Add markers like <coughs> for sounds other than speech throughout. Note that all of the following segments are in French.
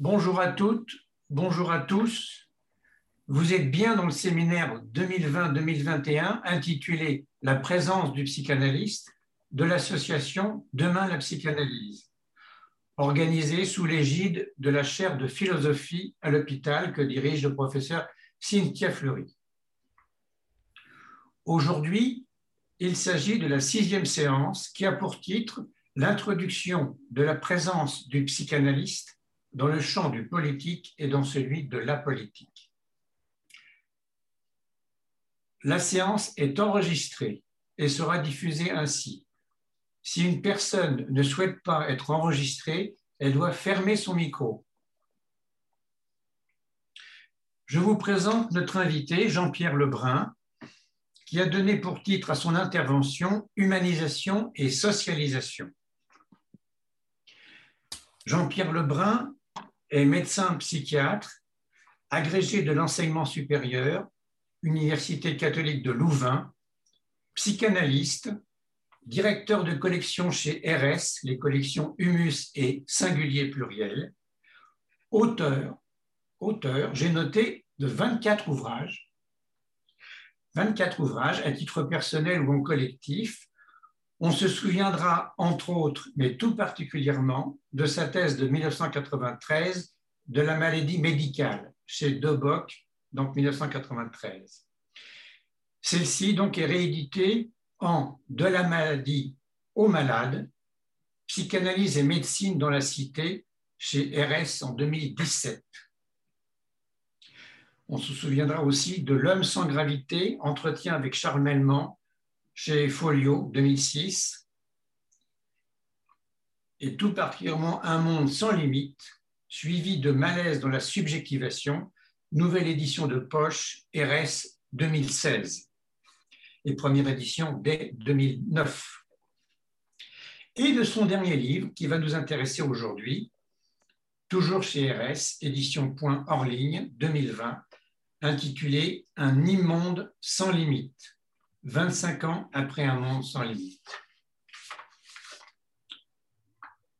Bonjour à toutes, bonjour à tous. Vous êtes bien dans le séminaire 2020-2021 intitulé La présence du psychanalyste de l'association Demain la psychanalyse, organisé sous l'égide de la chaire de philosophie à l'hôpital que dirige le professeur Cynthia Fleury. Aujourd'hui, il s'agit de la sixième séance qui a pour titre l'introduction de la présence du psychanalyste dans le champ du politique et dans celui de la politique. La séance est enregistrée et sera diffusée ainsi. Si une personne ne souhaite pas être enregistrée, elle doit fermer son micro. Je vous présente notre invité, Jean-Pierre Lebrun, qui a donné pour titre à son intervention Humanisation et socialisation. Jean-Pierre Lebrun est médecin psychiatre, agrégé de l'enseignement supérieur, Université catholique de Louvain, psychanalyste, directeur de collection chez RS, les collections Humus et Singulier Pluriel, auteur, auteur, j'ai noté, de 24 ouvrages, 24 ouvrages à titre personnel ou en collectif, on se souviendra, entre autres, mais tout particulièrement, de sa thèse de 1993 de la maladie médicale chez Deboc, donc 1993. Celle-ci donc est rééditée en De la maladie aux malades, psychanalyse et médecine dans la cité chez RS en 2017. On se souviendra aussi de L'homme sans gravité, entretien avec Charles Melman chez Folio 2006, et tout particulièrement Un monde sans limite, suivi de Malaise dans la subjectivation, nouvelle édition de Poche, RS 2016, et première édition dès 2009. Et de son dernier livre qui va nous intéresser aujourd'hui, toujours chez RS, édition point hors ligne 2020, intitulé Un immonde sans limite 25 ans après un monde sans limite.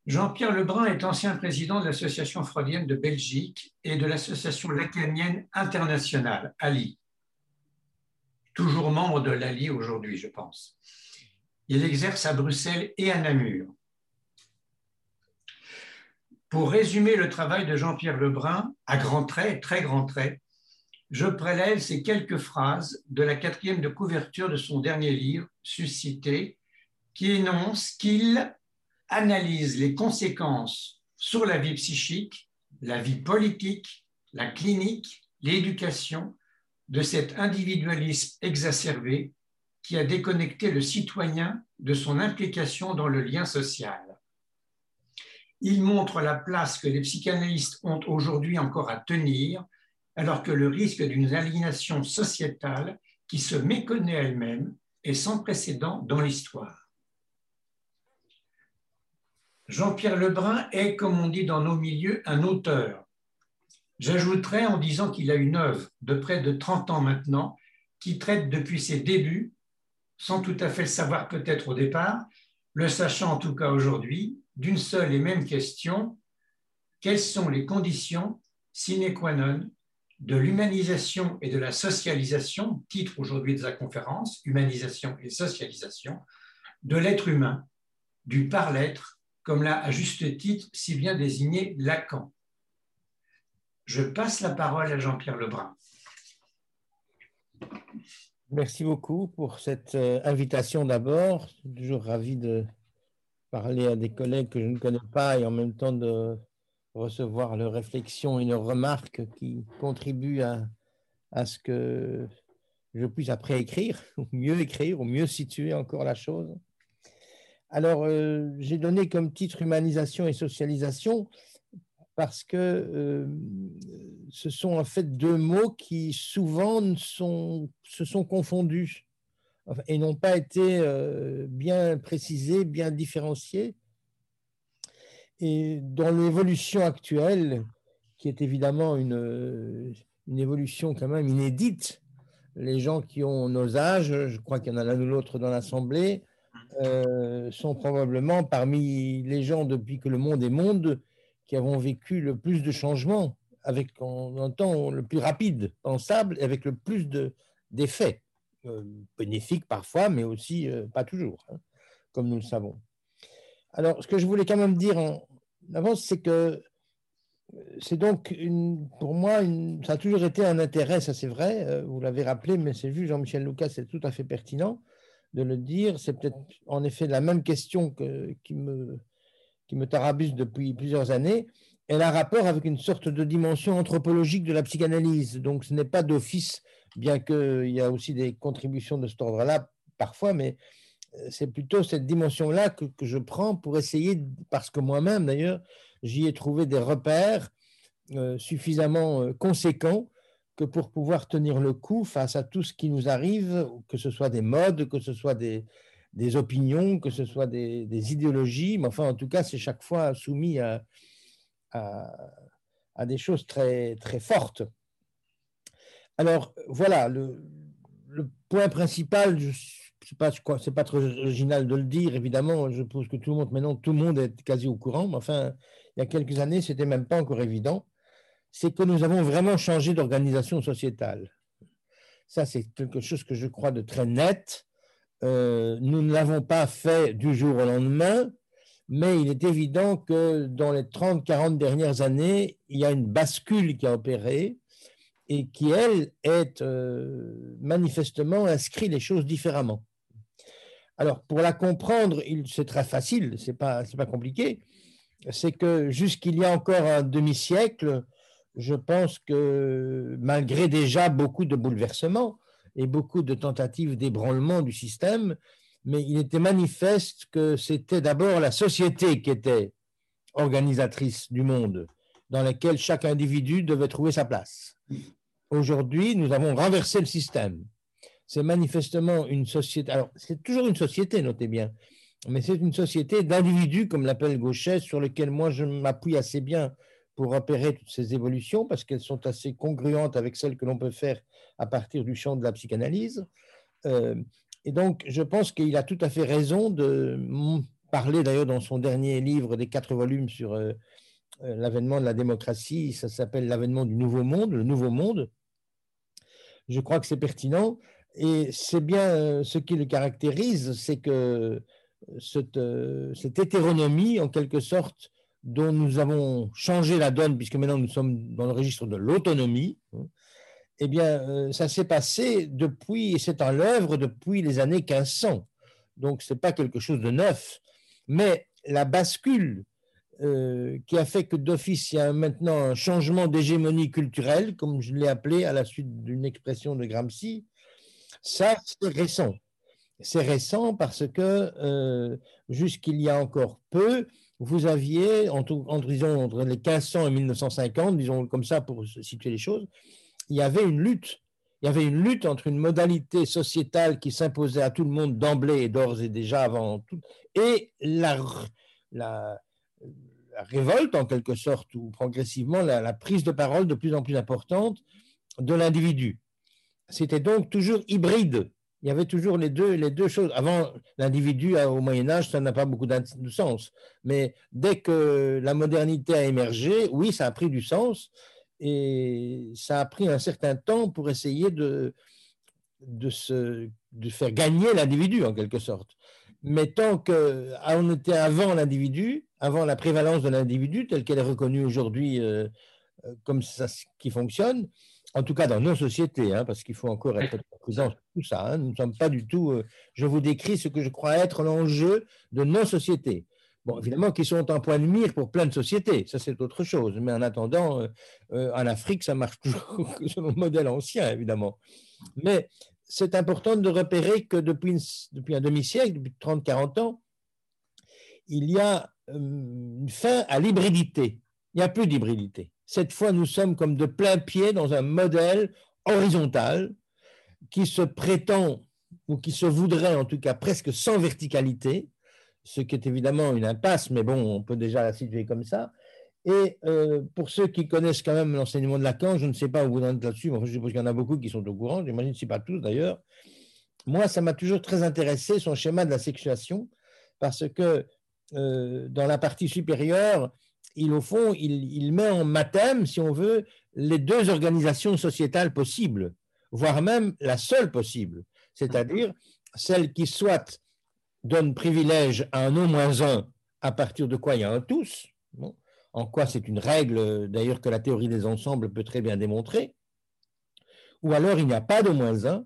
Jean-Pierre Lebrun est ancien président de l'Association freudienne de Belgique et de l'Association lacanienne internationale, Ali. Toujours membre de l'ALI aujourd'hui, je pense. Il exerce à Bruxelles et à Namur. Pour résumer le travail de Jean-Pierre Lebrun, à grands traits, très grands traits, je prélève ces quelques phrases de la quatrième de couverture de son dernier livre, Suscité, qui énonce qu'il analyse les conséquences sur la vie psychique, la vie politique, la clinique, l'éducation de cet individualisme exacerbé qui a déconnecté le citoyen de son implication dans le lien social. Il montre la place que les psychanalystes ont aujourd'hui encore à tenir alors que le risque d'une aliénation sociétale qui se méconnaît elle-même est sans précédent dans l'histoire. Jean-Pierre Lebrun est, comme on dit dans nos milieux, un auteur. J'ajouterais en disant qu'il a une œuvre de près de 30 ans maintenant qui traite depuis ses débuts, sans tout à fait le savoir peut-être au départ, le sachant en tout cas aujourd'hui, d'une seule et même question, quelles sont les conditions sine qua non de l'humanisation et de la socialisation, titre aujourd'hui de sa conférence, Humanisation et socialisation, de l'être humain, du par-l'être, comme l'a à juste titre si bien désigné Lacan. Je passe la parole à Jean-Pierre Lebrun. Merci beaucoup pour cette euh, invitation d'abord. Toujours ravi de parler à des collègues que je ne connais pas et en même temps de recevoir leurs réflexions et leurs remarques qui contribuent à, à ce que je puisse après écrire, <laughs> ou mieux écrire, ou mieux situer encore la chose. Alors, euh, j'ai donné comme titre humanisation et socialisation parce que euh, ce sont en fait deux mots qui souvent sont, se sont confondus et n'ont pas été euh, bien précisés, bien différenciés. Et dans l'évolution actuelle, qui est évidemment une, une évolution quand même inédite, les gens qui ont nos âges, je crois qu'il y en a l'un ou l'autre dans l'Assemblée, euh, sont probablement parmi les gens depuis que le monde est monde qui avons vécu le plus de changements avec en temps le plus rapide pensable et avec le plus d'effets, euh, bénéfiques parfois, mais aussi euh, pas toujours, hein, comme nous le savons. Alors, ce que je voulais quand même dire en avance, c'est que c'est donc, pour moi, ça a toujours été un intérêt, ça c'est vrai, euh, vous l'avez rappelé, mais c'est juste Jean-Michel Lucas, c'est tout à fait pertinent de le dire. C'est peut-être en effet la même question que, qui, me, tarabuse depuis plusieurs années. Elle a rapport avec une sorte de dimension anthropologique de la psychanalyse. Donc ce n'est pas d'office, bien qu'il y a aussi des contributions de cet ordre-là parfois, mais euh, c'est plutôt cette dimension-là que, je prends pour essayer, parce que moi-même d'ailleurs, j'y ai trouvé des repères euh, suffisamment euh, conséquents que pour pouvoir tenir le coup face à tout ce qui nous arrive, que ce soit des modes, que ce soit des, opinions, que ce soit des, idéologies, mais enfin en tout cas c'est chaque fois soumis à, des choses très, fortes. Alors voilà, le, le point principal, je c'est pas, c'est pas très original de le dire, évidemment. Je pense que tout le monde, maintenant, tout le monde est quasi au courant. Mais enfin, il y a quelques années, c'était même pas encore évident. C'est que nous avons vraiment changé d'organisation sociétale. Ça, c'est quelque chose que je crois de très net. Euh, nous ne l'avons pas fait du jour au lendemain, mais il est évident que dans les 30-40 dernières années, il y a une bascule qui a opéré et qui, elle, est euh, manifestement inscrit les choses différemment. Alors, pour la comprendre, c'est très facile, c'est pas, pas compliqué. C'est que jusqu'il y a encore un demi-siècle, je pense que malgré déjà beaucoup de bouleversements et beaucoup de tentatives d'ébranlement du système, mais il était manifeste que c'était d'abord la société qui était organisatrice du monde, dans laquelle chaque individu devait trouver sa place. Aujourd'hui, nous avons renversé le système c'est manifestement une société. Alors, c'est toujours une société, notez bien, mais c'est une société d'individus, comme l'appelle Gauchet, sur lequel moi je m'appuie assez bien pour opérer toutes ces évolutions, parce qu'elles sont assez congruentes avec celles que l'on peut faire à partir du champ de la psychanalyse. Euh, et donc, je pense qu'il a tout à fait raison de parler, d'ailleurs, dans son dernier livre des quatre volumes sur euh, euh, l'avènement de la démocratie, ça s'appelle L'avènement du nouveau monde, le nouveau monde. Je crois que c'est pertinent et c'est bien euh, ce qui le caractérise, c'est que euh, cette, euh, cette, hétéronomie, en quelque sorte, dont nous avons changé la donne, puisque maintenant nous sommes dans le registre de l'autonomie, hein, eh bien, ça s'est passé depuis, et c'est en l'œuvre depuis les années 1500. Donc, ce n'est pas quelque chose de neuf. Mais la bascule qui a fait que d'office, il y a maintenant un changement d'hégémonie culturelle, comme je l'ai appelé à la suite d'une expression de Gramsci, ça, c'est récent. C'est récent parce que euh, jusqu'il y a encore peu, vous aviez, entre, les 1500 et 1950, disons comme ça pour situer les choses, il y avait une lutte. Il y avait une lutte entre une modalité sociétale qui s'imposait à tout le monde d'emblée et d'ores et déjà avant tout, et la, révolte en quelque sorte, ou progressivement la prise de parole de plus en plus importante de l'individu c'était donc toujours hybride. Il y avait toujours les deux, choses. Avant, l'individu au Moyen Âge, ça n'a pas beaucoup de sens. Mais dès que la modernité a émergé, oui, ça a pris du sens. Et ça a pris un certain temps pour essayer de, faire gagner l'individu, en quelque sorte. Mais tant qu'on était avant l'individu, avant la prévalence de l'individu, telle qu'elle est reconnue aujourd'hui euh, euh, comme ça qui fonctionne, en tout cas dans nos sociétés, hein, parce qu'il faut encore être prudent sur tout ça. Hein. nous ne sommes pas du tout. Euh, je vous décris ce que je crois être l'enjeu de nos sociétés. Bon, évidemment, qui sont un point de mire pour plein de sociétés, ça c'est autre chose. Mais en attendant, euh, euh, en Afrique, ça marche <laughs> toujours selon le modèle ancien, évidemment. Mais c'est important de repérer que depuis, depuis un demi-siècle, depuis 30-40 ans, il y a une fin à l'hybridité. Il n'y a plus d'hybridité. Cette fois, nous sommes comme de plein pied dans un modèle horizontal qui se prétend, ou qui se voudrait en tout cas presque sans verticalité, ce qui est évidemment une impasse, mais bon, on peut déjà la situer comme ça. Et euh, pour ceux qui connaissent quand même l'enseignement de Lacan, je ne sais pas où vous en êtes là-dessus, mais je suppose qu'il y en a beaucoup qui sont au courant, j'imagine si pas tous d'ailleurs. Moi, ça m'a toujours très intéressé, son schéma de la sexuation, parce que euh, dans la partie supérieure, il, au fond, il, met en mathème, si on veut, les deux organisations sociétales possibles, voire même la seule possible, c'est-à-dire celle qui soit donne privilège à un au moins un, à partir de quoi il y a un tous, en quoi c'est une règle d'ailleurs que la théorie des ensembles peut très bien démontrer, ou alors il n'y a pas de moins un,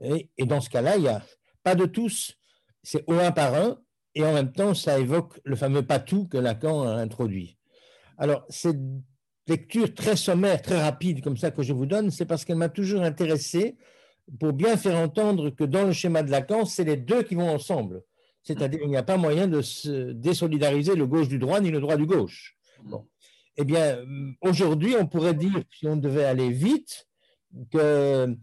et, et dans ce cas-là, il n'y a pas de tous, c'est au un par un, et en même temps, ça évoque le fameux patou que Lacan a introduit. Alors, cette lecture très sommaire, très rapide comme ça que je vous donne, c'est parce qu'elle m'a toujours intéressé pour bien faire entendre que dans le schéma de Lacan, c'est les deux qui vont ensemble. C'est-à-dire qu'il n'y a pas moyen de se désolidariser le gauche du droit ni le droit du gauche. Eh bien, aujourd'hui, on pourrait dire, si on devait aller vite, que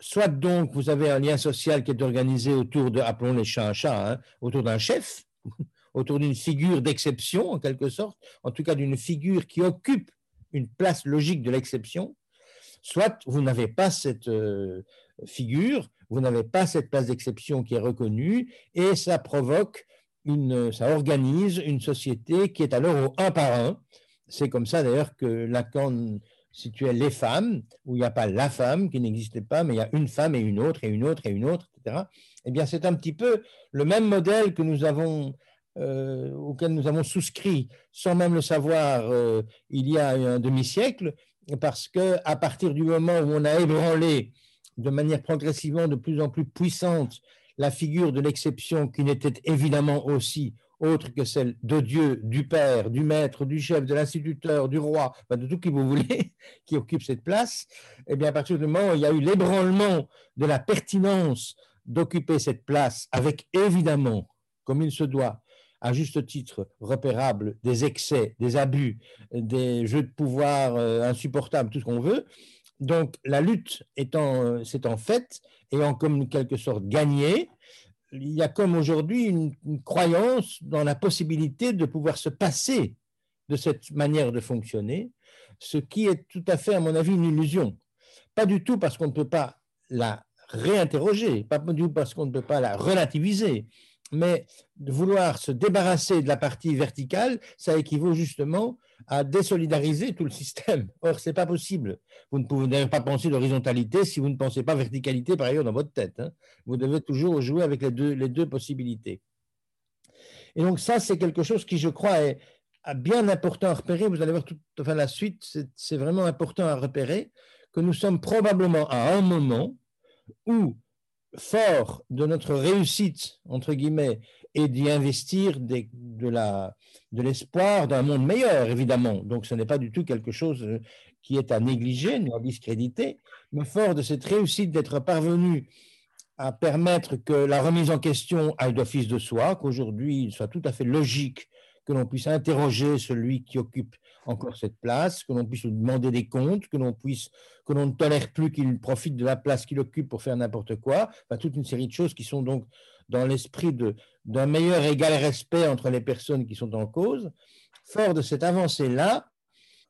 soit donc vous avez un lien social qui est organisé autour de, appelons les chats un chat, hein, autour d'un chef, <laughs> autour d'une figure d'exception en quelque sorte, en tout cas d'une figure qui occupe une place logique de l'exception, soit vous n'avez pas cette euh, figure, vous n'avez pas cette place d'exception qui est reconnue, et ça provoque, une, ça organise une société qui est alors au un par un. C'est comme ça d'ailleurs que Lacan si tu es les femmes, où il n'y a pas la femme qui n'existait pas, mais il y a une femme et une autre et une autre et une autre, etc., eh bien, c'est un petit peu le même modèle que nous avons, euh, auquel nous avons souscrit, sans même le savoir, euh, il y a un demi-siècle, parce que à partir du moment où on a ébranlé de manière progressivement de plus en plus puissante la figure de l'exception qui n'était évidemment aussi autre que celle de Dieu, du Père, du Maître, du chef, de l'instituteur, du roi, de tout qui vous voulez, <laughs> qui occupe cette place, eh bien, à partir du moment où il y a eu l'ébranlement de la pertinence d'occuper cette place, avec évidemment, comme il se doit, à juste titre repérable, des excès, des abus, des jeux de pouvoir euh, insupportables, tout ce qu'on veut. Donc, la lutte étant, euh, s'étant faite, et en quelque sorte gagnée, il y a comme aujourd'hui une, croyance dans la possibilité de pouvoir se passer de cette manière de fonctionner, ce qui est tout à fait, à mon avis, une illusion. Pas du tout parce qu'on ne peut pas la réinterroger, pas du tout parce qu'on ne peut pas la relativiser, mais vouloir se débarrasser de la partie verticale, ça équivaut justement à désolidariser tout le système. Or, ce n'est pas possible. Vous ne pouvez d'ailleurs pas penser d'horizontalité si vous ne pensez pas verticalité par ailleurs dans votre tête. Hein. Vous devez toujours jouer avec les deux, les deux possibilités. Et donc ça, c'est quelque chose qui, je crois, est bien important à repérer. Vous allez voir tout, enfin, la suite, c'est vraiment important à repérer que nous sommes probablement à un moment où fort de notre réussite, entre guillemets, et d'y investir de, l'espoir d'un monde meilleur, évidemment. Donc ce n'est pas du tout quelque chose euh, qui est à négliger ni à discréditer, mais fort de cette réussite d'être parvenu à permettre que la remise en question aille d'office de soi, qu'aujourd'hui il soit tout à fait logique que l'on puisse interroger celui qui occupe encore cette place, que l'on puisse demander des comptes, que l'on puisse, que l'on ne tolère plus qu'il profite de la place qu'il occupe pour faire n'importe quoi, toute une série de choses qui sont donc dans l'esprit d'un meilleur égal respect entre les personnes qui sont en cause. Fort de cette avancée-là,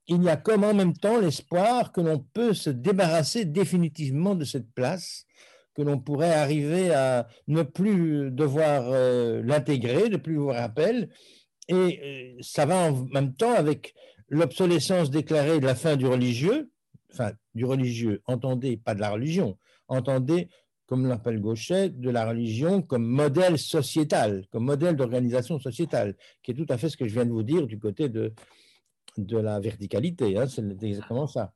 il y a comme en même temps l'espoir que l'on peut se débarrasser définitivement de cette place, que l'on pourrait arriver à ne plus devoir euh, l'intégrer, ne plus voir appel, et euh, ça va en même temps avec l'obsolescence déclarée de la fin du religieux, enfin du religieux, entendez, pas de la religion, entendez, comme l'appelle Gauchet, de la religion comme modèle sociétal, comme modèle d'organisation sociétale, qui est tout à fait ce que je viens de vous dire du côté de, de la verticalité, hein, c'est exactement ça.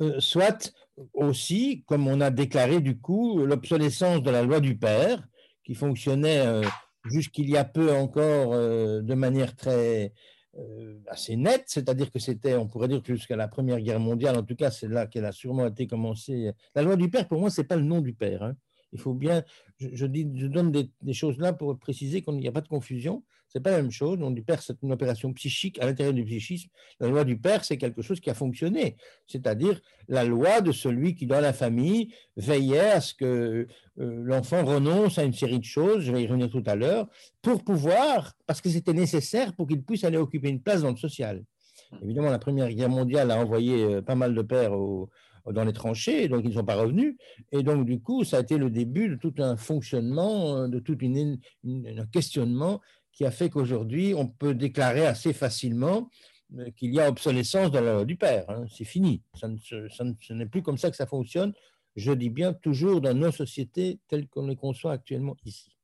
Euh, soit aussi, comme on a déclaré du coup, l'obsolescence de la loi du Père, qui fonctionnait euh, jusqu'il y a peu encore euh, de manière très assez nette, c'est-à-dire que c'était, on pourrait dire jusqu'à la Première Guerre mondiale, en tout cas c'est là qu'elle a sûrement été commencée. La loi du père, pour moi, c'est pas le nom du père. Hein. Il faut bien, je, dis, je donne des, choses là pour préciser qu'il n'y a pas de confusion. C'est pas la même chose. Donc, du père, c'est une opération psychique à l'intérieur du psychisme. La loi du père, c'est quelque chose qui a fonctionné. C'est-à-dire la loi de celui qui, dans la famille, veillait à ce que euh, l'enfant renonce à une série de choses, je vais y revenir tout à l'heure, pour pouvoir, parce que c'était nécessaire pour qu'il puisse aller occuper une place dans le social. Évidemment, la Première Guerre mondiale a envoyé euh, pas mal de pères au, dans les tranchées, donc ils ne sont pas revenus. Et donc, du coup, ça a été le début de tout un fonctionnement, euh, de tout une, un questionnement qui a fait qu'aujourd'hui, on peut déclarer assez facilement euh, qu'il y a obsolescence de la loi du père. Hein. C'est fini. Ça ce n'est plus comme ça que ça fonctionne. Je dis bien toujours dans nos sociétés telles qu'on les conçoit actuellement ici.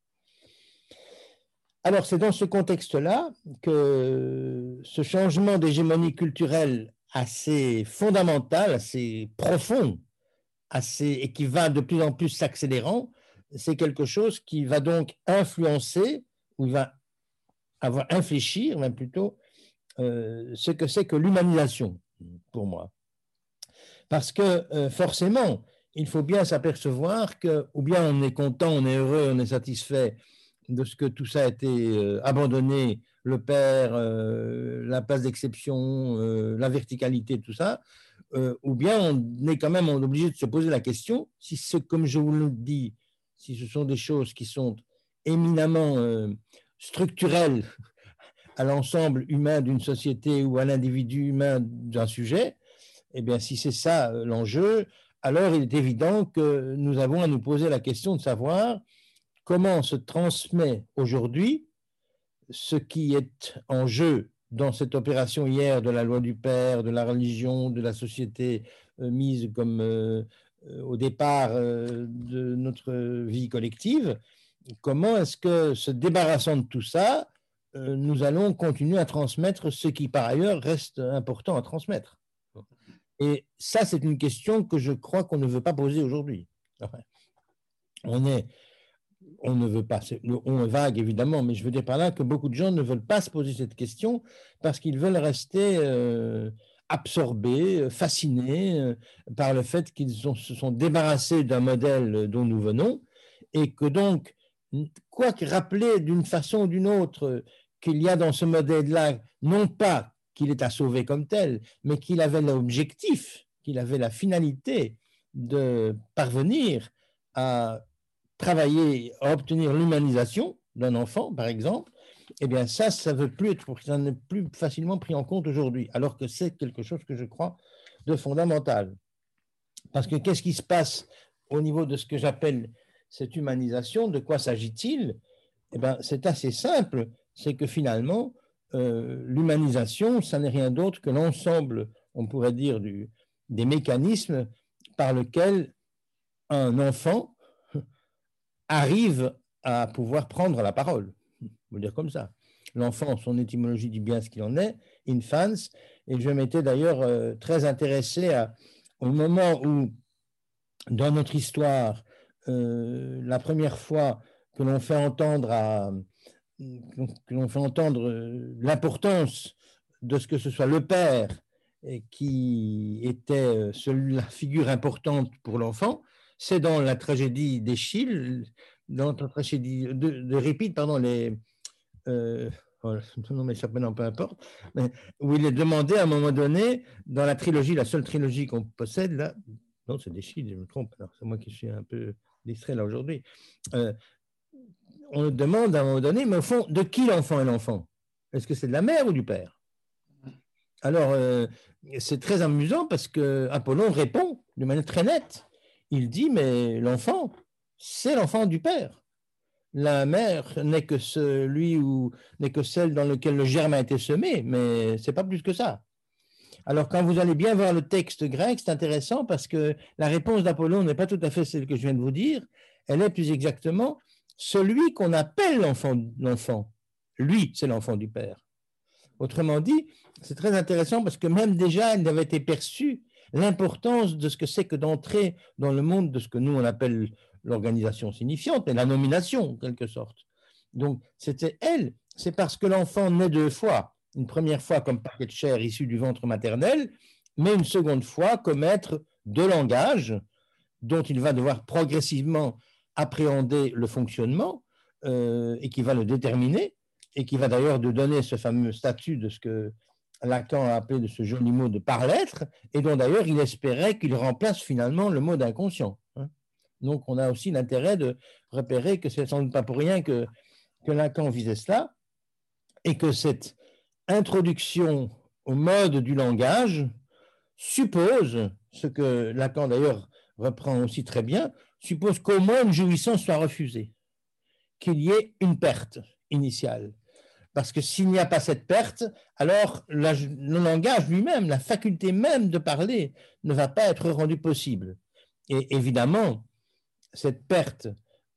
Alors, c'est dans ce contexte-là que ce changement d'hégémonie culturelle assez fondamental, assez profond, assez, et qui va de plus en plus s'accélérant, c'est quelque chose qui va donc influencer, ou va avoir infléchir même plutôt, euh, ce que c'est que l'humanisation, pour moi. Parce que euh, forcément, il faut bien s'apercevoir que, ou bien on est content, on est heureux, on est satisfait de ce que tout ça a été euh, abandonné, le père, la place d'exception, la verticalité, tout ça, ou bien on est quand même obligé de se poser la question si ce, comme je vous le dis, si ce sont des choses qui sont éminemment structurelles à l'ensemble humain d'une société ou à l'individu humain d'un sujet, eh bien, si c'est ça l'enjeu, alors il est évident que nous avons à nous poser la question de savoir comment se transmet aujourd'hui ce qui est en jeu dans cette opération hier de la loi du Père, de la religion, de la société euh, mise comme euh, euh, au départ de notre vie collective, comment est-ce que, se débarrassant de tout ça, nous allons continuer à transmettre ce qui par ailleurs reste important à transmettre? Et ça, c'est une question que je crois qu'on ne veut pas poser aujourd'hui. On est on ne veut pas, on est vague évidemment, mais je veux dire par là que beaucoup de gens ne veulent pas se poser cette question parce qu'ils veulent rester euh, absorbés, euh, fascinés euh, par le fait qu'ils se sont débarrassés d'un modèle dont nous venons et que donc, quoi que rappeler d'une façon ou d'une autre qu'il y a dans ce modèle-là, non pas qu'il est à sauver comme tel, mais qu'il avait l'objectif, qu'il avait la finalité de parvenir à travailler à obtenir l'humanisation d'un enfant, par exemple, eh bien ça, ça ne veut plus être, ça n'est plus facilement pris en compte aujourd'hui, alors que c'est quelque chose que je crois de fondamental. Parce que qu'est-ce qui se passe au niveau de ce que j'appelle cette humanisation De quoi s'agit-il? Eh bien, c'est assez simple, c'est que finalement, euh, l'humanisation, ça n'est rien d'autre que l'ensemble, on pourrait dire, des mécanismes par lesquels un enfant arrive à pouvoir prendre la parole. On dire comme ça. L'enfant, son étymologie dit bien ce qu'il en est, infans, et je m'étais d'ailleurs euh, très intéressé au moment où, dans notre histoire, la première fois que l'on fait entendre euh, l'importance de ce que ce soit le père qui était la figure importante pour l'enfant, c'est dans la tragédie d'Échille, dans la tragédie de, de pardon, les. Euh, oh, non, mais ça peu importe, où il est demandé à un moment donné, dans la trilogie, la seule trilogie qu'on possède là, non, c'est d'Échille, je me trompe, c'est moi qui suis un peu distrait là aujourd'hui. Euh, on demande à un moment donné, mais au fond, de qui l'enfant est l'enfant? Est-ce que c'est de la mère ou du père? Alors, euh, c'est très amusant parce que Apollon répond de manière très nette il dit, mais l'enfant, c'est l'enfant du père. La mère n'est que celui ou n'est que celle dans lequel le germe a été semé, mais c'est pas plus que ça. Alors, quand vous allez bien voir le texte grec, c'est intéressant parce que la réponse d'Apollon n'est pas tout à fait celle que je viens de vous dire. Elle est plus exactement celui qu'on appelle l'enfant. Lui, c'est l'enfant du père. Autrement dit, c'est très intéressant parce que même déjà, il avait été perçu l'importance de ce que c'est que d'entrer dans le monde de ce que nous on appelle l'organisation signifiante, et la nomination en quelque sorte. Donc c'était elle, c'est parce que l'enfant naît deux fois, une première fois comme paquet de chair issu du ventre maternel, mais une seconde fois comme être de langage dont il va devoir progressivement appréhender le fonctionnement euh, et qui va le déterminer et qui va d'ailleurs de donner ce fameux statut de ce que Lacan a appelé de ce joli mot de par-l'être, et dont d'ailleurs il espérait qu'il remplace finalement le mot d'inconscient. Hein. Donc on a aussi l'intérêt de repérer que c'est sans doute pas pour rien que, que Lacan visait cela, et que cette introduction au mode du langage suppose, ce que Lacan d'ailleurs reprend aussi très bien, suppose qu'au moins une jouissance soit refusée, qu'il y ait une perte initiale. Parce que s'il n'y a pas cette perte, alors le langage lui-même, la faculté même de parler ne va pas être rendu possible. Et évidemment, cette perte,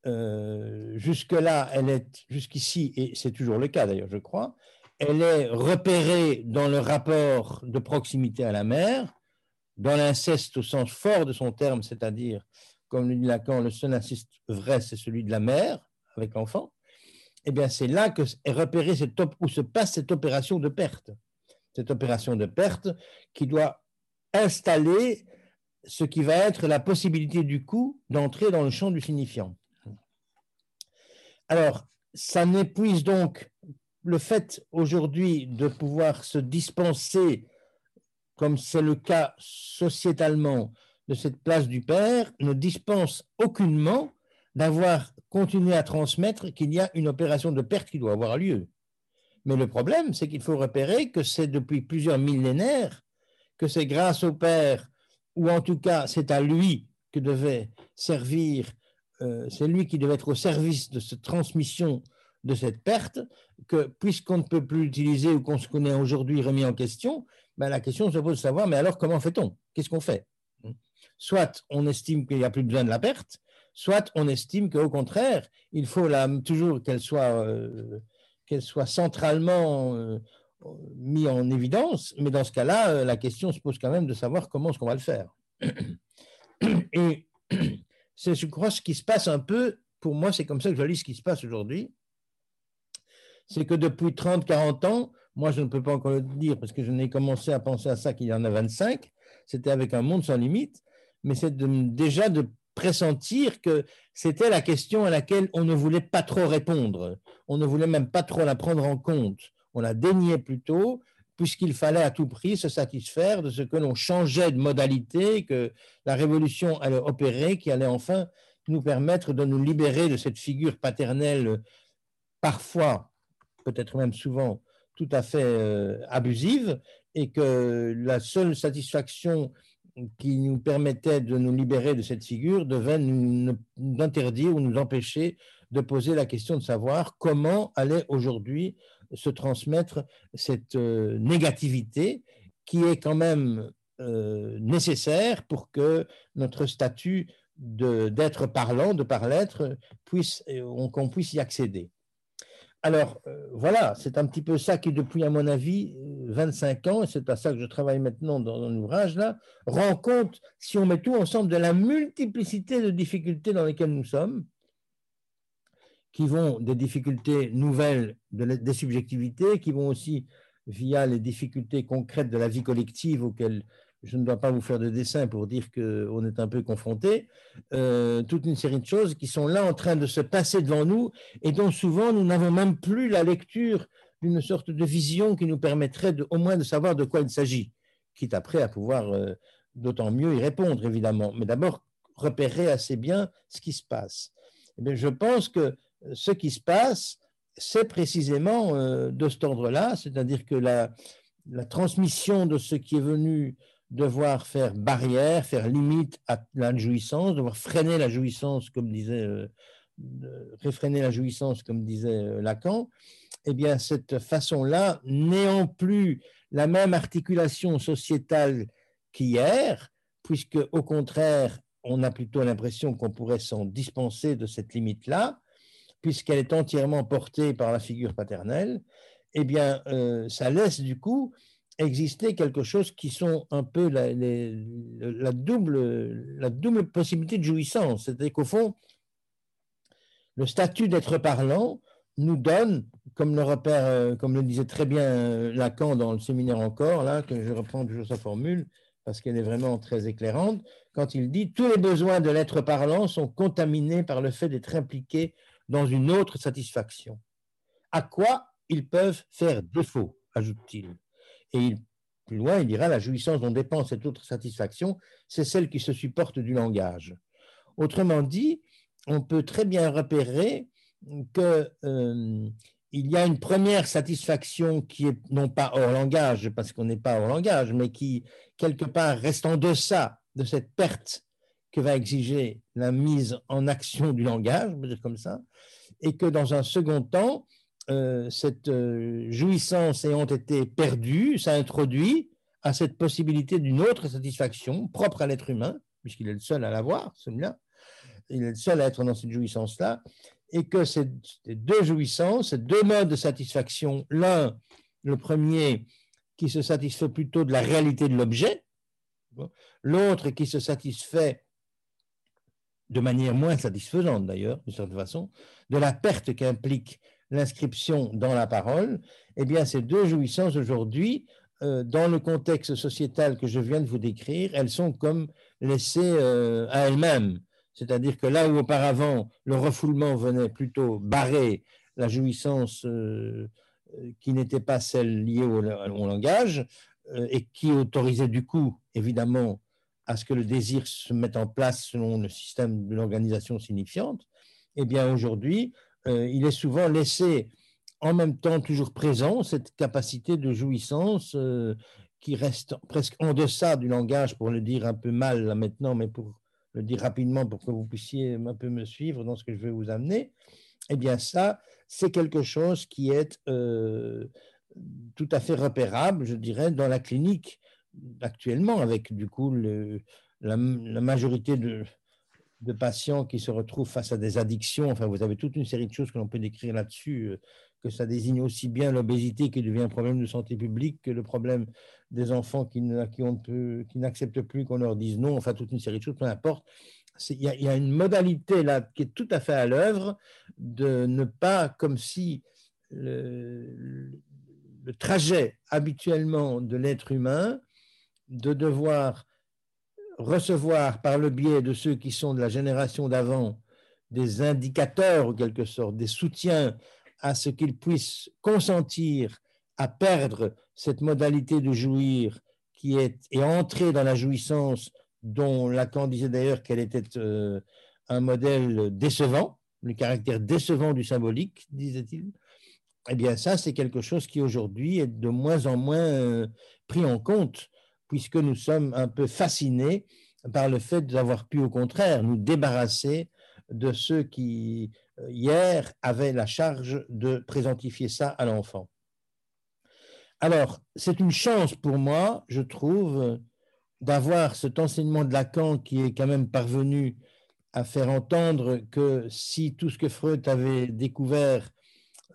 euh, jusque-là, elle est, jusqu'ici, et c'est toujours le cas d'ailleurs, je crois, elle est repérée dans le rapport de proximité à la mère, dans l'inceste au sens fort de son terme, c'est-à-dire, comme le dit Lacan, le seul inceste vrai, c'est celui de la mère avec l'enfant, eh bien, c'est là que est cette, où se passe cette opération de perte. Cette opération de perte qui doit installer ce qui va être la possibilité du coup d'entrer dans le champ du signifiant. Alors, ça n'épuise donc le fait aujourd'hui de pouvoir se dispenser, comme c'est le cas sociétalement, de cette place du Père, ne dispense aucunement d'avoir continué à transmettre qu'il y a une opération de perte qui doit avoir lieu. Mais le problème, c'est qu'il faut repérer que c'est depuis plusieurs millénaires que c'est grâce au Père, ou en tout cas c'est à lui que devait servir, euh, c'est lui qui devait être au service de cette transmission de cette perte, que puisqu'on ne peut plus l'utiliser ou qu'on se connaît aujourd'hui remis en question, ben la question se pose de savoir, mais alors comment fait-on? Qu'est-ce qu'on fait? Soit on estime qu'il n'y a plus besoin de la perte, soit on estime qu'au contraire, il faut toujours qu'elle soit, euh, soit centralement euh, mise en évidence, mais dans ce cas-là, euh, la question se pose quand même de savoir comment est-ce qu'on va le faire. Et c'est, je crois, ce qui se passe un peu, pour moi, c'est comme ça que je lis ce qui se passe aujourd'hui c'est que depuis 30, 40 ans, moi je ne peux pas encore le dire parce que je n'ai commencé à penser à ça qu'il y en a 25, c'était avec un monde sans limite, mais c'est déjà de pressentir que c'était la question à laquelle on ne voulait pas trop répondre, on ne voulait même pas trop la prendre en compte, on la déniait plutôt, puisqu'il fallait à tout prix se satisfaire de ce que l'on changeait de modalité, que la révolution allait opérer, qui allait enfin nous permettre de nous libérer de cette figure paternelle parfois peut-être même souvent tout à fait euh, abusive, et que la seule satisfaction qui nous permettait de nous libérer de cette figure devait nous, interdire ou nous empêcher de poser la question de savoir comment allait aujourd'hui se transmettre cette euh, négativité qui est quand même euh, nécessaire pour que notre statut d'être parlant, de par l'être, puisse, qu'on puisse y accéder. Alors euh, voilà, c'est un petit peu ça qui, depuis, à mon avis, 25 ans, et c'est à ça que je travaille maintenant dans, l'ouvrage là, rend compte, si on met tout ensemble, de la multiplicité de difficultés dans lesquelles nous sommes, qui vont des difficultés nouvelles des subjectivités, qui vont aussi via les difficultés concrètes de la vie collective auxquelles je ne dois pas vous faire de dessin pour dire qu'on est un peu confronté, euh, toute une série de choses qui sont là en train de se passer devant nous et dont souvent nous n'avons même plus la lecture d'une sorte de vision qui nous permettrait au moins de savoir de quoi il s'agit, quitte après à pouvoir euh, d'autant mieux y répondre, évidemment. Mais d'abord, repérer assez bien ce qui se passe. Eh je pense que ce qui se passe, c'est précisément euh, de cet ordre-là, c'est-à-dire que la transmission de ce qui est venu devoir faire barrière, faire limite à la jouissance, devoir freiner la jouissance, comme disait, euh, la jouissance, comme disait euh, Lacan, eh bien, cette façon-là, n'ayant plus la même articulation sociétale qu'hier, puisque au contraire, on a plutôt l'impression qu'on pourrait s'en dispenser de cette limite-là, puisqu'elle est entièrement portée par la figure paternelle, eh bien, euh, ça laisse du coup exister quelque chose qui sont un peu la, double possibilité de jouissance. C'est-à-dire qu'au fond, le statut d'être parlant nous donne, comme le repère, euh, comme le disait très bien euh, Lacan dans le séminaire encore, là, que je reprends toujours sa formule, parce qu'elle est vraiment très éclairante, quand il dit tous les besoins de l'être parlant sont contaminés par le fait d'être impliqués dans une autre satisfaction. À quoi ils peuvent faire défaut, ajoute-t-il. Et plus loin, il dira la jouissance dont dépend cette autre satisfaction, c'est celle qui se supporte du langage. Autrement dit, on peut très bien repérer qu'il euh, y a une première satisfaction qui est non pas hors langage, parce qu'on n'est pas hors langage, mais qui, quelque part, reste en deçà de cette perte que va exiger la mise en action du langage, peut comme ça, et que dans un second temps, euh, cette euh, jouissance ayant été perdue, ça introduit à cette possibilité d'une autre satisfaction propre à l'être humain, puisqu'il est le seul à l'avoir, celui-là, il est le seul à être dans cette jouissance-là, et que ces deux jouissances, ces deux modes de satisfaction, l'un, le premier, qui se satisfait plutôt de la réalité de l'objet, l'autre qui se satisfait de manière moins satisfaisante d'ailleurs, d'une certaine façon, de la perte qu'implique l'inscription dans la parole, eh bien ces deux jouissances aujourd'hui, euh, dans le contexte sociétal que je viens de vous décrire, elles sont comme laissées euh, à elles-mêmes. C'est-à-dire que là où auparavant le refoulement venait plutôt barrer la jouissance euh, qui n'était pas celle liée au, langage euh, et qui autorisait du coup, évidemment, à ce que le désir se mette en place selon le système de l'organisation signifiante, eh bien aujourd'hui, euh, il est souvent laissé en même temps toujours présent cette capacité de jouissance qui reste presque en deçà du langage, pour le dire un peu mal là maintenant, mais pour le dire rapidement pour que vous puissiez un peu me suivre dans ce que je vais vous amener, eh bien ça, c'est quelque chose qui est euh, tout à fait repérable, je dirais, dans la clinique actuellement, avec du coup la, majorité de, de, patients qui se retrouvent face à des addictions. Enfin, vous avez toute une série de choses que l'on peut décrire là-dessus, euh, que ça désigne aussi bien l'obésité qui devient un problème de santé publique que le problème des enfants qui, n'acceptent plus qu'on leur dise non, enfin toute une série de choses, peu importe. Il y, y, a une modalité là qui est tout à fait à l'œuvre de ne pas, comme si le, le trajet habituellement de l'être humain, de devoir recevoir par le biais de ceux qui sont de la génération d'avant des indicateurs, en quelque sorte, des soutiens à ce qu'ils puissent consentir à perdre cette modalité de jouir qui est et entrer dans la jouissance dont Lacan disait d'ailleurs qu'elle était euh, un modèle décevant, le caractère décevant du symbolique, disait-il, eh bien ça, c'est quelque chose qui aujourd'hui est de moins en moins euh, pris en compte, puisque nous sommes un peu fascinés par le fait d'avoir pu au contraire nous débarrasser de ceux qui euh, hier avait la charge de présentifier ça à l'enfant. Alors, c'est une chance pour moi, je trouve, d'avoir cet enseignement de Lacan qui est quand même parvenu à faire entendre que si tout ce que Freud avait découvert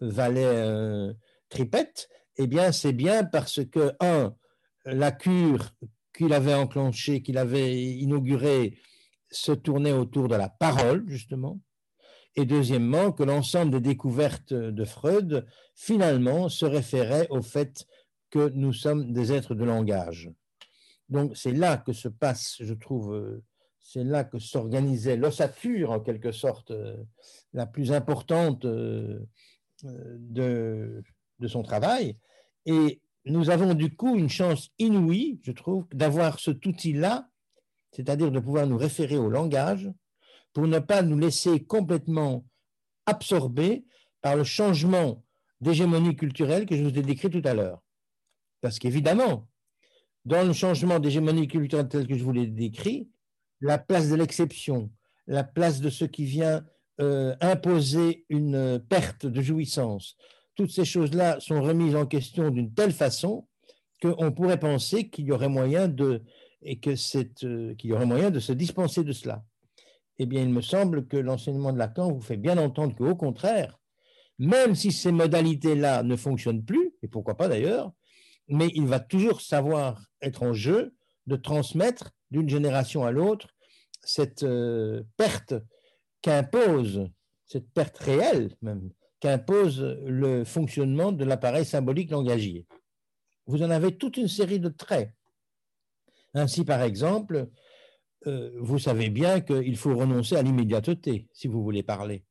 valait euh, tripette, eh bien, c'est bien parce que, un, la cure qu'il avait enclenchée, qu'il avait inaugurée, se tournait autour de la parole, justement, et deuxièmement, que l'ensemble des découvertes de Freud, finalement, se référait au fait que nous sommes des êtres de langage. Donc c'est là que se passe, je trouve, c'est là que s'organisait l'ossature, en quelque sorte, la plus importante de, de son travail. Et nous avons du coup une chance inouïe, je trouve, d'avoir cet outil-là, c'est-à-dire de pouvoir nous référer au langage, pour ne pas nous laisser complètement absorber par le changement d'hégémonie culturelle que je vous ai décrit tout à l'heure. Parce qu'évidemment, dans le changement d'hégémonie culturelle tel que je vous l'ai décrit, la place de l'exception, la place de ce qui vient euh, imposer une perte de jouissance, toutes ces choses-là sont remises en question d'une telle façon qu'on pourrait penser qu'il y aurait moyen de et que euh, qu'il y aurait moyen de se dispenser de cela. Eh bien, il me semble que l'enseignement de Lacan vous fait bien entendre qu'au contraire, même si ces modalités-là ne fonctionnent plus, et pourquoi pas d'ailleurs, mais il va toujours savoir être en jeu de transmettre d'une génération à l'autre cette euh, perte qu'impose, cette perte réelle même, qu'impose le fonctionnement de l'appareil symbolique langagier. Vous en avez toute une série de traits. Ainsi, par exemple, euh, vous savez bien qu'il faut renoncer à l'immédiateté si vous voulez parler.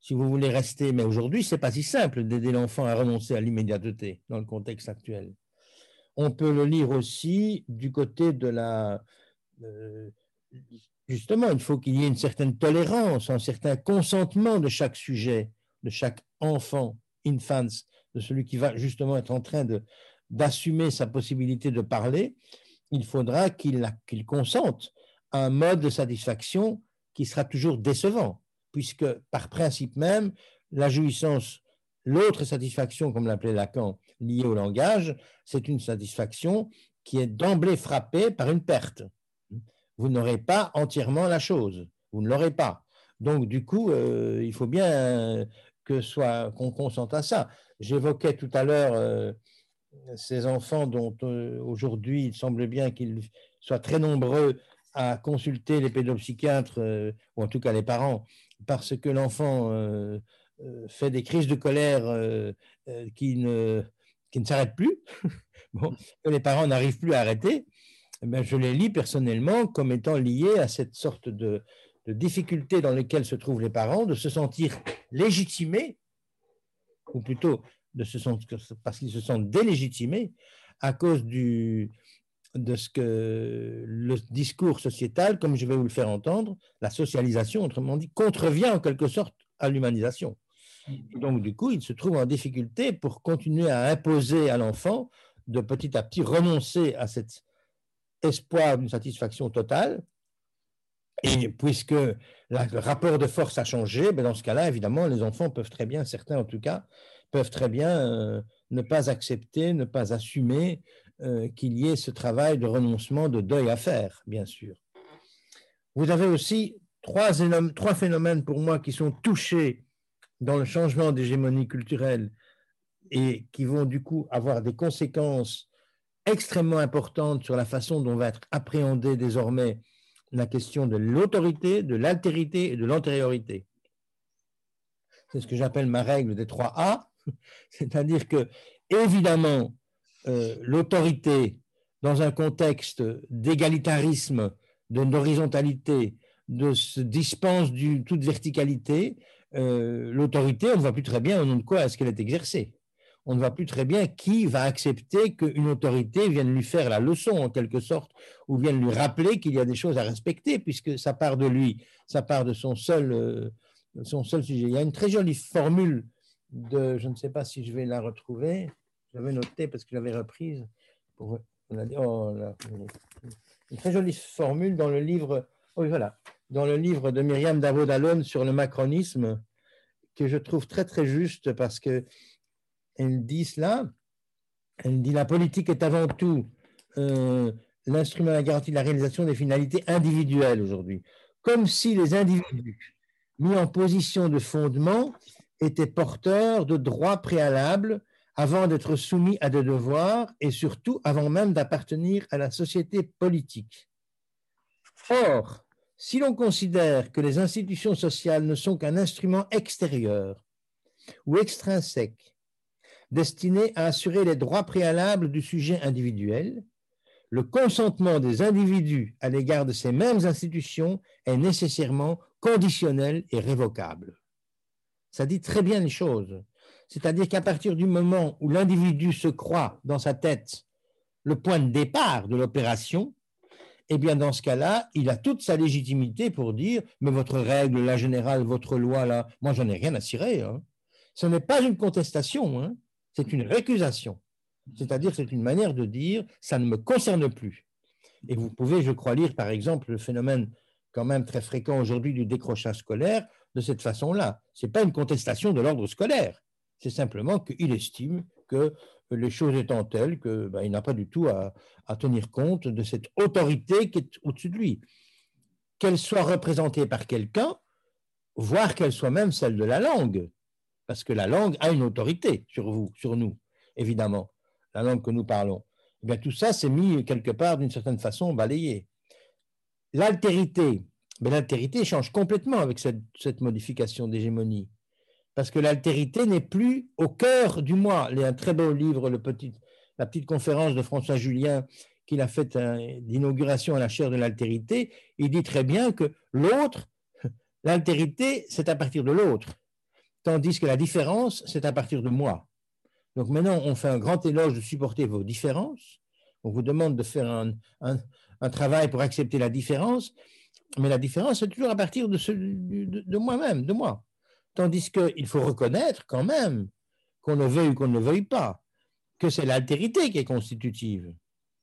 Si vous voulez rester, mais aujourd'hui, ce n'est pas si simple d'aider l'enfant à renoncer à l'immédiateté dans le contexte actuel. On peut le lire aussi du côté de la... Euh, justement, il faut qu'il y ait une certaine tolérance, un certain consentement de chaque sujet, de chaque enfant, infant, de celui qui va justement être en train d'assumer sa possibilité de parler. Il faudra qu'il consente un mode de satisfaction qui sera toujours décevant, puisque par principe même, la jouissance L'autre satisfaction, comme l'appelait Lacan, liée au langage, c'est une satisfaction qui est d'emblée frappée par une perte. Vous n'aurez pas entièrement la chose, vous ne l'aurez pas. Donc, du coup, euh, il faut bien que soit qu'on consente à ça. J'évoquais tout à l'heure euh, ces enfants dont euh, aujourd'hui il semble bien qu'ils soient très nombreux à consulter les pédopsychiatres, ou en tout cas les parents, parce que l'enfant fait des crises de colère qui ne, qui ne s'arrêtent plus, <laughs> bon, que les parents n'arrivent plus à arrêter. Eh je les lis personnellement comme étant liés à cette sorte de, de difficultés dans lesquelles se trouvent les parents, de se sentir légitimés, ou plutôt de se sentir, parce qu'ils se sentent délégitimés à cause du, de ce que le discours sociétal, comme je vais vous le faire entendre, la socialisation, autrement dit, contrevient en quelque sorte à l'humanisation. Donc, du coup, il se trouve en difficulté pour continuer à imposer à l'enfant de petit à petit renoncer à cet espoir d'une satisfaction totale et puisque le rapport de force a changé, ben dans ce cas-là, évidemment, les enfants peuvent très bien, certains en tout cas, peuvent très bien euh, ne pas accepter, ne pas assumer euh, qu'il y ait ce travail de renoncement, de deuil à faire, bien sûr. Vous avez aussi trois, trois phénomènes pour moi qui sont touchés dans le changement d'hégémonie culturelle et qui vont du coup avoir des conséquences extrêmement importantes sur la façon dont va être appréhendée désormais la question de l'autorité, de l'altérité et de l'antériorité. C'est ce que j'appelle ma règle des trois A, <laughs> c'est-à-dire que, évidemment, euh, l'autorité, dans un contexte d'égalitarisme, d'horizontalité, de se dispense de toute verticalité, euh, l'autorité, on ne voit plus très bien au nom de quoi est-ce qu'elle est exercée on ne voit plus très bien qui va accepter qu'une autorité vienne lui faire la leçon en quelque sorte, ou vienne lui rappeler qu'il y a des choses à respecter, puisque ça part de lui, ça part de son seul, euh, son seul sujet. Il y a une très jolie formule de, je ne sais pas si je vais la retrouver, j'avais noté parce que j'avais reprise. Pour, oh une très jolie formule dans le livre, oh voilà, dans le livre de Myriam Davodalon sur le macronisme, que je trouve très très juste parce que elle dit cela. Elle dit la politique est avant tout euh, l'instrument à garantie de la réalisation des finalités individuelles aujourd'hui. Comme si les individus mis en position de fondement étaient porteurs de droits préalables avant d'être soumis à des devoirs et surtout avant même d'appartenir à la société politique. Or, si l'on considère que les institutions sociales ne sont qu'un instrument extérieur ou extrinsèque destiné à assurer les droits préalables du sujet individuel, le consentement des individus à l'égard de ces mêmes institutions est nécessairement conditionnel et révocable. Ça dit très bien les choses. C'est-à-dire qu'à partir du moment où l'individu se croit dans sa tête le point de départ de l'opération, eh bien dans ce cas-là, il a toute sa légitimité pour dire mais votre règle, la générale, votre loi là, moi j'en ai rien à cirer. Hein. Ce n'est pas une contestation. Hein c'est une récusation. C'est-à-dire, c'est une manière de dire ça ne me concerne plus. Et vous pouvez, je crois, lire par exemple le phénomène quand même très fréquent aujourd'hui du décrochage scolaire de cette façon-là. Ce n'est pas une contestation de l'ordre scolaire. C'est simplement qu'il estime que les choses étant telles qu'il ben, n'a pas du tout à, à, tenir compte de cette autorité qui est au-dessus de lui. Qu'elle soit représentée par quelqu'un, voire qu'elle soit même celle de la langue parce que la langue a une autorité sur vous, sur nous, évidemment, la langue que nous parlons. Eh bien, tout ça s'est mis quelque part, d'une certaine façon, balayé. L'altérité, mais l'altérité change complètement avec cette, modification d'hégémonie, parce que l'altérité n'est plus au cœur du moi. Il y a un très beau livre, la petite conférence de François Julien qu'il a faite d'inauguration à la chaire de l'altérité. Il dit très bien que l'autre, <laughs> l'altérité, c'est à partir de l'autre tandis que la différence, c'est à partir de moi. Donc maintenant, on fait un grand éloge de supporter vos différences. On vous demande de faire un, travail pour accepter la différence, mais la différence, c'est toujours à partir de, moi-même, de moi. Tandis qu'il faut reconnaître quand même, qu'on le veuille ou qu'on ne le veuille pas, que c'est l'altérité qui est constitutive.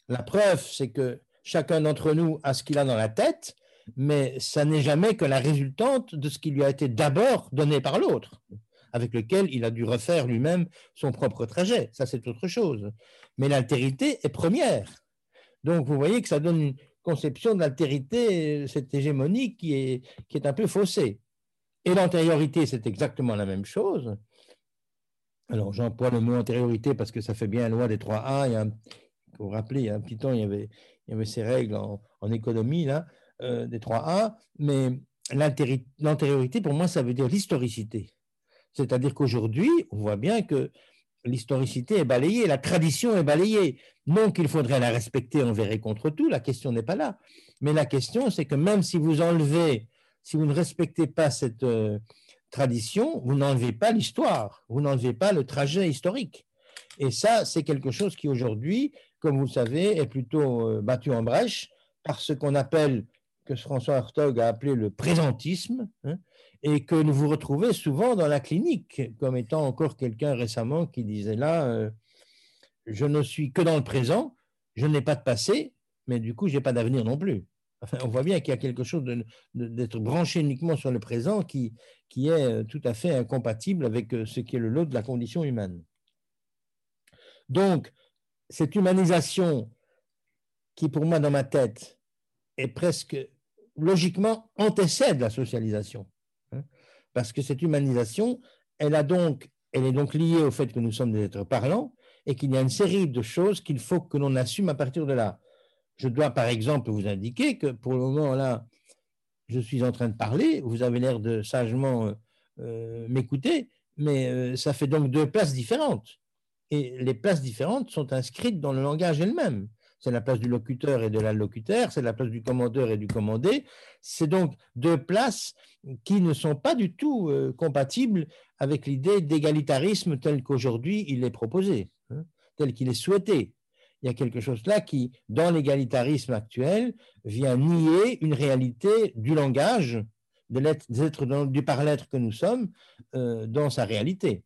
La preuve, c'est que chacun d'entre nous a ce qu'il a dans la tête, mais ça n'est jamais que la résultante de ce qui lui a été d'abord donné par l'autre. avec lequel il a dû refaire lui-même son propre trajet. Ça, c'est autre chose. Mais l'altérité est première. Donc, vous voyez que ça donne une conception de l'altérité, cette hégémonie qui est, qui est un peu faussée. Et l'antériorité, c'est exactement la même chose. Alors, j'emploie le mot antériorité parce que ça fait bien la loi des 3A. Il y a vous rappeler, il y a un petit temps, il y avait, il y avait ces règles en, économie, là, euh, des 3A, mais l'antériorité, pour moi, ça veut dire l'historicité. C'est-à-dire qu'aujourd'hui, on voit bien que l'historicité est balayée, la tradition est balayée. Non qu'il faudrait la respecter envers et contre tout, la question n'est pas là. Mais la question, c'est que même si vous enlevez, si vous ne respectez pas cette euh, tradition, vous n'enlevez pas l'histoire, vous n'enlevez pas le trajet historique. Et ça, c'est quelque chose qui aujourd'hui, comme vous le savez, est plutôt euh, battu en brèche par ce qu'on appelle, que François Hartog a appelé le présentisme, hein, et que vous retrouvez souvent dans la clinique, comme étant encore quelqu'un récemment qui disait là, euh, je ne suis que dans le présent, je n'ai pas de passé, mais du coup, je n'ai pas d'avenir non plus. on voit bien qu'il y a quelque chose d'être branché uniquement sur le présent qui, qui est euh, tout à fait incompatible avec ce qui est le lot de la condition humaine. Donc, cette humanisation qui, pour moi, dans ma tête, est presque logiquement antécède la socialisation. Hein, parce que cette humanisation, elle, a donc, elle est donc liée au fait que nous sommes des êtres parlants et qu'il y a une série de choses qu'il faut que l'on assume à partir de là. Je dois, par exemple, vous indiquer que pour le moment, là, je suis en train de parler, vous avez l'air de sagement euh, m'écouter, mais euh, ça fait donc deux places différentes et les places différentes sont inscrites dans le langage elle-même. C'est la place du locuteur et de l'allocuteur, c'est la place du commandeur et du commandé. C'est donc deux places qui ne sont pas du tout euh, compatibles avec l'idée d'égalitarisme tel qu'aujourd'hui il est proposé, hein, tel qu'il est souhaité. Il y a quelque chose là qui, dans l'égalitarisme actuel, vient nier une réalité du langage, de l'être, du par-l'être que nous sommes, euh, dans sa réalité.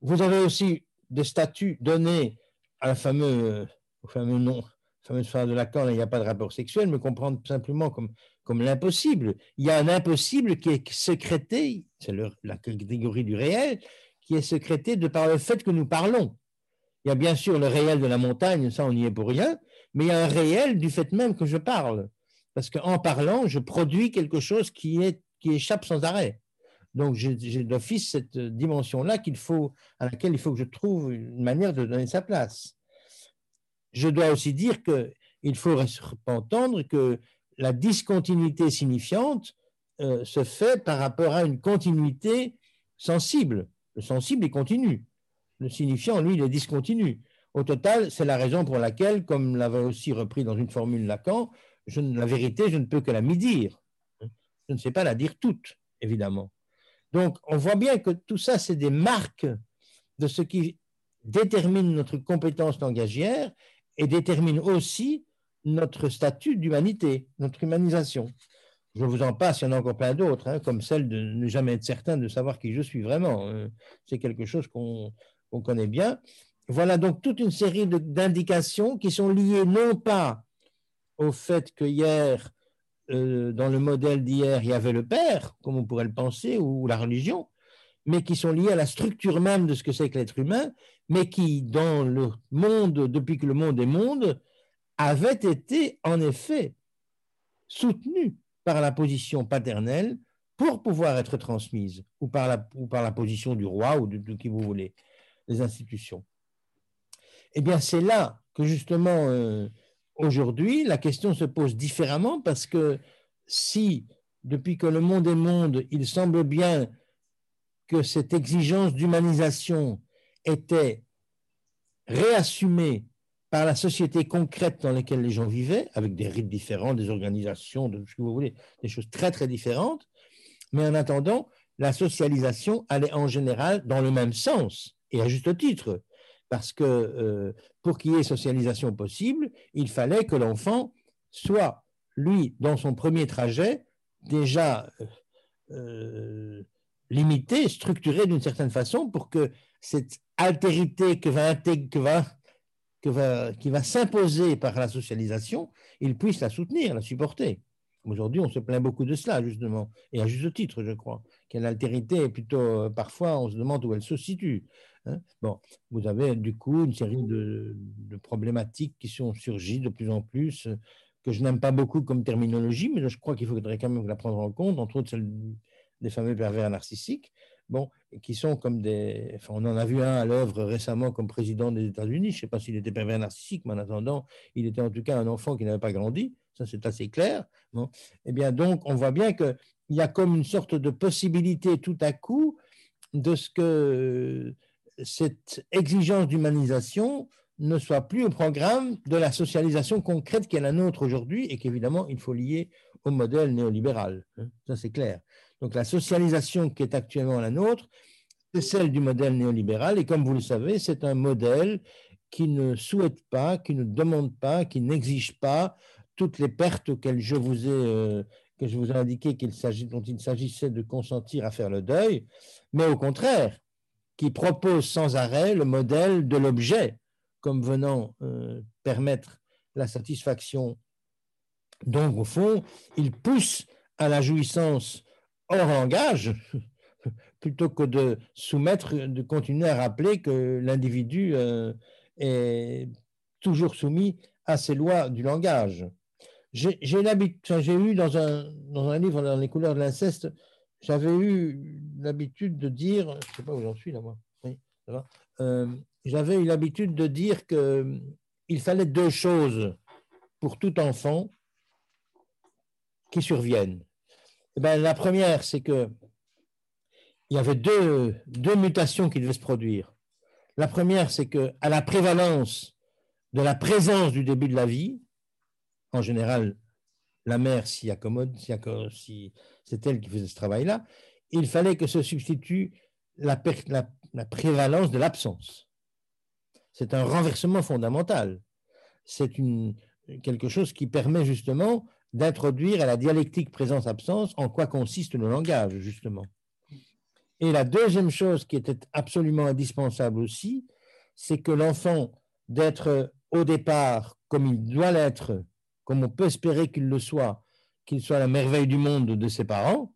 Vous avez aussi des statuts donnés à la fameux, au fameux nom, fameuse phrase de Lacan, il n'y a pas de rapport sexuel, mais comprendre simplement comme, comme l'impossible. Il y a un impossible qui est sécrété, c'est la catégorie du réel, qui est sécrété de par le fait que nous parlons. Il y a bien sûr le réel de la montagne, ça on n'y est pour rien, mais il y a un réel du fait même que je parle. Parce qu'en parlant, je produis quelque chose qui échappe sans arrêt. Donc, j'ai d'office cette dimension-là à laquelle il faut que je trouve une manière de donner sa place. Je dois aussi dire qu'il faut entendre que la discontinuité signifiante euh, se fait par rapport à une continuité sensible. Le sensible est continu. Le signifiant, lui, il est discontinu. Au total, c'est la raison pour laquelle, comme l'avait aussi repris dans une formule Lacan, la vérité, je ne peux que la mi-dire. Je ne sais pas la dire toute, évidemment. Donc, on voit bien que tout ça, c'est des marques de ce qui détermine notre compétence langagière et détermine aussi notre statut d'humanité, notre humanisation. Je vous en passe, il y en a encore plein d'autres, hein, comme celle de ne jamais être certain de savoir qui je suis vraiment. Hein. C'est quelque chose qu'on connaît bien. Voilà donc toute une série d'indications qui sont liées non pas au fait que hier, euh, dans le modèle d'hier, il y avait le Père, comme on pourrait le penser, ou la religion, mais qui sont liés à la structure même de ce que c'est que l'être humain, mais qui, dans le monde, depuis que le monde est monde, avaient été en effet soutenus par la position paternelle pour pouvoir être transmises, ou par la, ou par la position du roi ou de, qui vous voulez, des institutions. Eh bien, c'est là que justement euh, Aujourd'hui, la question se pose différemment parce que si, depuis que le monde est monde, il semble bien que cette exigence d'humanisation était réassumée par la société concrète dans laquelle les gens vivaient, avec des rites différents, des organisations, de des choses très très différentes, mais en attendant, la socialisation allait en général dans le même sens, et à juste titre parce que euh, pour qu'il y ait socialisation possible, il fallait que l'enfant soit, lui, dans son premier trajet, déjà euh, euh, limité, structuré d'une certaine façon pour que cette altérité qui va s'imposer par la socialisation, il puisse la soutenir, la supporter. Aujourd'hui, on se plaint beaucoup de cela, justement, et à juste titre, je crois, qu'une altérité plutôt, parfois, on se demande où elle se situe. Hein. Bon, vous avez du coup une série de, problématiques qui sont surgies de plus en plus, euh, que je n'aime pas beaucoup comme terminologie, mais je crois qu'il faudrait quand même la prendre en compte, entre autres celle des fameux pervers narcissiques, bon, qui sont comme des. On en a vu un à l'œuvre récemment comme président des États-Unis. Je ne sais pas s'il était pervers narcissique, mais en attendant, il était en tout cas un enfant qui n'avait pas grandi. Ça, c'est assez clair. Bon. Eh bien, donc, on voit bien qu'il y a comme une sorte de possibilité tout à coup de ce que cette exigence d'humanisation ne soit plus au programme de la socialisation concrète qui est la nôtre aujourd'hui et qu'évidemment, il faut lier au modèle néolibéral. Hein. Ça, c'est clair. Donc, la socialisation qui est actuellement la nôtre, c'est celle du modèle néolibéral. Et comme vous le savez, c'est un modèle qui ne souhaite pas, qui ne demande pas, qui n'exige pas toutes les pertes auxquelles je vous ai, euh, que je vous ai indiqué qu'il dont il s'agissait de consentir à faire le deuil, mais au contraire, qui propose sans arrêt le modèle de l'objet comme venant euh, permettre la satisfaction. Donc, au fond, il pousse à la jouissance hors langage, <laughs> plutôt que de soumettre, de continuer à rappeler que l'individu euh, est toujours soumis à ces lois du langage. J'ai eu dans un, dans un livre, dans les couleurs de l'inceste, j'avais eu l'habitude de dire, je ne sais pas où j'en suis là, moi, euh, j'avais eu l'habitude de dire qu'il fallait deux choses pour tout enfant qui surviennent. Eh ben, la première, c'est que il y avait deux, deux mutations qui devaient se produire. La première, c'est que à la prévalence de la présence du début de la vie, en général, la mère s'y accommode, si c'est elle qui faisait ce travail-là, il fallait que se substitue la, la prévalence de l'absence. C'est un renversement fondamental. C'est quelque chose qui permet justement d'introduire à la dialectique présence-absence en quoi consiste le langage, justement. Et la deuxième chose qui était absolument indispensable aussi, c'est que l'enfant, d'être au départ comme il doit l'être, comme on peut espérer qu'il le soit, qu'il soit la merveille du monde de ses parents,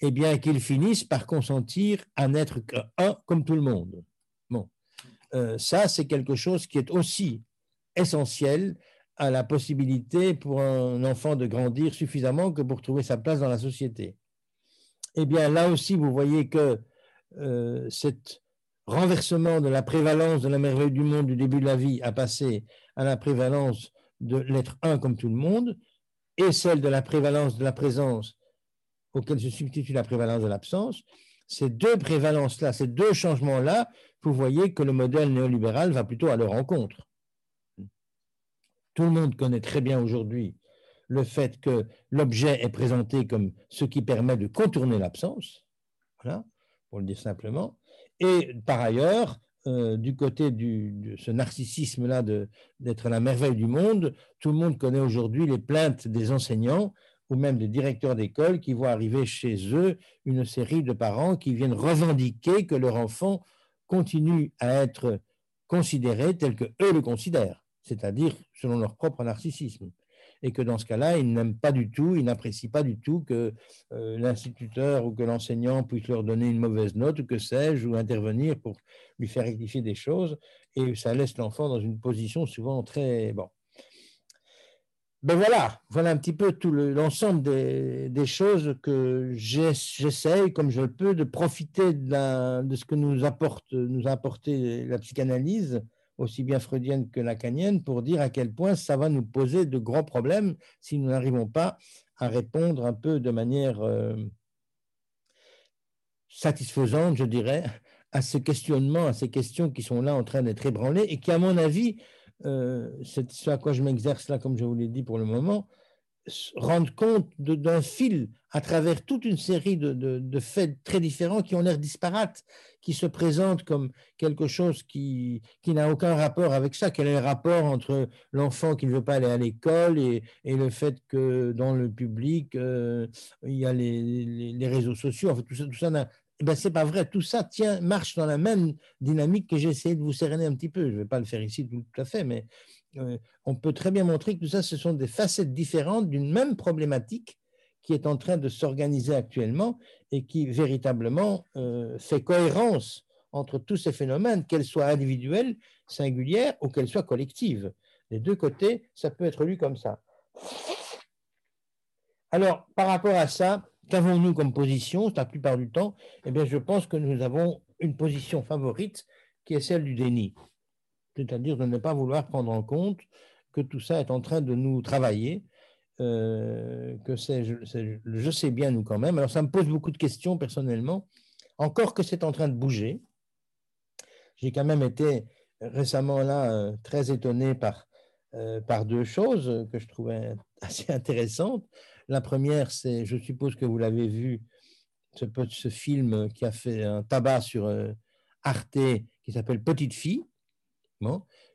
eh bien qu'il finisse par consentir à n'être qu'un comme tout le monde. Bon, euh, ça c'est quelque chose qui est aussi essentiel à la possibilité pour un enfant de grandir suffisamment que pour trouver sa place dans la société. Eh bien là aussi, vous voyez que euh, cet renversement de la prévalence de la merveille du monde du début de la vie a passé à la prévalence de l'être un comme tout le monde, et celle de la prévalence de la présence auquel se substitue la prévalence de l'absence, ces deux prévalences-là, ces deux changements-là, vous voyez que le modèle néolibéral va plutôt à leur rencontre. Tout le monde connaît très bien aujourd'hui le fait que l'objet est présenté comme ce qui permet de contourner l'absence, voilà, pour le dire simplement, et par ailleurs, euh, du côté de ce narcissisme-là d'être la merveille du monde, tout le monde connaît aujourd'hui les plaintes des enseignants ou même des directeurs d'école qui voient arriver chez eux une série de parents qui viennent revendiquer que leur enfant continue à être considéré tel que eux le considèrent, c'est-à-dire selon leur propre narcissisme et que dans ce cas-là, ils n'aiment pas du tout, ils n'apprécient pas du tout que euh, l'instituteur ou que l'enseignant puisse leur donner une mauvaise note ou que sais-je, ou intervenir pour lui faire rectifier des choses, et ça laisse l'enfant dans une position souvent très... Bon. Ben voilà, voilà un petit peu tout l'ensemble des, choses que j'essaye, comme je le peux, de profiter de, de ce que nous apporte, nous a apporté la psychanalyse aussi bien freudienne que lacanienne, pour dire à quel point ça va nous poser de grands problèmes si nous n'arrivons pas à répondre un peu de manière euh, satisfaisante, je dirais, à ce questionnement, à ces questions qui sont là en train d'être ébranlées et qui, à mon avis, euh, c'est ce à quoi je m'exerce là, comme je vous l'ai dit pour le moment, rendre compte d'un fil à travers toute une série de, faits très différents qui ont l'air disparates, qui se présentent comme quelque chose qui, qui n'a aucun rapport avec ça. Quel est le rapport entre l'enfant qui ne veut pas aller à l'école et, et, le fait que dans le public, euh, il y a les, les, réseaux sociaux, en fait, tout ça, tout ça eh ben, c'est pas vrai. Tout ça tient, marche dans la même dynamique que j'ai essayé de vous séréner un petit peu. Je ne vais pas le faire ici tout à fait, mais on peut très bien montrer que tout ça, ce sont des facettes différentes d'une même problématique qui est en train de s'organiser actuellement et qui véritablement euh, fait cohérence entre tous ces phénomènes, qu'elles soient individuelles, singulières ou qu'elles soient collectives. Les deux côtés, ça peut être lu comme ça. Alors, par rapport à ça, qu'avons-nous comme position? La plupart du temps Eh bien, je pense que nous avons une position favorite qui est celle du déni, c'est-à-dire de ne pas vouloir prendre en compte que tout ça est en train de nous travailler, euh, que c'est, je, sais bien nous quand même. Alors ça me pose beaucoup de questions personnellement, encore que c'est en train de bouger. J'ai quand même été récemment là euh, très étonné par, euh, par deux choses que je trouvais <laughs> assez intéressantes. La première, c'est, je suppose que vous l'avez vu, ce, film qui a fait un tabac sur Arte qui s'appelle Petite fille,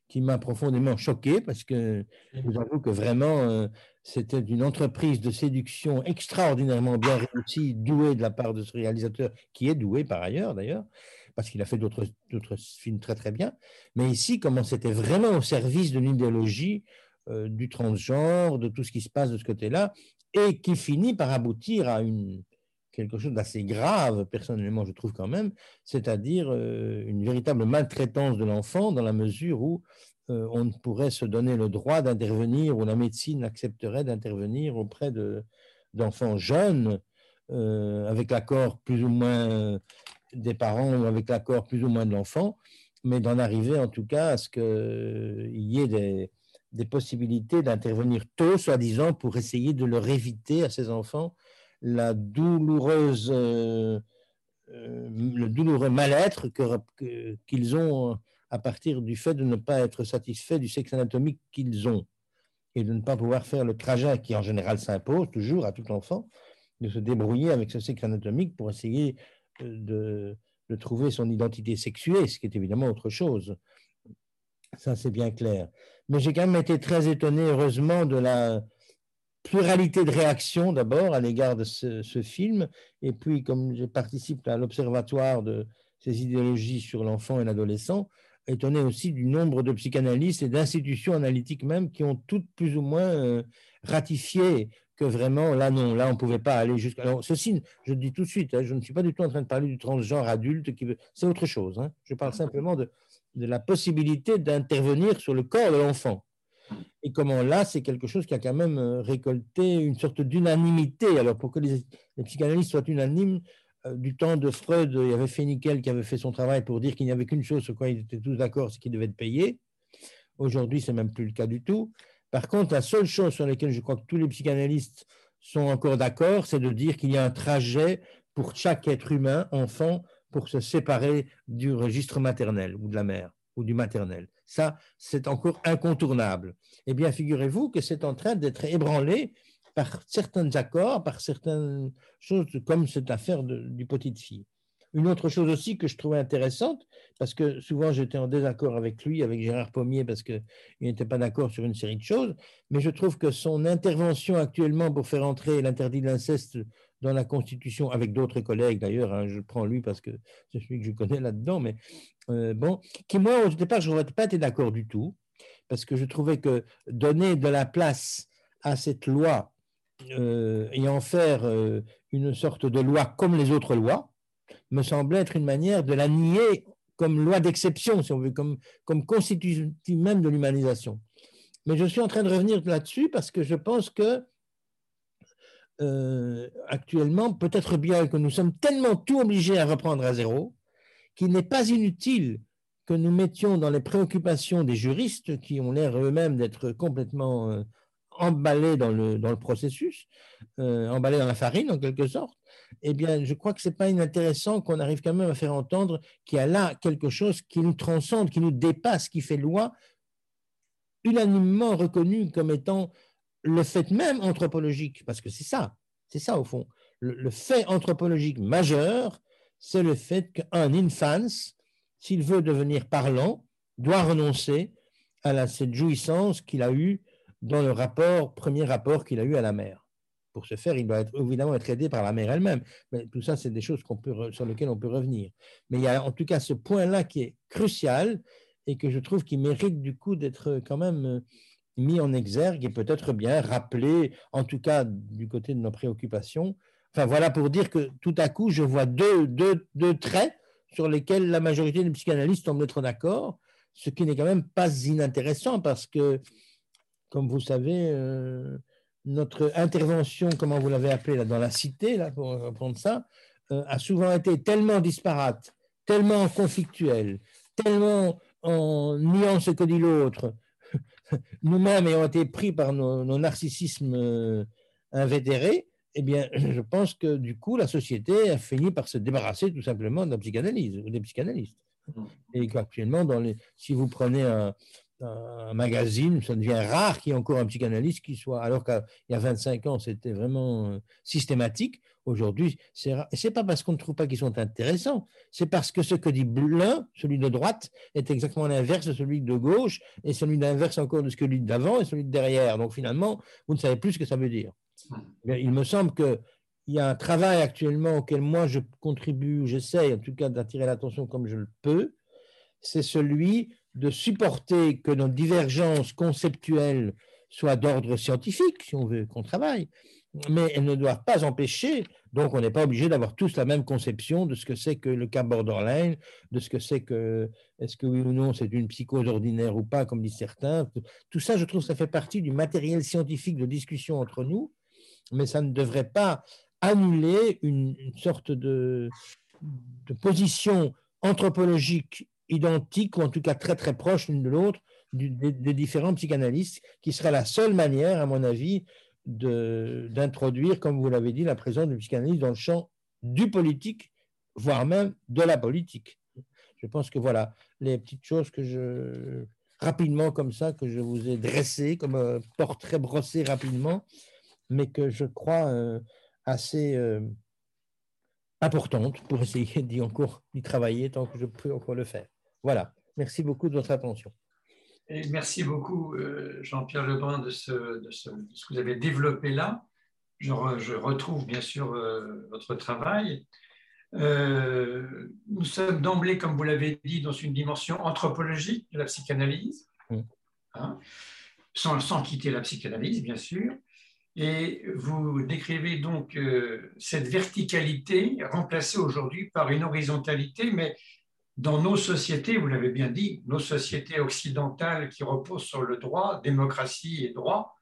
qui m'a profondément choqué parce que je vous avoue que vraiment euh, c'était une entreprise de séduction extraordinairement bien réussie, douée de la part de ce réalisateur, qui est doué par ailleurs d'ailleurs, parce qu'il a fait d'autres films très très bien. Mais ici, comment c'était vraiment au service de l'idéologie euh, du transgenre, de tout ce qui se passe de ce côté-là, et qui finit par aboutir à une, quelque chose d'assez grave, personnellement, je trouve quand même, c'est-à-dire euh, une véritable maltraitance de l'enfant dans la mesure où euh, on pourrait se donner le droit d'intervenir, ou la médecine accepterait d'intervenir auprès d'enfants jeunes, euh, avec l'accord plus ou moins des parents ou avec l'accord plus ou moins de l'enfant, mais d'en arriver en tout cas à ce qu'il y ait des, des possibilités d'intervenir tôt, soi-disant, pour essayer de leur éviter à ces enfants la douloureuse, euh, euh, le douloureux mal-être qu'ils ont à partir du fait de ne pas être satisfaits du sexe anatomique qu'ils ont et de ne pas pouvoir faire le trajet qui en général s'impose toujours à tout enfant, de se débrouiller avec ce sexe anatomique pour essayer euh, de, de trouver son identité sexuée, ce qui est évidemment autre chose. Ça, c'est bien clair. Mais j'ai quand même été très étonné, heureusement, de la, pluralité de réactions d'abord à l'égard de ce, film, et puis comme je participe à l'observatoire de ces idéologies sur l'enfant et l'adolescent, étonné aussi du nombre de psychanalystes et d'institutions analytiques même qui ont toutes plus ou moins euh, ratifié que vraiment, là non, là on ne pouvait pas aller jusqu'à... Alors ceci, je dis tout de suite, hein, je ne suis pas du tout en train de parler du transgenre adulte, qui c'est autre chose. Hein. Je parle simplement de la possibilité d'intervenir sur le corps de l'enfant et comment là, c'est quelque chose qui a quand même euh, récolté une sorte d'unanimité. Alors, pour que les, psychanalystes soient unanimes, euh, du temps de Freud, il y avait Fénikel qui avait fait son travail pour dire qu'il n'y avait qu'une chose sur quoi ils étaient tous d'accord, c'est qu'il devait être payé. Aujourd'hui, c'est même plus le cas du tout. Par contre, la seule chose sur laquelle je crois que tous les psychanalystes sont encore d'accord, c'est de dire qu'il y a un trajet pour chaque être humain, enfant, pour se séparer du registre maternel ou de la mère ou du maternel. Ça, c'est encore incontournable. Eh bien, figurez-vous que c'est en train d'être ébranlé par certains accords, par certaines choses, comme cette affaire du petite fille. Une autre chose aussi que je trouvais intéressante, parce que souvent j'étais en désaccord avec lui, avec Gérard Pommier, parce qu'il n'était pas d'accord sur une série de choses, mais je trouve que son intervention actuellement pour faire entrer l'interdit de l'inceste dans la Constitution, avec d'autres collègues d'ailleurs, hein, je prends lui parce que c'est celui que je connais là-dedans, mais euh, bon, qui moi au départ je n'aurais pas été d'accord du tout, parce que je trouvais que donner de la place à cette loi euh, et en faire euh, une sorte de loi comme les autres lois, me semblait être une manière de la nier comme loi d'exception, si on veut, comme, comme constitutive même de l'humanisation. Mais je suis en train de revenir là-dessus parce que je pense que euh, actuellement, peut-être bien que nous sommes tellement tout obligés à reprendre à zéro, qu'il n'est pas inutile que nous mettions dans les préoccupations des juristes qui ont l'air eux-mêmes d'être complètement euh, emballés dans le, processus, euh, emballés dans la farine en quelque sorte, eh bien, je crois que ce n'est pas inintéressant qu'on arrive quand même à faire entendre qu'il y a là quelque chose qui nous transcende, qui nous dépasse, qui fait loi, unanimement reconnu comme étant le fait même anthropologique, parce que c'est ça, c'est ça au fond. Le, fait anthropologique majeur, c'est le fait qu'un infant, s'il veut devenir parlant, doit renoncer à cette jouissance qu'il a eue dans le rapport, premier rapport qu'il a eu à la mère. Pour ce faire, il doit évidemment être aidé par la mère elle-même. Mais tout ça, c'est des choses sur lesquelles on peut revenir. Mais il y a en tout cas ce point-là qui est crucial et que je trouve qui mérite du coup d'être quand même mis en exergue et peut-être bien rappelé, en tout cas du côté de nos préoccupations. Enfin voilà pour dire que tout à coup, je vois deux, deux, deux traits sur lesquels la majorité des psychanalystes semblent être d'accord, ce qui n'est quand même pas inintéressant parce que, comme vous savez, euh, notre intervention, comment vous l'avez appelé là, dans la cité, là, pour reprendre ça, euh, a souvent été tellement disparate, tellement conflictuelle, tellement en niant ce que dit l'autre, <laughs> nous-mêmes ayant été pris par nos, narcissismes euh, invétérés, eh bien, <clears throat> je pense que du coup, la société a fini par se débarrasser tout simplement de la psychanalyse ou des psychanalystes. Mmh. Et dans les, si vous prenez un, un magazine, ça devient rare qu'il y ait encore un psychanalyste qui soit, alors qu'il y a 25 ans, c'était vraiment euh, systématique. Aujourd'hui, c'est c'est pas parce qu'on ne trouve pas qu'ils sont intéressants, c'est parce que ce que dit l'un, celui de droite, est exactement l'inverse de celui de gauche, et celui d'inverse encore de ce que lui d'avant et celui de derrière. Donc finalement, vous ne savez plus ce que ça veut dire. Il me semble qu'il y a un travail actuellement auquel moi je contribue, j'essaie en tout cas d'attirer l'attention comme je le peux, c'est celui de supporter que nos divergences conceptuelles soient d'ordre scientifique, si on veut qu'on travaille, mais elles ne doivent pas empêcher, donc on n'est pas obligé d'avoir tous la même conception de ce que c'est que le cas borderline, de ce que c'est que, est-ce que oui ou non c'est une psychose ordinaire ou pas, comme disent certains. Tout ça, je trouve, ça fait partie du matériel scientifique de discussion entre nous, mais ça ne devrait pas annuler une, sorte de, de position anthropologique identiques, ou en tout cas très très proches l'une de l'autre, des, différents psychanalystes, qui serait la seule manière, à mon avis, d'introduire, comme vous l'avez dit, la présence du psychanalyste dans le champ du politique, voire même de la politique. Je pense que voilà les petites choses que je, rapidement comme ça, que je vous ai dressées comme un portrait brossé rapidement, mais que je crois euh, assez euh, importante pour essayer d'y encore d'y travailler tant que je peux encore le faire. Voilà. Merci beaucoup de votre attention. Et merci beaucoup, euh, Jean-Pierre Lebrun, de ce, de, ce, que vous avez développé là. Je, retrouve bien sûr euh, votre travail. Euh, nous sommes d'emblée, comme vous l'avez dit, dans une dimension anthropologique de la psychanalyse, hein, sans, sans, quitter la psychanalyse, bien sûr. Et vous décrivez donc cette verticalité remplacée aujourd'hui par une horizontalité, mais dans nos sociétés, vous l'avez bien dit, nos sociétés occidentales qui reposent sur le droit, démocratie et droit,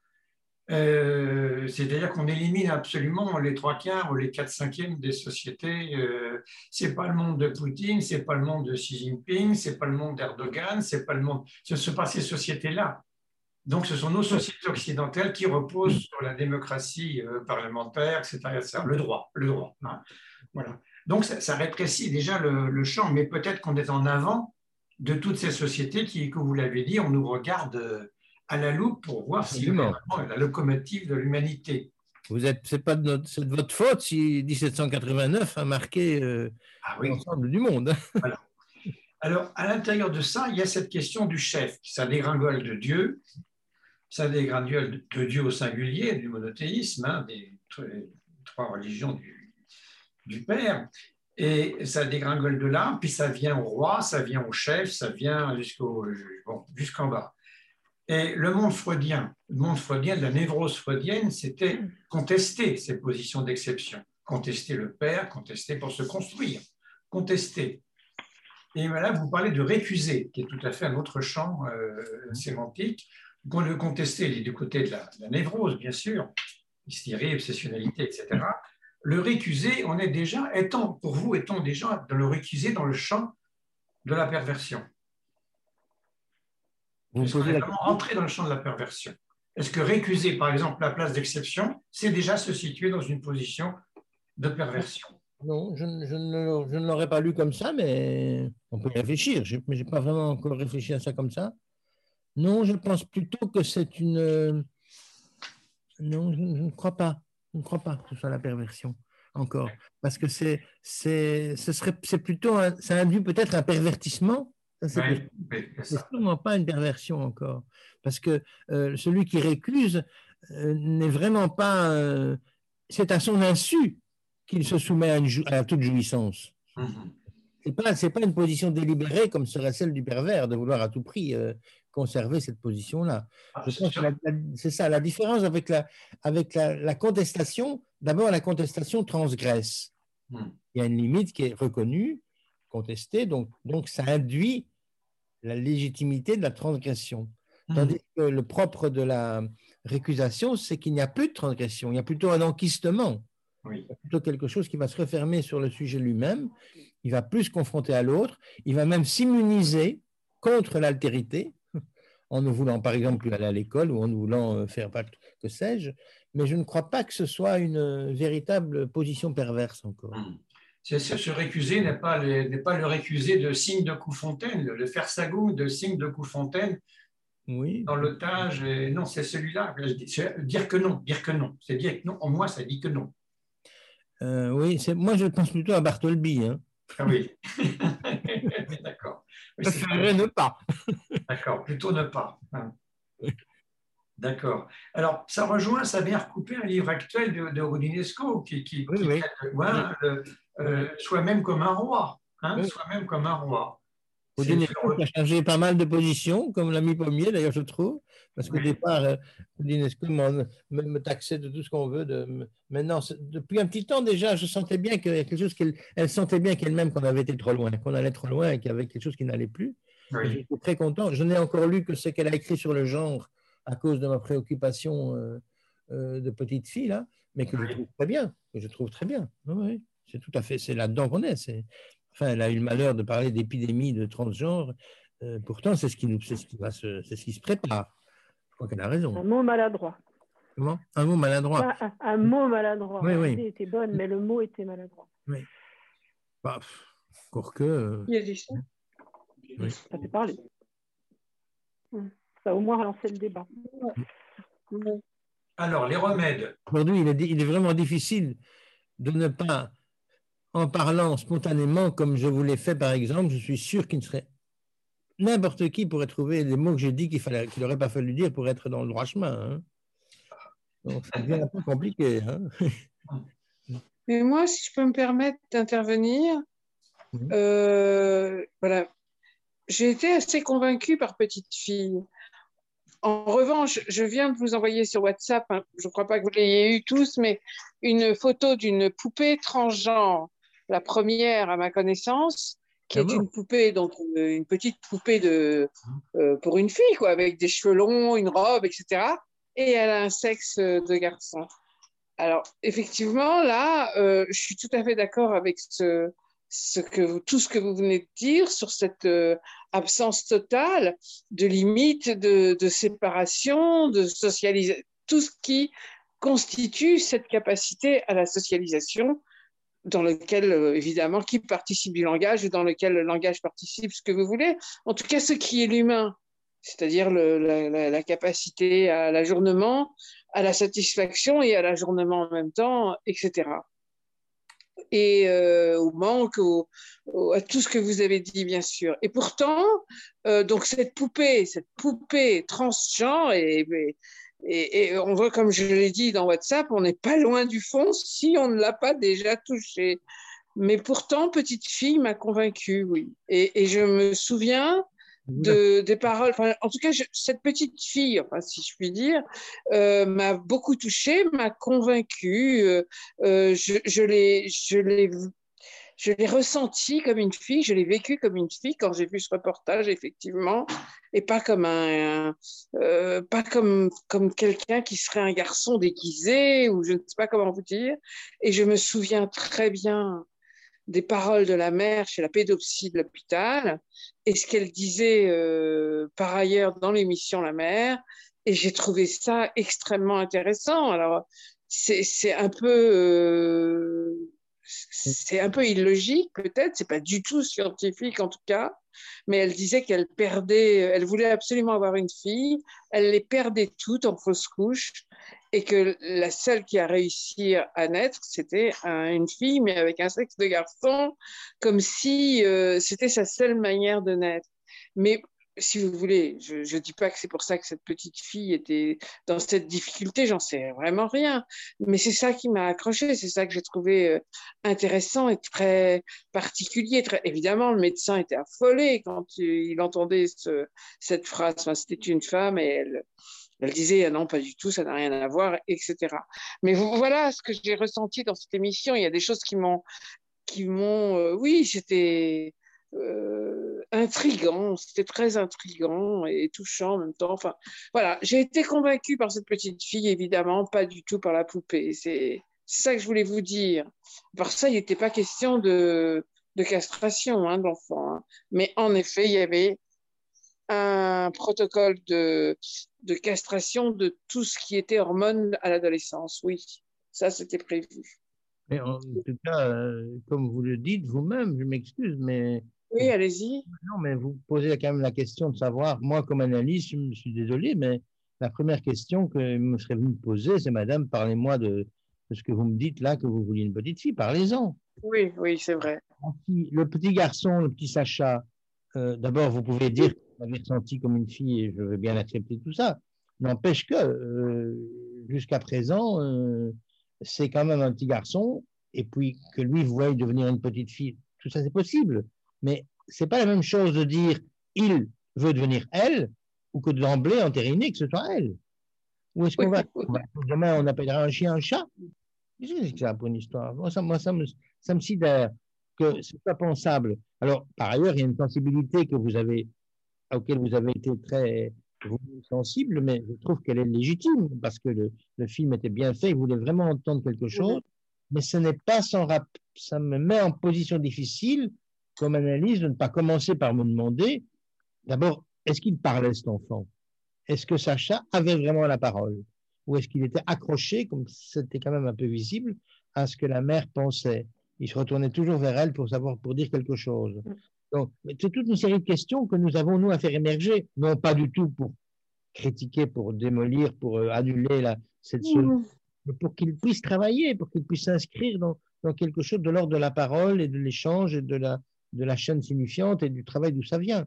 euh, c'est-à-dire qu'on élimine absolument les trois quarts ou les quatre cinquièmes des sociétés. Euh, c'est pas le monde de Poutine, c'est pas le monde de Xi Jinping, c'est pas le monde d'Erdogan, c'est pas le monde. Ce sont pas ces sociétés-là. Donc, ce sont nos sociétés occidentales qui reposent sur la démocratie euh, parlementaire, etc., Le droit, le droit. Hein. Voilà. Donc, ça, rétrécit déjà le, champ, mais peut-être qu'on est en avant de toutes ces sociétés qui, comme vous l'avez dit, on nous regarde euh, à la loupe pour voir si vraiment la locomotive de l'humanité. Vous êtes, c'est pas de, votre faute si 1789 a marqué euh, ah l'ensemble du monde. Alors, à l'intérieur de ça, il y a cette question du chef. Ça dégringole de Dieu, ça dégringole de Dieu au singulier, du monothéisme, hein, des trois religions du, du père. Et ça dégringole de là, puis ça vient au roi, ça vient au chef, ça vient jusqu'au, jusqu'en bas. Et le monde freudien, le monde freudien, la névrose freudienne, c'était contester ces positions d'exception, contester le père, contester pour se construire, contester. Et là, vous parlez de récuser, qui est tout à fait un autre champ euh, sémantique. Le contester, il est du côté de la, de la névrose, bien sûr, hystérie, obsessionnalité, etc le récusé, on est déjà, étant, pour vous, étant déjà dans le récusé dans le champ de la perversion? Vous vraiment entrer dans le champ de la perversion? Est-ce que récuser, par exemple, la place d'exception, c'est déjà se situer dans une position de perversion? Non, je, ne, l'aurais pas lu comme ça, mais on peut y réfléchir. Je n'ai pas vraiment encore réfléchi à ça comme ça. Non, je pense plutôt que c'est une... Non, je ne crois pas. Je ne crois pas que ce soit la perversion encore, parce que c'est, c'est, ce serait, c'est plutôt, ça induit peut-être un pervertissement. c'est, sûrement pas une perversion encore, parce que euh, celui qui récuse euh, n'est vraiment pas, euh, c'est à son insu qu'il se soumet à, à toute jouissance. Mm-hmm. C'est pas, c'est pas une position délibérée comme serait celle du pervers de vouloir à tout prix conserver cette position-là. Ah, c'est ça, la différence avec la, avec la, la contestation. D'abord, la contestation transgresse. Hmm. Il y a une limite qui est reconnue, contestée, donc, donc ça induit la légitimité de la transgression. Hmm. Tandis que le propre de la récusation, c'est qu'il n'y a plus de transgression, il y a plutôt un enquistement, Oui. plutôt quelque chose qui va se refermer sur le sujet lui-même, il va plus se confronter à l'autre, il va même s'immuniser contre l'altérité, en ne voulant par exemple plus aller à l'école ou en ne voulant euh, faire pas que sais-je, mais je ne crois pas que ce soit une euh, véritable position perverse encore. Hmm. C'est sûr, se récuser n'est pas, le- n'est pas le récuser de signe de Coufontaine, le faire sagou de signe de Coufontaine Oui, dans l'otage. Non, c'est celui-là. Dire que non, dire que non. C'est dire que non. En moi, ça dit que non. Euh, oui moi je pense plutôt à Bartholby. Hein. Ah oui. <laughs> D'accord. Je c'est- préférerais ne pas. <laughs> D'accord, plutôt ne pas. Hein. D'accord. Alors, ça rejoint, ça vient recouper un livre actuel de, de Rodinesco qui, qui, Oui, qui oui. traite, ouais, le, euh, Soi-même comme un roi. Hein. Soi-même comme un roi. C'est- Odinesco qui a changé pas mal de positions, comme l'ami Pommier d'ailleurs, je trouve, parce qu'au départ, euh, m'en- me, taxait de tout ce qu'on veut. De, maintenant, depuis un petit temps déjà, je sentais bien qu'il y avait quelque chose qu'elle elle sentait bien qu'elle-même qu'on avait été trop loin, qu'on allait trop loin et qu'il y avait quelque chose qui n'allait plus. Oui. J'étais très content. Je n'ai encore lu que ce qu'elle a écrit sur le genre à cause de ma préoccupation euh, euh, de petite fille, là, mais que Oui. je trouve très bien. Que je trouve très bien. Oui, oui. C'est tout à fait, c'est là-dedans qu'on est. c'est- Enfin, elle a eu le malheur de parler d'épidémie de transgenre. Euh, pourtant, c'est ce qui nous, c'est ce qui va se, c'est ce qui se prépare. Je crois qu'elle a Un raison. mot maladroit. Comment? Un mot maladroit. Un, un mot maladroit. Oui, oui. L'idée était bonne, mais le mot était maladroit. Bah, pff, encore que. euh, Il a dit ça. Ça fait parler. Hmm. Ça a au moins relancé le débat. Alors, les remèdes. Aujourd'hui, il est vraiment difficile de ne pas, en parlant spontanément, comme je vous l'ai fait par exemple, je suis sûr qu'il ne serait. N'importe qui pourrait trouver les mots que j'ai dit qu'il fallait, qu'il n'aurait pas fallu dire pour être dans le droit chemin. hein. Donc, ça devient un peu compliqué. hein. <laughs> Mais moi, si je peux me permettre d'intervenir, Mhm. euh, voilà, j'ai été assez convaincue par Petite Fille. En revanche, je viens de vous envoyer sur WhatsApp, hein, je ne crois pas que vous l'ayez eu tous, mais une photo d'une poupée transgenre, la première à ma connaissance, qui Ah est bon une poupée, donc euh, une petite poupée de, euh, pour une fille, quoi, avec des cheveux longs, une robe, etc. Et elle a un sexe de garçon. Alors, effectivement, là, euh, je suis tout à fait d'accord avec ce, ce que vous- tout ce que vous venez de dire sur cette euh, absence totale de limite, de, de séparation, de socialisation, tout ce qui constitue cette capacité à la socialisation dans lequel, euh, évidemment, qui participe du langage dans lequel le langage participe, ce que vous voulez. En tout cas, ce qui est l'humain, c'est-à-dire la, capacité à l'ajournement, à la satisfaction et à l'ajournement en même temps, etc. Et euh, au manque, à tout ce que vous avez dit, bien sûr. Et pourtant, euh, donc cette poupée, cette poupée transgenre, et, et on voit, comme je l'ai dit dans WhatsApp, on n'est pas loin du fond si on ne l'a pas déjà touché. Mais pourtant, petite fille m'a convaincue, oui. Et, et je me souviens de, des paroles. Enfin, en tout cas, je- cette petite fille, enfin, si je puis dire, euh, m'a beaucoup touchée, m'a convaincue. Euh, euh, je je l'ai, je l'ai, ressenti comme une fille, je l'ai vécu comme une fille quand j'ai vu ce reportage, effectivement, et pas comme un, euh, pas comme comme quelqu'un qui serait un garçon déguisé ou je ne sais pas comment vous dire. Et je me souviens très bien des paroles de la mère chez la pédopsie de l'hôpital et ce qu'elle disait euh, par ailleurs dans l'émission La Mère. Et j'ai trouvé ça extrêmement intéressant. Alors, c'est un peu, euh, c'est un peu illogique peut-être. C'est pas du tout scientifique en tout cas. Mais elle disait qu'elle perdait, elle voulait absolument avoir une fille. Elle les perdait toutes en fausse couche et que la seule qui a réussi à naître, c'était un- une fille, mais avec un sexe de garçon, comme si euh, c'était sa seule manière de naître. Mais si vous voulez, je ne dis pas que c'est pour ça que cette petite fille était dans cette difficulté, j'en sais vraiment rien. Mais c'est ça qui m'a accroché, c'est ça que j'ai trouvé euh, intéressant et très particulier. Évidemment, le médecin était affolé quand il entendait ce, cette phrase. C'était une femme et elle, disait ah non, pas du tout, ça n'a rien à voir, etc. Mais voilà ce que j'ai ressenti dans cette émission. Il y a des choses qui m'ont, qui m'ont, euh, oui, c'était euh, intrigant, c'était très intrigant et touchant en même temps. Enfin, voilà, j'ai été convaincue par cette petite fille, évidemment, pas du tout par la poupée. C'est ça que je voulais vous dire. Par ça, il n'était pas question de, de castration hein. Hein. Mais en effet, il y avait un protocole de, de castration de tout ce qui était hormones à l'adolescence. Oui, ça, c'était prévu. Mais en tout cas, euh, comme vous le dites vous-même, je m'excuse, mais oui, allez-y. Non, mais vous posez quand même la question de savoir, moi comme analyste, je suis désolé, mais la première question que me serait venu poser, c'est Madame, parlez-moi de, ce que vous me dites là, que vous vouliez une petite fille, parlez-en. Oui, oui, c'est vrai. Le petit garçon, le petit Sacha, euh, d'abord, vous pouvez dire que vous l'avez ressenti comme une fille et je veux bien accepter tout ça. N'empêche que, euh, jusqu'à présent, euh, c'est quand même un petit garçon et puis que lui, voyez devenir une petite fille, tout ça, c'est possible. Mais c'est pas la même chose de dire il veut devenir elle ou que d'emblée entériner que ce soit elle. Ou est-ce qu'on va, demain on appellera un chien un chat? Qu'est-ce que c'est ça pour une histoire? Moi, ça, moi, ça me, ça me sidère que c'est pas pensable. Alors, par ailleurs, il y a une sensibilité que vous avez, à laquelle vous avez été très sensible, mais je trouve qu'elle est légitime parce que le, le, film était bien fait, il voulait vraiment entendre quelque chose, mais ce n'est pas sans rap, ça me met en position difficile comme analyse de ne pas commencer par me demander, d'abord, est-ce qu'il parlait cet enfant? Est-ce que Sacha avait vraiment la parole? Ou est-ce qu'il était accroché, comme c'était quand même un peu visible, à ce que la mère pensait? Il se retournait toujours vers elle pour savoir, pour dire quelque chose. Donc, c'est toute une série de questions que nous avons, nous, à faire émerger, non pas du tout pour critiquer, pour démolir, pour euh, annuler la, cette mmh. mais pour qu'il puisse travailler, pour qu'il puisse s'inscrire dans, dans quelque chose de l'ordre de la parole et de l'échange et de la, de la chaîne signifiante et du travail d'où ça vient.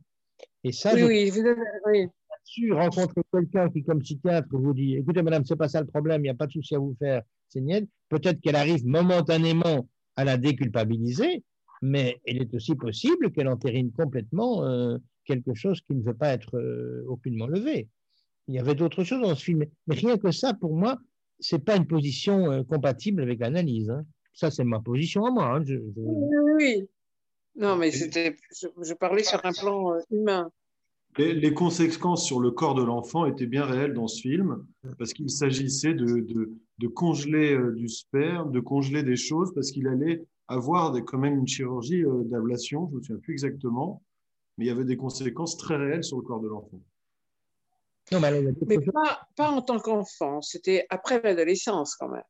Et ça, oui, oui, vous avez, oui. Su rencontrer quelqu'un qui, comme psychiatre, vous dit écoutez, madame, c'est pas ça le problème, il n'y a pas de souci à vous faire, c'est Peut-être qu'elle arrive momentanément à la déculpabiliser, mais il est aussi possible qu'elle entérine complètement euh, quelque chose qui ne veut pas être euh, aucunement levé. Il y avait d'autres choses dans ce film, mais rien que ça, pour moi, c'est pas une position euh, compatible avec l'analyse. Hein. Ça, c'est ma position à moi. Hein. Oui, oui, non, mais c'était, je, parlais sur un plan euh, humain. Les, conséquences sur le corps de l'enfant étaient bien réelles dans ce film, parce qu'il s'agissait de, de, congeler euh, du sperme, de congeler des choses, parce qu'il allait avoir des, quand même une chirurgie euh, d'ablation, je ne me souviens plus exactement, mais il y avait des conséquences très réelles sur le corps de l'enfant. Non, mais, pas, pas, en tant qu'enfant, c'était après l'adolescence quand même.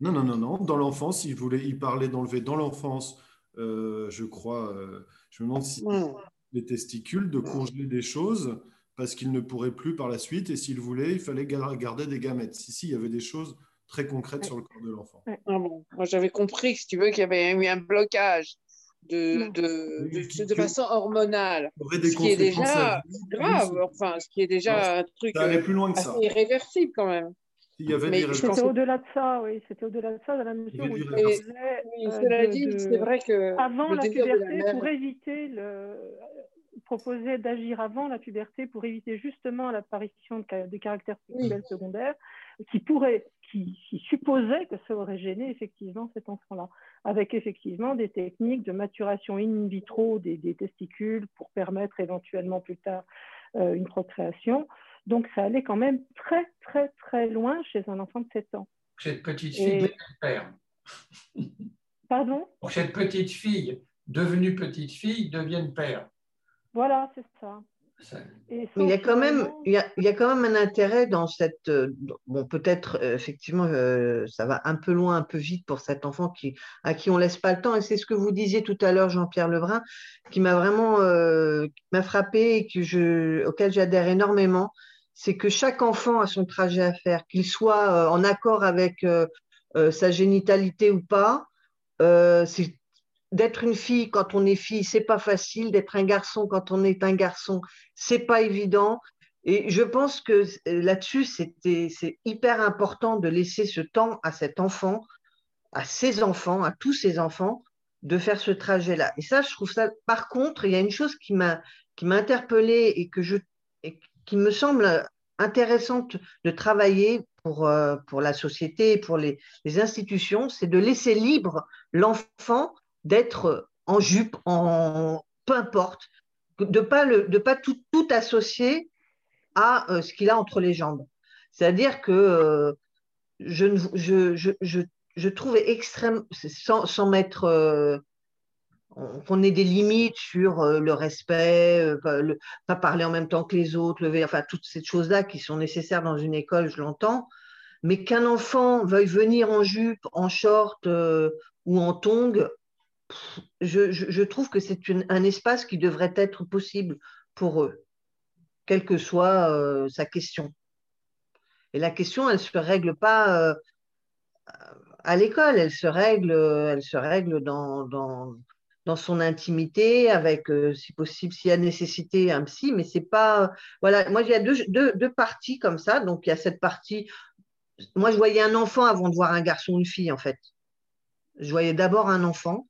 Non, non, non, non. Dans l'enfance, il, voulait, il parlait d'enlever dans l'enfance euh, je crois, euh, je me demande si les testicules, de congeler des choses parce qu'il ne pourrait plus par la suite et s'il voulait, il fallait garder des gamètes. Si, si, il y avait des choses très concrètes sur le corps de l'enfant. Ah bon. Moi, j'avais compris, si tu veux, qu'il y avait eu un blocage de, de, de, façon hormonale. Ce qui est déjà grave, enfin, ce qui est déjà un truc ça plus loin que assez ça. irréversible quand même. C'était au-delà de ça, oui. C'était au-delà de ça, dans la mesure où oui, cela dit, c'est vrai que avant la puberté, pour éviter le proposait d'agir avant la puberté pour éviter justement l'apparition de, des caractères sexuels secondaires qui pourraient, qui, qui supposaient que ça aurait gêné effectivement cet enfant-là, avec effectivement des techniques de maturation in vitro des, des testicules pour permettre éventuellement plus tard euh, une procréation. Donc ça allait quand même très, très, très loin chez un enfant de 7 ans. Cette petite fille devenue père. <laughs> Pardon? Cette petite fille, devenue petite fille, devienne père. Voilà, c'est ça. il y a quand même, il y a, il y a, quand même un intérêt dans cette, euh, bon peut-être euh, effectivement euh, ça va un peu loin, un peu vite pour cet enfant qui, à qui on laisse pas le temps et c'est ce que vous disiez tout à l'heure Jean-Pierre Lebrun qui m'a vraiment m'a frappé et que je, auquel j'adhère énormément c'est que chaque enfant a son trajet à faire, qu'il soit euh, en accord avec euh, euh, sa génitalité ou pas. d'être une fille quand on est fille, c'est pas facile. D'être un garçon quand on est un garçon, c'est pas évident. Et je pense que là-dessus, c'est hyper important de laisser ce temps à cet enfant, à ses enfants, à tous ses enfants, de faire ce trajet-là. Et ça, je trouve ça. Par contre, il y a une chose qui m'a qui m'a interpellée et que je qui me semble intéressante de travailler pour, euh, pour la société pour les, institutions, c'est de laisser libre l'enfant d'être en jupe, en peu importe, de pas, le, de pas tout, tout associer à euh, ce qu'il a entre les jambes. C'est-à-dire que euh, je, je, je, je, trouve extrême, sans, sans mettre qu'on ait des limites sur euh, le respect, euh, pas parler en même temps que les autres, lever, enfin toutes ces choses-là qui sont nécessaires dans une école, je l'entends, mais qu'un enfant veuille venir en jupe, en short euh, ou en tongs, je, trouve que c'est un espace qui devrait être possible pour eux, quelle que soit sa question. Et la question, elle ne se règle pas à l'école, elle se règle, elle se règle dans son intimité, avec, euh, si possible, s'il y a nécessité, un psy, mais c'est pas. Voilà, moi, il y a deux, deux, parties comme ça. Donc, il y a cette partie. Moi, je voyais un enfant avant de voir un garçon ou une fille, en fait. Je voyais d'abord un enfant,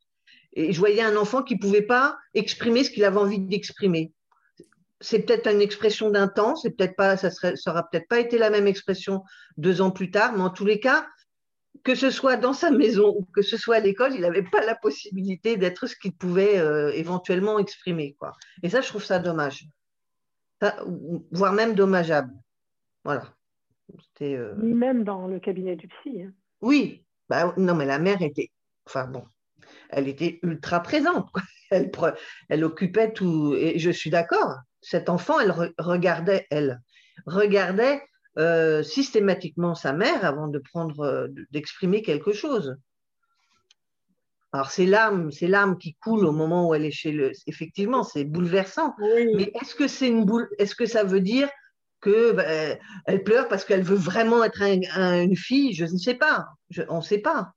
et je voyais un enfant qui ne pouvait pas exprimer ce qu'il avait envie d'exprimer. C'est peut-être une expression d'un temps, peut-être pas, ça serait, ça aura peut-être pas été la même expression deux ans plus tard, mais en tous les cas, que ce soit dans sa maison ou que ce soit à l'école, il n'avait pas la possibilité d'être ce qu'il pouvait euh, éventuellement exprimer. Quoi. Et ça, je trouve ça dommage. voire même dommageable. Voilà. Euh, même dans le cabinet du psy. Hein. Oui. Bah, non, mais la mère était. Enfin bon, elle était ultra présente. <laughs> Elle, elle occupait tout. Et je suis d'accord. Cet enfant, elle regardait, elle regardait euh, systématiquement sa mère avant de prendre, euh, d'exprimer quelque chose. Alors c'est l'âme, c'est l'âme qui coule au moment où elle est chez le. Effectivement, c'est bouleversant. Mais est-ce que c'est une boule Est-ce que ça veut dire que bah, elle pleure parce qu'elle veut vraiment être une fille? Je ne sais pas. on ne sait pas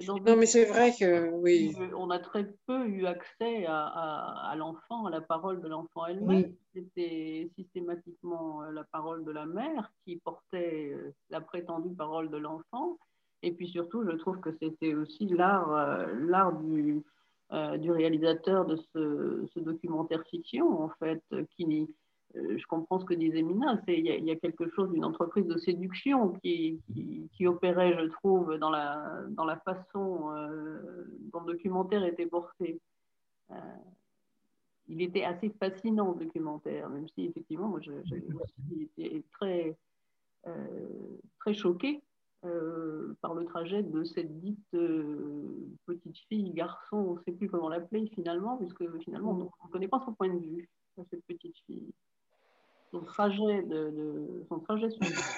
non, mais c'est vrai que oui. On a très peu eu accès à, l'enfant, à la parole de l'enfant elle-même. C'était systématiquement euh, la parole de la mère qui portait euh, la prétendue parole de l'enfant. Et puis surtout, je trouve que c'était aussi l'art, euh, l'art du, du réalisateur de ce, ce, documentaire fiction, en fait, qui, je comprends ce que disait Mina, il y, a quelque chose d'une entreprise de séduction qui, qui, opérait, je trouve, dans la, dans la façon euh, dont le documentaire était porté. Euh, il était assez fascinant, le documentaire, même si effectivement, moi, j'ai été très, très choquée par le trajet de cette dite petite fille, garçon, on ne sait plus comment l'appeler finalement, puisque finalement, on ne connaît pas son point de vue, cette petite fille son trajet de, son trajet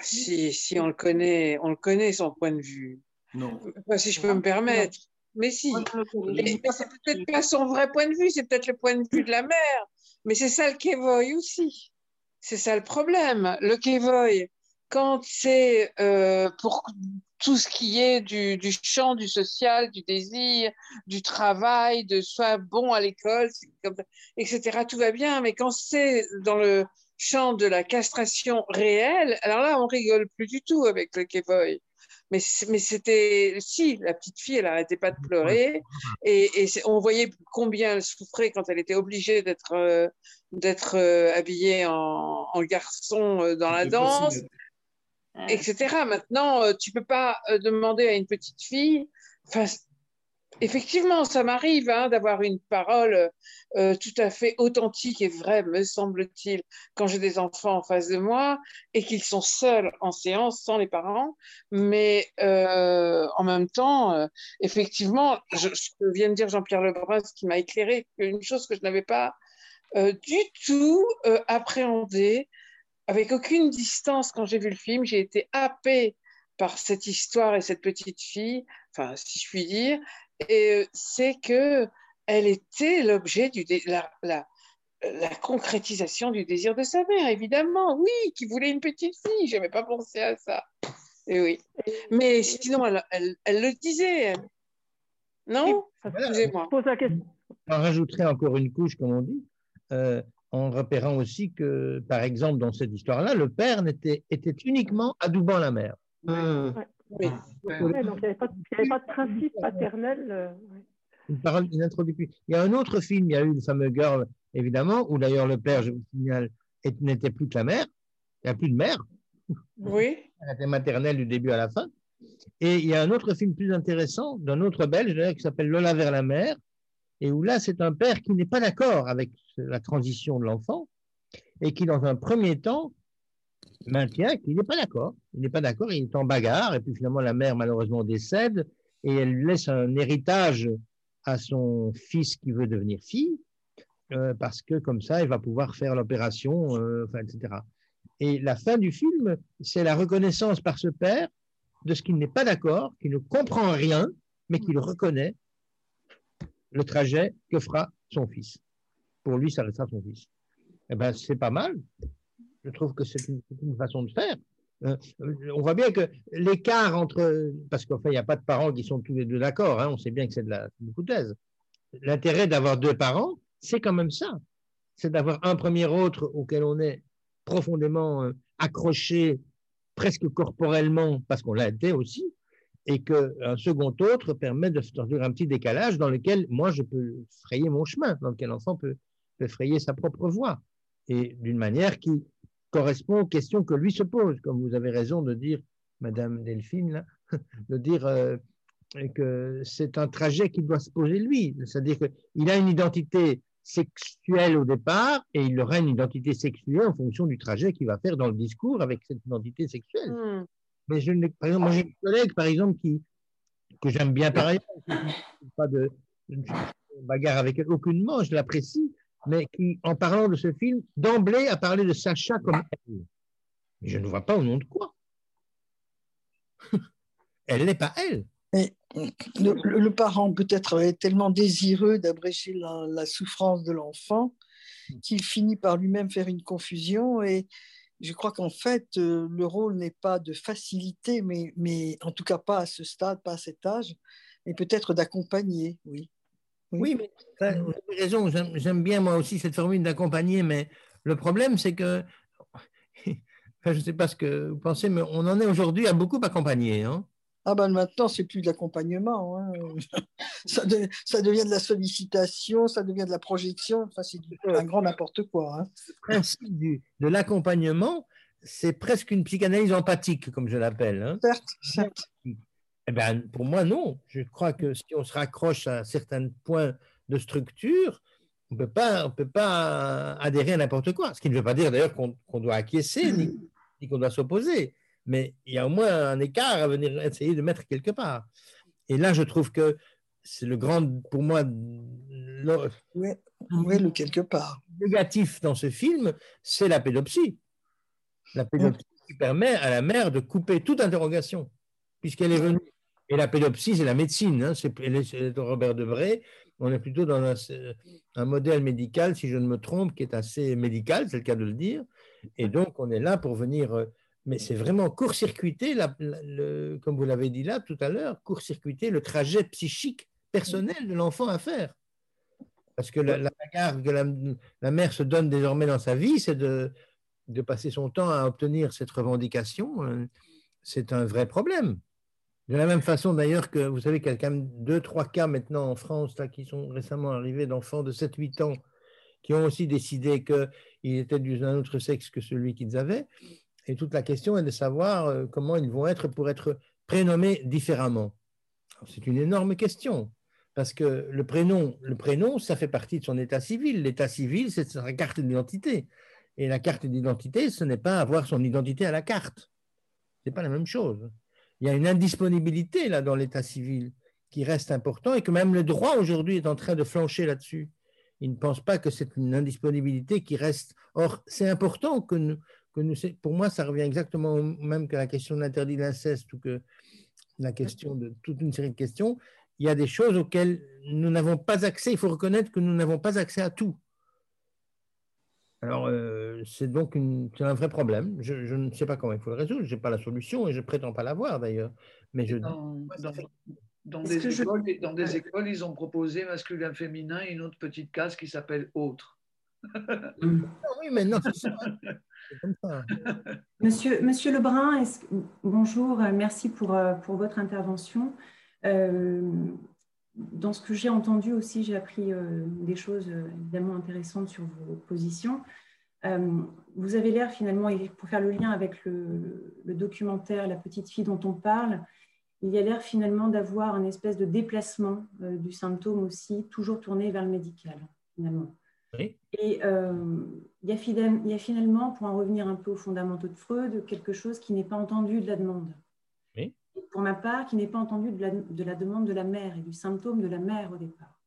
si, si on le connaît, on le connaît son point de vue. Non. si je peux me permettre. Mais si. c'est peut-être pas son vrai point de vue, c'est peut-être le point de vue de la mère. Mais c'est ça le Kevoy aussi. C'est ça le problème. Le Kevoy, quand c'est euh, pour tout ce qui est du, du, champ, du social, du désir, du travail, de soit bon à l'école, etc., tout va bien. Mais quand c'est dans le, champ de la castration réelle, alors là, on rigole plus du tout avec le Kevoy. Mais, mais c'était, si, la petite fille, elle n'arrêtait pas de pleurer et, on voyait combien elle souffrait quand elle était obligée d'être euh, d'être euh, habillée en, garçon euh, dans la danse, etc. Maintenant, tu peux pas demander à une petite fille, Effectivement, ça m'arrive hein, d'avoir une parole euh, tout à fait authentique et vraie, me semble-t-il, quand j'ai des enfants en face de moi et qu'ils sont seuls en séance sans les parents. Mais euh, en même temps, euh, effectivement, je, je, viens de dire Jean-Pierre Lebrun, ce qui m'a éclairé, une chose que je n'avais pas du tout appréhendée, avec aucune distance quand j'ai vu le film. J'ai été happée par cette histoire et cette petite fille, enfin, si je puis dire, c'est que elle était l'objet du la, la, la, concrétisation du désir de sa mère, évidemment. Oui, qui voulait une petite fille. Je n'avais pas pensé à ça. Et oui. Mais sinon, elle, elle, le disait. Non? Excusez-moi. Pose la question. On rajouterait encore une couche, comme on dit, euh, en repérant aussi que, par exemple, dans cette histoire-là, le père était, était uniquement adoubant la mère. Mmh. Oui. donc il n'y avait, pas de principe paternel. Euh, une parole introductive. Il y a un autre film, il y a eu le fameux Girl, évidemment, où d'ailleurs le père, je vous signale, n'était plus que la mère. Il n'y a plus de mère. Oui. Elle était maternelle du début à la fin. Et il y a un autre film plus intéressant d'un autre belge qui s'appelle Lola vers la mer, et où là c'est un père qui n'est pas d'accord avec la transition de l'enfant et qui dans un premier temps maintient qu'il n'est pas d'accord. Il n'est pas d'accord, il est en bagarre et puis finalement la mère malheureusement décède et elle laisse un héritage à son fils qui veut devenir fille euh, parce que comme ça il va pouvoir faire l'opération, euh, etc. Et la fin du film, c'est la reconnaissance par ce père de ce qu'il n'est pas d'accord, qu'il ne comprend rien, mais qu'il reconnaît le trajet que fera son fils. Pour lui, ça restera son fils. Eh ben, c'est pas mal. Je trouve que c'est une, façon de faire. Euh, on voit bien que l'écart entre, parce qu'en fait, il n'y a pas de parents qui sont tous les deux d'accord. Hein, on sait bien que c'est de la hypothèse. L'intérêt d'avoir deux parents, c'est quand même ça. C'est d'avoir un premier autre auquel on est profondément euh, accroché presque corporellement, parce qu'on l'a été aussi, et qu'un second autre permet de faire un petit décalage dans lequel moi je peux frayer mon chemin, dans lequel l'enfant peut, frayer sa propre voie, et d'une manière qui correspond aux questions que lui se pose, comme vous avez raison de dire, Madame Delphine, <laughs> de dire euh, que c'est un trajet qu'il doit se poser lui, c'est-à-dire qu'il a une identité sexuelle au départ et il aura une identité sexuelle en fonction du trajet qu'il va faire dans le discours avec cette identité sexuelle. Hmm. Mais je, par exemple, j'ai une collègue, par exemple, qui, que j'aime bien par ailleurs, pas de, bagarre avec elle aucunement, je l'apprécie, mais qui, en parlant de ce film, d'emblée a parlé de Sacha comme elle. Mais je ne vois pas au nom de quoi. <laughs> elle n'est pas elle. le, parent peut-être est tellement désireux d'abréger la, souffrance de l'enfant qu'il finit par lui-même faire une confusion et je crois qu'en fait euh, le rôle n'est pas de faciliter, mais, mais en tout cas pas à ce stade, pas à cet âge, mais peut-être d'accompagner, oui. Oui, mais vous avez raison, j'aime bien moi aussi cette formule d'accompagner, mais le problème c'est que, <laughs> je ne sais pas ce que vous pensez, mais on en est aujourd'hui à beaucoup accompagner. Hein ah ben maintenant, c'est plus de l'accompagnement. Hein. <laughs> ça, ça, devient de la sollicitation, ça devient de la projection. Enfin, c'est un grand n'importe quoi. Hein. Le principe de l'accompagnement, c'est presque une psychanalyse empathique, comme je l'appelle. Hein. Certes, certes. Eh ben, pour moi, non. Je crois que si on se raccroche à certains points de structure, on ne peut pas adhérer à n'importe quoi. Ce qui ne veut pas dire d'ailleurs qu'on doit acquiescer ni qu'on doit s'opposer mais il y a au moins un écart à venir essayer de mettre quelque part. Et là, je trouve que c'est le grand, pour moi, le, le quelque part. Négatif dans ce film, c'est la pédopsie. La pédopsie qui permet à la mère de couper toute interrogation, puisqu'elle est venue. Et la pédopsie, c'est la médecine. Hein, c'est Robert Debray. On est plutôt dans un, modèle médical, si je ne me trompe, qui est assez médical, c'est le cas de le dire. Et donc, on est là pour venir euh, mais c'est vraiment court-circuiter, comme vous l'avez dit là tout à l'heure, court-circuiter le trajet psychique personnel de l'enfant à faire. Parce que la, bagarre que la, mère se donne désormais dans sa vie, c'est de, de, passer son temps à obtenir cette revendication. Euh, c'est un vrai problème. De la même façon d'ailleurs que vous savez qu'il y a quand même deux, trois cas maintenant en France là, qui sont récemment arrivés d'enfants de 7-8 ans qui ont aussi décidé qu'ils étaient d'un autre sexe que celui qu'ils avaient et toute la question est de savoir euh, comment ils vont être pour être prénommés différemment. C'est une énorme question, parce que le prénom, le prénom, ça fait partie de son état civil. L'état civil, c'est sa carte d'identité. Et la carte d'identité, ce n'est pas avoir son identité à la carte. Ce n'est pas la même chose. Il y a une indisponibilité là dans l'état civil qui reste important et que même le droit aujourd'hui est en train de flancher là-dessus. Il ne pense pas que c'est une indisponibilité qui reste. Or, c'est important que nous, pour moi, ça revient exactement au même que la question de l'interdit d'inceste ou que la question de toute une série de questions. Il y a des choses auxquelles nous n'avons pas accès. Il faut reconnaître que nous n'avons pas accès à tout. Alors, euh, c'est donc un vrai problème. Je, ne sais pas comment il faut le résoudre. Je n'ai pas la solution et je prétends pas l'avoir d'ailleurs. Mais je. Dans des, écoles, dans des écoles, ils ont proposé masculin-féminin et une autre petite case qui s'appelle autre. Ah oui, mais non, c'est <laughs> ça. Monsieur, Monsieur Lebrun, bonjour, merci pour, euh, pour votre intervention. Euh, dans ce que j'ai entendu aussi, j'ai appris euh, des choses évidemment intéressantes sur vos positions. Vous avez l'air finalement, pour faire le lien avec le, le, documentaire La petite fille dont on parle, il y a l'air finalement d'avoir un espèce de déplacement du symptôme aussi, toujours tourné vers le médical finalement. Et euh, il, y a finalement, pour en revenir un peu aux fondamentaux de Freud, quelque chose qui n'est pas entendu de la demande. pour ma part, qui n'est pas entendu de la, de la, demande de la mère et du symptôme de la mère au départ.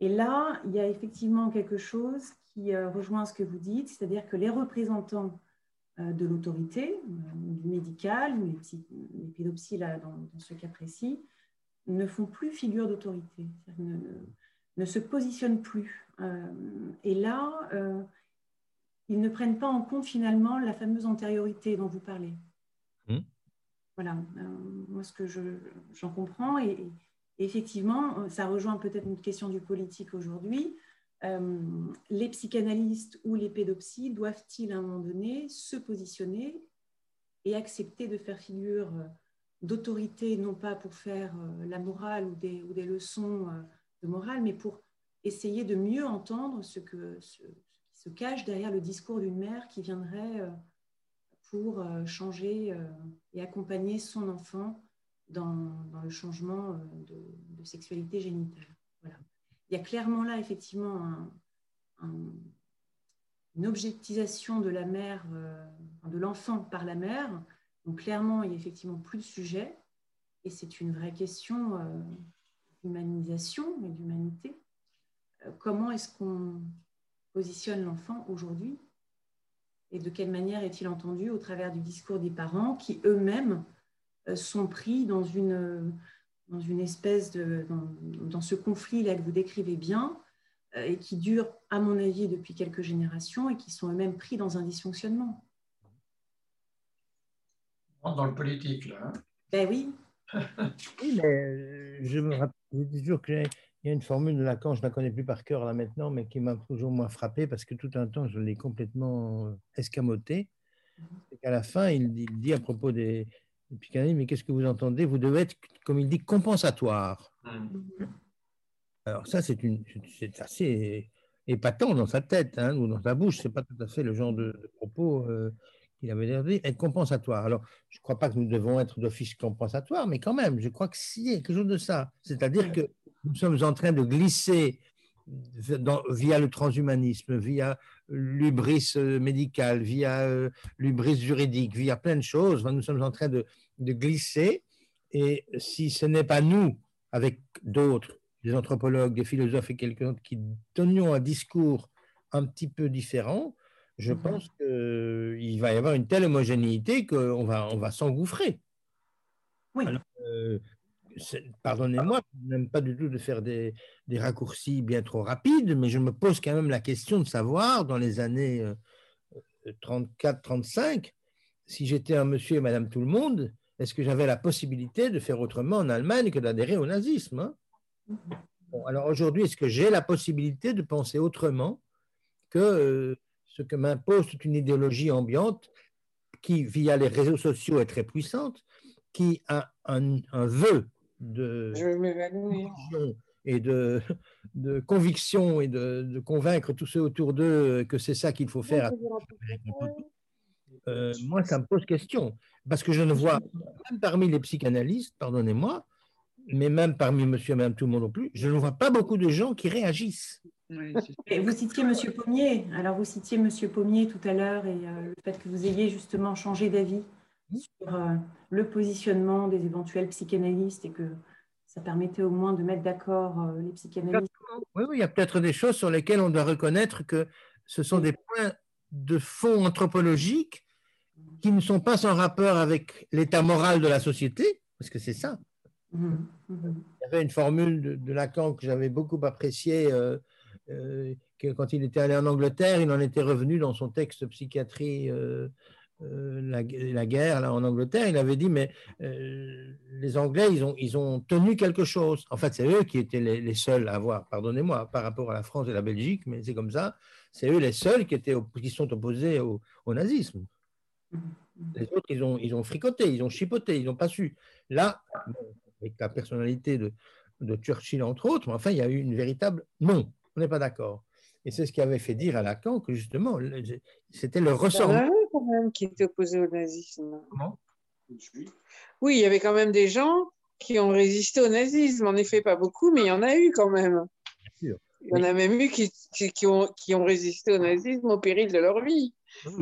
Et là, il y a effectivement quelque chose qui euh, rejoint ce que vous dites, c'est-à-dire que les représentants euh, de l'autorité, du médical, les, les pédopsies là, dans, dans, ce cas précis, ne font plus figure d'autorité, ne, ne, se positionnent plus euh, et là, euh, ils ne prennent pas en compte finalement la fameuse antériorité dont vous parlez. Hmm. Voilà, euh, moi ce que j'en comprends, et, effectivement, ça rejoint peut-être une question du politique aujourd'hui. Les psychanalystes ou les pédopsies doivent-ils à un moment donné se positionner et accepter de faire figure d'autorité, non pas pour faire la morale ou des, leçons de morale, mais pour essayer de mieux entendre ce, qui se cache derrière le discours d'une mère qui viendrait euh, pour euh, changer euh, et accompagner son enfant dans, le changement de, sexualité génitale? Il y a clairement là, effectivement, une objectisation de la mère, de l'enfant par la mère. Donc clairement, il n'y a effectivement plus de sujet. Et c'est une vraie question d'humanisation et d'humanité comment est-ce qu'on positionne l'enfant aujourd'hui? Et de quelle manière est-il entendu au travers du discours des parents qui eux-mêmes euh, sont pris dans une, dans une espèce de... dans, ce conflit-là que vous décrivez bien euh, et qui dure, à mon avis, depuis quelques générations et qui sont eux-mêmes pris dans un dysfonctionnement. Dans le politique, là. Hein. ben oui. <laughs> oui, mais euh, je me rappelle toujours que il y a une formule de Lacan, je ne la connais plus par cœur là maintenant, mais qui m'a toujours moins frappé parce que tout un temps, je l'ai complètement euh, escamoté. Mhm. C'est qu'à la fin, il dit, à propos des, des psychanalystes, mais qu'est-ce que vous entendez? Vous devez être, comme il dit, compensatoire. Mhm. Alors ça, c'est assez épatant dans sa tête hein, ou dans sa bouche. Ce n'est pas tout à fait le genre de, propos euh, qu'il avait l'air de dire. Être compensatoire. Alors, je ne crois pas que nous devons être d'office compensatoire, mais quand même, je crois que s'il y a quelque chose de ça. C'est-à-dire que nous sommes en train de glisser via le transhumanisme, via l'ubris euh, médical, via euh, l'ubris juridique, via plein de choses. Nous sommes en train de, glisser. Et si ce n'est pas nous, avec d'autres, des anthropologues, des philosophes et quelqu'un d'autre, qui donnions un discours un petit peu différent, je mhm. pense qu'il va y avoir une telle homogénéité qu'on va, on va s'engouffrer. Oui. Euh, pardonnez-moi, je n'aime pas du tout de faire des, raccourcis bien trop rapides, mais je me pose quand même la question de savoir, dans les années 34-35, euh, si j'étais un monsieur et madame tout le monde, est-ce que j'avais la possibilité de faire autrement en Allemagne que d'adhérer au nazisme hein? Alors aujourd'hui, est-ce que j'ai la possibilité de penser autrement que euh, ce que m'impose toute une idéologie ambiante qui, via les réseaux sociaux, est très puissante, qui a un, un vœu de et de, de conviction et de, convaincre tous ceux autour d'eux que c'est ça qu'il faut faire. Euh, moi, ça me pose question, parce que je ne vois, même parmi les psychanalystes, pardonnez-moi, mais même parmi monsieur et madame tout le monde non plus, je ne vois pas beaucoup de gens qui réagissent. et vous citiez monsieur Pommier, alors vous citiez monsieur Pommier tout à l'heure et euh, le fait que vous ayez justement changé d'avis sur euh, le positionnement des éventuels psychanalystes et que ça permettait au moins de mettre d'accord euh, les psychanalystes. Oui, oui, il y a peut-être des choses sur lesquelles on doit reconnaître que ce sont des points de fond anthropologiques qui ne sont pas sans rapport avec l'état moral de la société, parce que c'est ça. Mmh, mmh. Il y avait une formule de, Lacan que j'avais beaucoup appréciée, euh, que quand il était allé en Angleterre, il en était revenu dans son texte Psychiatrie la, guerre là, en Angleterre, il avait dit, mais les Anglais, ils ont, ils ont tenu quelque chose. En fait, c'est eux qui étaient les, seuls à avoir, pardonnez-moi, par rapport à la France et la Belgique, mais c'est comme ça, c'est eux les seuls qui, étaient, qui sont opposés au, nazisme. Les autres, ils ont, ils ont fricoté, ils ont chipoté, ils n'ont pas su. Là, avec la personnalité de, de Churchill, entre autres, mais enfin, il y a eu une véritable non, on n'est pas d'accord. Et c'est ce qui avait fait dire à Lacan que justement, c'était le ressort. Quand même qui était opposé au nazisme. Oui, il y avait quand même des gens qui ont résisté au nazisme. En effet, pas beaucoup, mais il y en a eu quand même. Il y en a même eu qui, qui, ont, qui ont résisté au nazisme au péril de leur vie,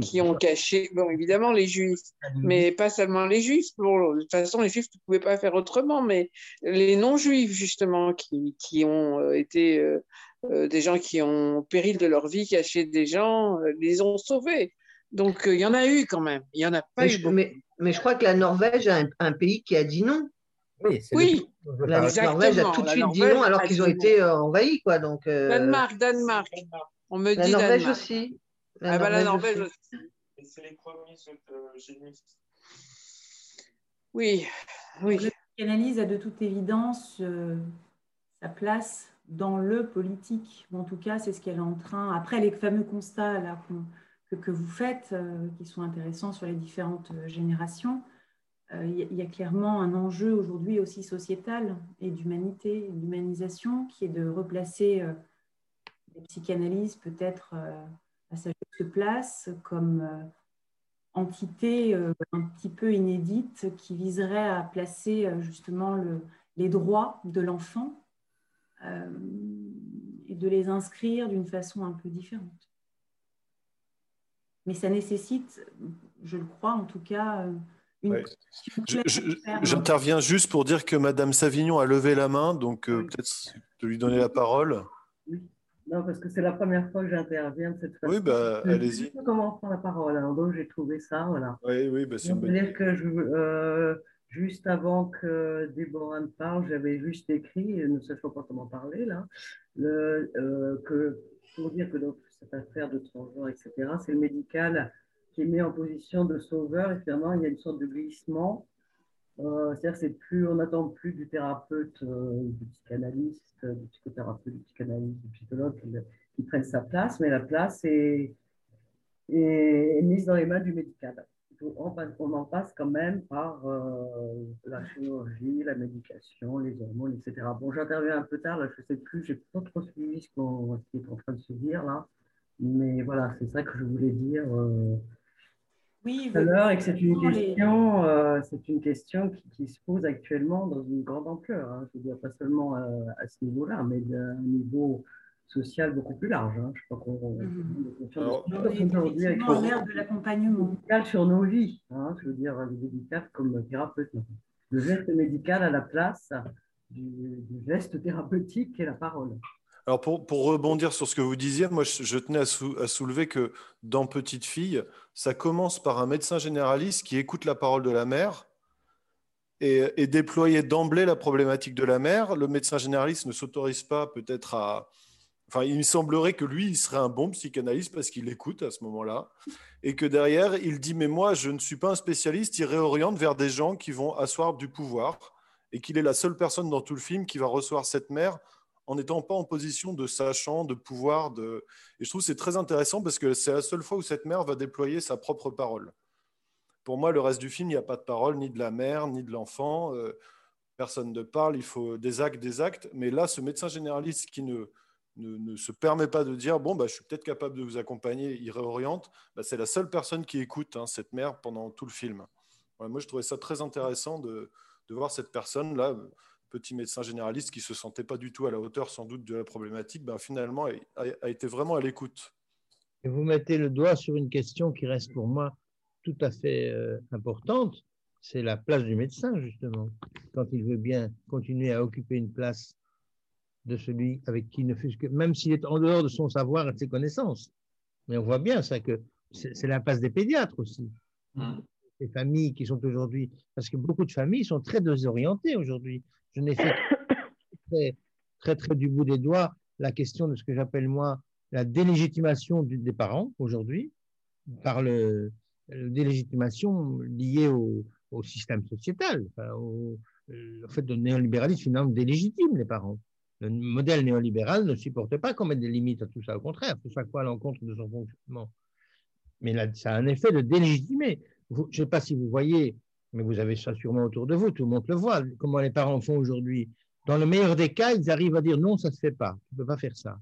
qui ont caché, bon, évidemment, les juifs, mais pas seulement les juifs. de toute façon, les juifs ne pouvaient pas faire autrement, mais les non-juifs, justement, qui, qui ont euh, été euh, euh, des gens qui ont, au péril de leur vie, caché des gens, les ont sauvés. Donc, il y en a eu quand même. Il y en a pas mais eu. Je, mais, je crois que la Norvège a un, pays qui a dit non. Oui, oui la Norvège a tout de suite dit non alors qu'ils ont été euh, envahis. Quoi, donc, euh... Danemark, Danemark. On me la dit Norvège Danemark. aussi. La ah Norvège, bah, la Norvège aussi. aussi. c'est les premiers génistes. Oui, oui. Le psychanalyse a de toute évidence euh, sa place dans le politique. En tout cas, c'est ce qu'elle est en train. Après les fameux constats là, que, vous faites, euh, qui sont intéressants sur les différentes euh, générations, euh, il y a clairement un enjeu aujourd'hui aussi sociétal et d'humanité, d'humanisation, qui est de replacer les psychanalyses peut-être à sa juste place comme entité un petit peu inédite qui viserait à placer justement le, les droits de l'enfant et de les inscrire d'une façon un peu différente. Mais ça nécessite, je le crois en tout cas, une J'interviens juste pour dire que Madame Savignon a levé la main, donc euh, peut-être de lui donner la parole. Oui. Non, parce que c'est la première fois que j'interviens de cette façon. Oui, bah, allez-y. Je comment prendre la parole, alors donc j'ai trouvé ça, voilà. Oui, oui, bah, c'est dire que je, euh, juste avant que Déborah ne parle, j'avais juste écrit, ne sachant pas comment parler, là, le, euh, que pour dire que dans cette affaire de transgenre, etc., c'est le médical qui est mis en position de sauveur et finalement il y a une sorte de glissement. Euh, C'est-à-dire c'est plus, on n'attend plus du thérapeute, euh, du psychanalyste, du psychothérapeute, du psychanalyste, du psychologue qui, qui prenne sa place, mais la place est, est mise dans les mains du médical on, en passe quand même par euh, la chirurgie, la médication, les hormones, etc. Bon, j'interviens un peu tard, là, je ne sais plus, j'ai pas trop suivi ce, qui est en train de se dire là, mais voilà, c'est ça que je voulais dire euh, oui, tout à l'heure, et que c'est une question, euh, c'est une question qui, se pose actuellement dans une grande ampleur. Hein, je veux dire, pas seulement à ce niveau-là, mais d'un niveau social beaucoup plus large. Hein. Je crois qu'on mmh. aujourd'hui avec de l'accompagnement sur nos vies. Hein. Je veux dire, le médical comme thérapeute. Le geste médical à la place du, geste thérapeutique et la parole. Alors pour, pour, rebondir sur ce que vous disiez, moi je, tenais à, à, soulever que dans Petite Fille, ça commence par un médecin généraliste qui écoute la parole de la mère et, et déployer d'emblée la problématique de la mère. Le médecin généraliste ne s'autorise pas peut-être à, Enfin, il me semblerait que lui, il serait un bon psychanalyste parce qu'il écoute à ce moment-là. Et que derrière, il dit Mais moi, je ne suis pas un spécialiste. Il réoriente vers des gens qui vont asseoir du pouvoir. Et qu'il est la seule personne dans tout le film qui va recevoir cette mère en n'étant pas en position de sachant, de pouvoir. De... Et je trouve c'est très intéressant parce que c'est la seule fois où cette mère va déployer sa propre parole. Pour moi, le reste du film, il n'y a pas de parole ni de la mère, ni de l'enfant. Euh, personne ne parle. Il faut des actes, des actes. Mais là, ce médecin généraliste qui ne ne, se permet pas de dire bon bah je suis peut-être capable de vous accompagner, il réoriente. Bah, c'est la seule personne qui écoute hein, cette mère pendant tout le film. moi je trouvais ça très intéressant de, de, voir cette personne là, petit médecin généraliste qui se sentait pas du tout à la hauteur sans doute de la problématique, bah, finalement a, a, été vraiment à l'écoute. Et vous mettez le doigt sur une question qui reste pour moi tout à fait euh, importante, c'est la place du médecin justement. Quand il veut bien continuer à occuper une place de celui avec qui ne fût que, même s'il est en dehors de son savoir et de ses connaissances. Mais on voit bien ça que c'est l'impasse des pédiatres aussi. Mmh. Les familles qui sont aujourd'hui, parce que beaucoup de familles sont très désorientées aujourd'hui. Je n'ai fait <coughs> très, très, très du bout des doigts la question de ce que j'appelle moi la délégitimation des parents aujourd'hui par le, délégitimation liée au, système sociétal, au, fait, le néolibéralisme finalement délégitime les parents. Le modèle néolibéral ne supporte pas qu'on mette des limites à tout ça, au contraire, faut chaque fois à l'encontre de son fonctionnement? Mais là, ça a un effet de délégitimer. je ne sais pas si vous voyez, mais vous avez ça sûrement autour de vous, tout le monde le voit, comment les parents font aujourd'hui. Dans le meilleur des cas, ils arrivent à dire non, ça ne se fait pas, tu ne peux pas faire ça.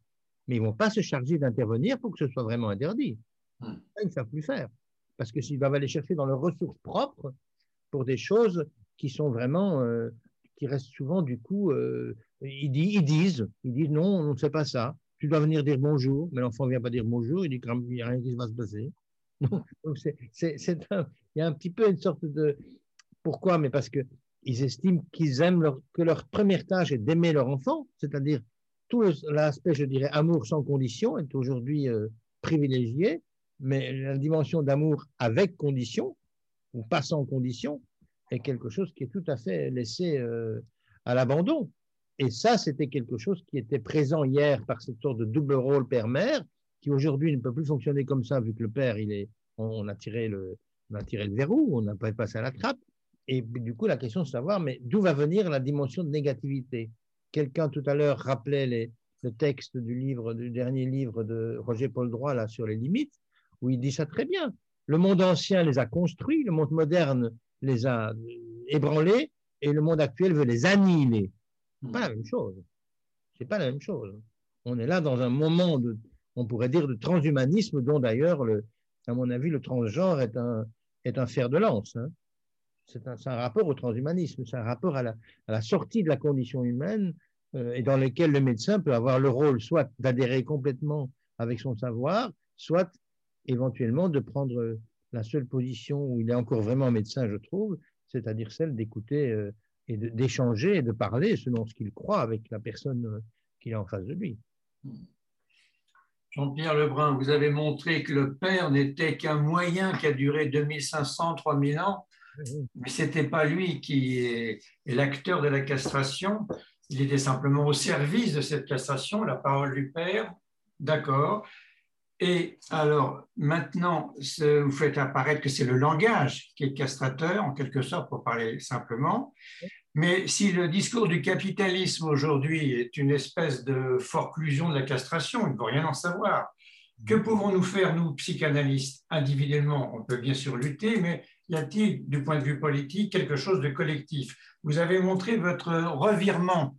Mais ils ne vont pas se charger d'intervenir pour que ce soit vraiment interdit. Hmm. Ils ne savent plus faire. Parce que s'ils doivent aller chercher dans leurs ressources propres pour des choses qui sont vraiment, euh, qui restent souvent du coup, euh, ils, disent, ils disent non, on ne sait pas ça. Tu dois venir dire bonjour, mais l'enfant ne vient pas dire bonjour, il dit qu'il n'y a rien qui va se passer. <laughs> Donc, il y a un petit peu une sorte de. Pourquoi Mais parce qu'ils estiment qu'ils aiment que leur première tâche est d'aimer leur enfant, c'est-à-dire tout l'aspect, je dirais, amour sans condition est aujourd'hui euh, privilégié, mais la dimension d'amour avec condition, ou pas sans condition, est quelque chose qui est tout à fait laissé euh, à l'abandon. Et ça, c'était quelque chose qui était présent hier par cette sorte de double rôle père-mère, qui aujourd'hui ne peut plus fonctionner comme ça, vu que le père, il est, on a tiré le, on a tiré le verrou, on n'a pas passé à la trappe. Et du coup, la question de savoir, mais d'où va venir la dimension de négativité? Quelqu'un tout à l'heure rappelait le texte du dernier livre de Roger Paul Droit là sur les limites, où il dit ça très bien. Le monde ancien les a construits, le monde moderne les a ébranlés, et le monde actuel veut les annihiler. C'est pas la même chose. Pas la même chose. On est là dans un moment de, on pourrait dire, de transhumanisme, dont d'ailleurs, à mon avis, le transgenre est un, est un fer de lance. Hein. C'est un, rapport au transhumanisme, c'est un rapport à la, sortie de la condition humaine euh, et dans lequel le médecin peut avoir le rôle soit d'adhérer complètement avec son savoir, soit éventuellement de prendre la seule position où il est encore vraiment médecin, je trouve, c'est-à-dire celle d'écouter euh, et d'échanger et de parler selon ce qu'il croit avec la personne euh, qu'il a en face de lui. Jean-Pierre Lebrun, vous avez montré que le père n'était qu'un moyen qui a duré 2500, 3000 ans, mais ce n'était pas lui qui est, l'acteur de la castration, il était simplement au service de cette castration, la parole du père, d'accord. Et alors, maintenant, vous faites apparaître que c'est le langage qui est castrateur, en quelque sorte, pour parler simplement. Mais si le discours du capitalisme aujourd'hui est une espèce de forclusion de la castration, il ne faut rien en savoir. Que pouvons-nous faire, nous, psychanalystes, individuellement? On peut bien sûr lutter, mais y a-t-il, du point de vue politique, quelque chose de collectif? Vous avez montré votre revirement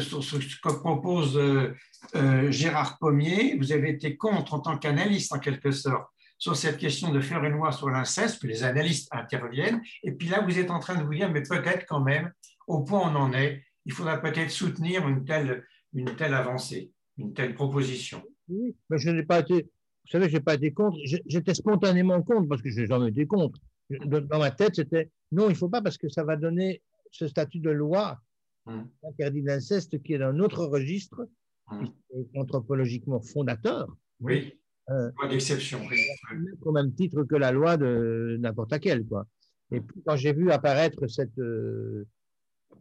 sur ce que propose euh, euh, Gérard Pommier. Vous avez été contre en tant qu'analyste, en quelque sorte sur cette question de faire une loi sur l'inceste, que les analystes interviennent. Et puis là, vous êtes en train de vous dire, mais peut-être quand même, au point où on en est, il faudra peut-être soutenir une telle, une telle avancée, une telle proposition. Oui, mais je n'ai pas été, vous savez, je n'ai pas été contre, j'étais spontanément contre, parce que je n'ai jamais été contre. Dans ma tête, c'était, non, il ne faut pas, parce que ça va donner ce statut de loi hum. interdit d'inceste qui est dans un autre registre, hum. anthropologiquement fondateur. Oui. Euh, d'exception. Au même titre que la loi de n'importe laquelle. Quoi. Et puis, quand j'ai vu apparaître cette, euh,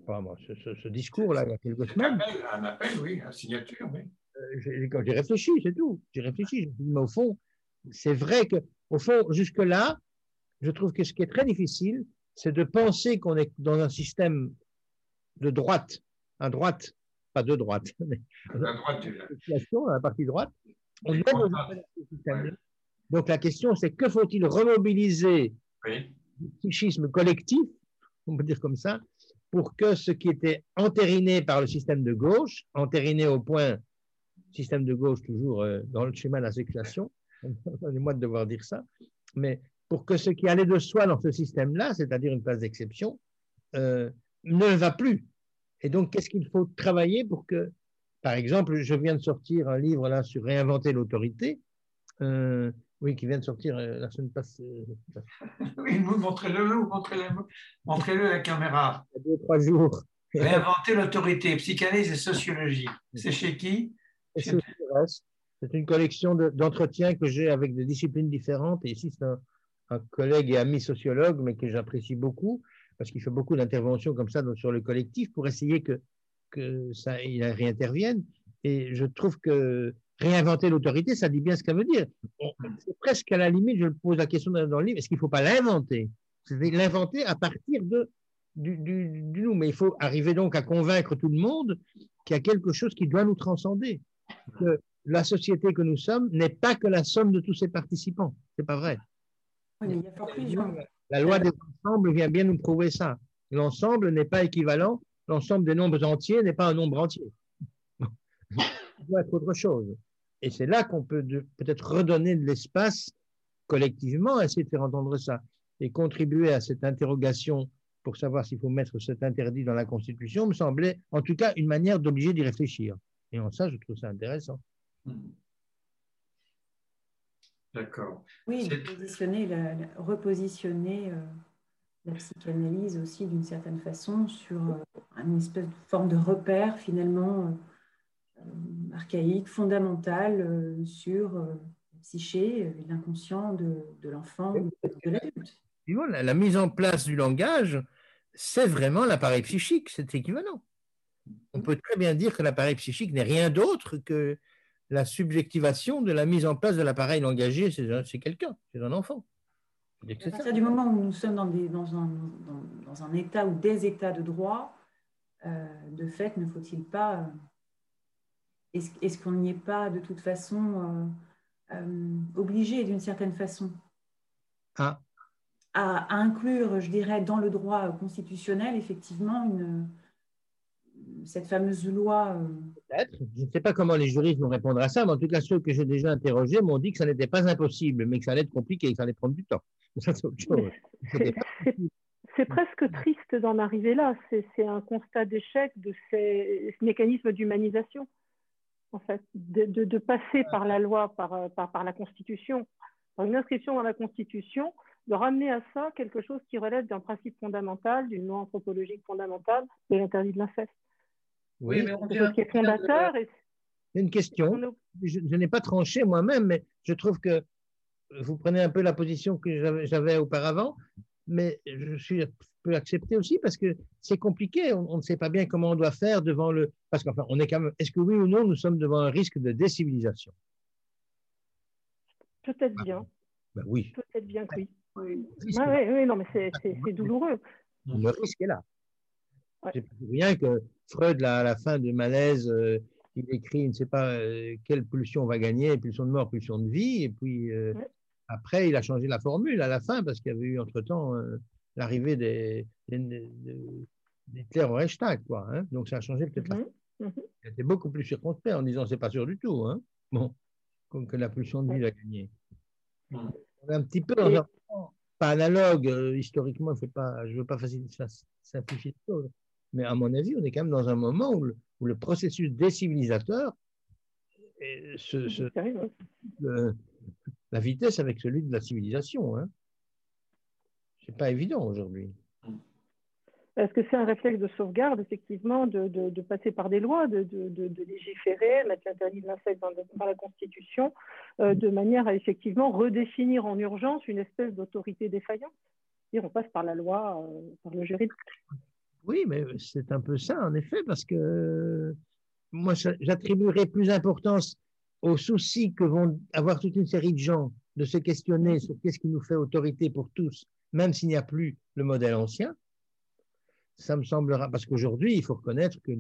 ce, discours-là il y a quelques semaines. Un appel, oui, une signature, oui. Euh, j'ai réfléchi, c'est tout. J'ai réfléchi. Mais au fond, c'est vrai que, au fond, jusque-là, je trouve que ce qui est très difficile, c'est de penser qu'on est dans un système de droite, à droite, pas de droite, <laughs> mais la droite, la partie droite, donc la question, c'est que faut-il remobiliser le psychisme collectif, on peut dire comme ça, pour que ce qui était entériné par le système de gauche, entériné au point, système de gauche toujours euh, dans le schéma de la séculation, <laughs> moi de devoir dire ça, mais pour que ce qui allait de soi dans ce système-là, c'est-à-dire une place d'exception, euh, ne va plus. Et donc, qu'est-ce qu'il faut travailler pour que par exemple, je viens de sortir un livre là sur réinventer l'autorité. Euh, oui, qui vient de sortir euh, la semaine passée. <laughs> oui, montrez-le, montrez-le, montrez-le à la caméra. Il y a deux, trois jours. Réinventer l'autorité, psychanalyse et sociologie. C'est chez qui? C'est une collection d'entretiens que j'ai avec des disciplines différentes. Et ici, c'est un, un, collègue et ami sociologue, mais que j'apprécie beaucoup, parce qu'il fait beaucoup d'interventions comme ça sur le collectif pour essayer que ça, il réintervienne. Et je trouve que réinventer l'autorité, ça dit bien ce qu'elle veut dire. C'est presque à la limite, je pose la question dans le livre, est-ce qu'il ne faut pas l'inventer? C'est l'inventer à partir de, du, nous. Mais il faut arriver donc à convaincre tout le monde qu'il y a quelque chose qui doit nous transcender. Que la société que nous sommes n'est pas que la somme de tous ses participants. C'est pas vrai. La loi des ensembles vient bien nous prouver ça. L'ensemble n'est pas équivalent, l'ensemble des nombres entiers n'est pas un nombre entier. <laughs> Il doit être autre chose. Et c'est là qu'on peut peut-être redonner de l'espace collectivement à essayer de faire entendre ça et contribuer à cette interrogation pour savoir s'il faut mettre cet interdit dans la Constitution me semblait en tout cas une manière d'obliger d'y réfléchir. Et en ça, je trouve ça intéressant. D'accord. Oui, positionner, repositionner euh, la psychanalyse aussi d'une certaine façon sur euh, une espèce de forme de repère finalement euh, archaïque, fondamental sur la psyché, l'inconscient de, l'enfant, de l'adulte. La, la mise en place du langage, c'est vraiment l'appareil psychique, c'est équivalent. On peut très bien dire que l'appareil psychique n'est rien d'autre que la subjectivation de la mise en place de l'appareil langagé c'est quelqu'un, c'est un enfant. À partir du moment où nous sommes dans, des, dans, un, dans, un, état ou des états de droit, euh, de fait, ne faut-il pas. Euh, est-ce qu'on n'y est pas de toute façon euh, obligé d'une certaine façon? Ah. à, à, inclure, je dirais, dans le droit constitutionnel, effectivement, une, cette fameuse loi Peut-être. Je ne sais pas comment les juristes vont répondre à ça, mais en tout cas, ceux que j'ai déjà interrogés m'ont dit que ça n'était pas impossible, mais que ça allait être compliqué, que ça allait prendre du temps. <laughs> c'est presque triste d'en arriver là. C'est un constat d'échec de ces mécanismes d'humanisation, en fait, de, passer par la loi, par, par, la Constitution, par une inscription dans la Constitution, de ramener à ça quelque chose qui relève d'un principe fondamental, d'une loi anthropologique fondamentale, de l'interdit de l'inceste. Oui, mais on vient, fondateur. C'est une question. Je, n'ai pas tranché moi-même, mais je trouve que vous prenez un peu la position que j'avais auparavant, mais je suis peux accepter aussi parce que c'est compliqué. On, ne sait pas bien comment on doit faire devant le. Parce qu'enfin, on est quand même. Est-ce que oui ou non, nous sommes devant un risque de décivilisation? Peut-être bien. Ben oui. Peut-être bien que oui. Oui. oui, non, mais c'est douloureux. Le risque est là. Je ne rien que Freud, à la fin de Malaise, euh, il écrit, il ne sait pas euh, quelle pulsion on va gagner, pulsion de mort, pulsion de vie. Et puis euh, après, il a changé la formule à la fin parce qu'il y avait eu entre-temps l'arrivée des, des, des, au Reichstag. Quoi, hein. Donc ça a changé peut-être la mmh, mmh. Il était beaucoup plus circonspect en disant c'est pas sûr du tout. Hein. Bon, comme que la pulsion de vie a gagné. On est un petit peu dans un pas analogue, historiquement, pas, je ne veux pas simplifier les choses. Mais à mon avis, on est quand même dans un moment où le, processus décivilisateur, la vitesse avec celui de la civilisation, hein. c'est pas évident aujourd'hui. Est-ce que c'est un réflexe de sauvegarde, effectivement, de, passer par des lois, de, légiférer, mettre l'interdit de l'insecte dans, la Constitution, euh, de manière à effectivement redéfinir en urgence une espèce d'autorité défaillante? On passe par la loi, euh, par le juridique. Oui, mais c'est un peu ça, en effet, parce que moi, j'attribuerais plus d'importance aux soucis que vont avoir toute une série de gens de se questionner sur qu'est-ce qui nous fait autorité pour tous, même s'il n'y a plus le modèle ancien. Ça me semblera, parce qu'aujourd'hui, il faut reconnaître que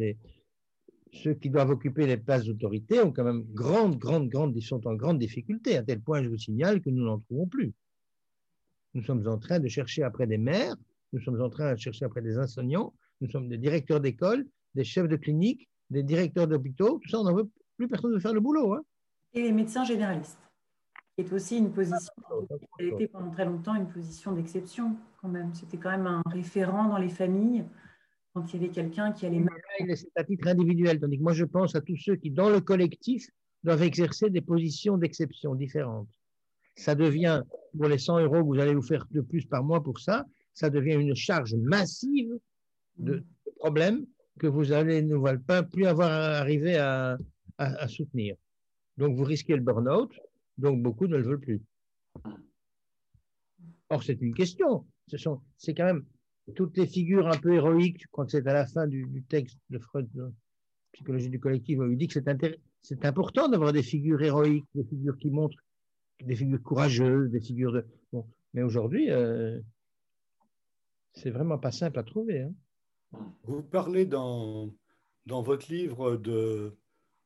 ceux qui doivent occuper les places d'autorité ont quand même grande, grande, grande, ils sont en grande difficulté, à tel point, je vous signale, que nous n'en trouvons plus. Nous sommes en train de chercher après des maires nous sommes en train de chercher après des enseignants, nous sommes des directeurs d'école, des chefs de clinique, des directeurs d'hôpitaux, tout ça, on n'en veut plus personne de faire le boulot. Hein. Et les médecins généralistes, qui est aussi une position, qui a été pendant très longtemps une position d'exception quand même. C'était quand même un référent dans les familles quand il y avait quelqu'un qui allait... C'est à titre individuel, tandis que moi je pense à tous ceux qui, dans le collectif, doivent exercer des positions d'exception différentes. Ça devient, pour les 100 euros que vous allez vous faire de plus par mois pour ça, ça devient une charge massive de, problèmes que vous allez ne pas plus avoir à arriver à, à, soutenir. Donc vous risquez le burn-out, donc beaucoup ne le veulent plus. Or, c'est une question. Ce sont, c'est quand même toutes les figures un peu héroïques, je crois que c'est à la fin du, texte de Freud, Psychologie du collectif, où il dit que c'est c'est important d'avoir des figures héroïques, des figures qui montrent, des figures courageuses, des figures de. Bon, mais aujourd'hui, euh, c'est vraiment pas simple à trouver. Hein. Vous parlez dans, dans votre livre de,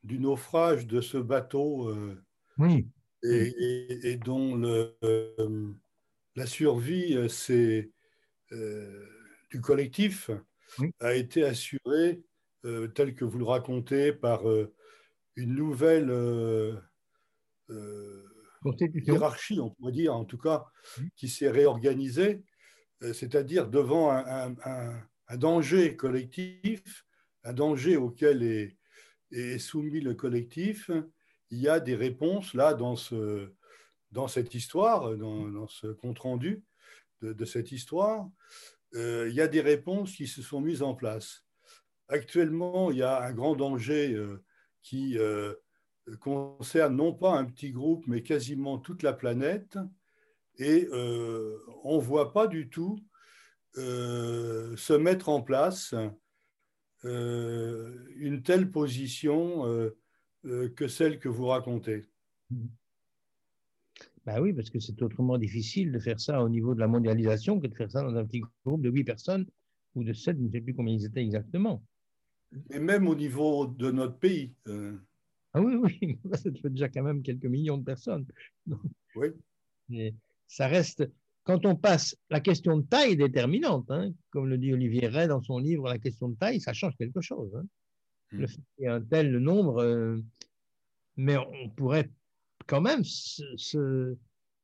du naufrage de ce bateau euh, oui. et, dont le, euh, la survie c'est, du collectif a été assurée, tel que vous le racontez, par une nouvelle hiérarchie, on pourrait dire, en tout cas, qui s'est réorganisée, c'est-à-dire devant un, danger collectif, un danger auquel est, soumis le collectif, il y a des réponses là dans, ce, dans cette histoire, dans, ce compte-rendu de, cette histoire. Euh, il y a des réponses qui se sont mises en place. Actuellement, il y a un grand danger euh, qui euh, concerne non pas un petit groupe, mais quasiment toute la planète. Et on ne voit pas du tout euh, se mettre en place euh, une telle position euh, que celle que vous racontez. Ben oui, parce que c'est autrement difficile de faire ça au niveau de la mondialisation que de faire ça dans un petit groupe de 8 personnes ou de 7, je ne sais plus combien ils étaient exactement. Et même au niveau de notre pays. Ah oui, oui, <laughs> ça fait déjà quand même quelques millions de personnes. Oui. Ça reste, quand on passe, la question de taille est déterminante. Hein. Comme le dit Olivier Ray dans son livre, la question de taille, ça change quelque chose. Hein. Hmm. Le fait qu'il y ait un tel nombre, euh, mais on pourrait quand même se,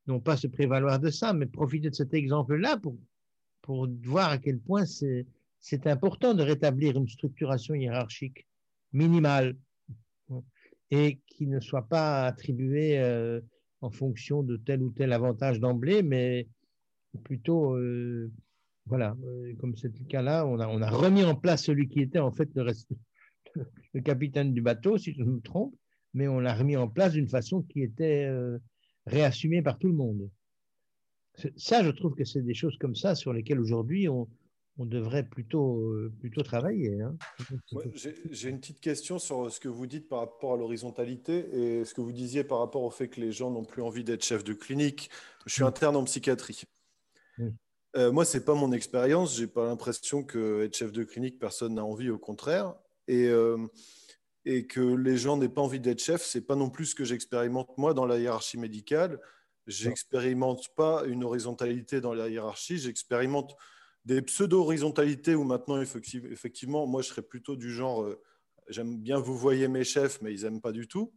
non pas se prévaloir de ça, mais profiter de cet exemple-là pour, pour voir à quel point c'est important de rétablir une structuration hiérarchique minimale et qui ne soit pas attribuée euh, en fonction de tel ou tel avantage d'emblée, mais plutôt, euh, voilà, euh, comme c'est le cas là, on a, on a remis en place celui qui était en fait le, reste, <laughs> le capitaine du bateau, si je ne me trompe, mais on l'a remis en place d'une façon qui était euh, réassumée par tout le monde. Ça, je trouve que c'est des choses comme ça sur lesquelles aujourd'hui on, on devrait plutôt, plutôt travailler. Hein. J'ai une petite question sur ce que vous dites par rapport à l'horizontalité et ce que vous disiez par rapport au fait que les gens n'ont plus envie d'être chef de clinique. Je suis interne en psychiatrie. Euh, moi, ce n'est pas mon expérience. Je n'ai pas l'impression que être chef de clinique, personne n'a envie, au contraire. Et, euh, et que les gens n'aient pas envie d'être chef, ce n'est pas non plus ce que j'expérimente moi dans la hiérarchie médicale. J'expérimente pas une horizontalité dans la hiérarchie, j'expérimente des pseudo-horizontalités où maintenant, effectivement, moi, je serais plutôt du genre, euh, j'aime bien vous voyez mes chefs, mais ils n'aiment pas du tout.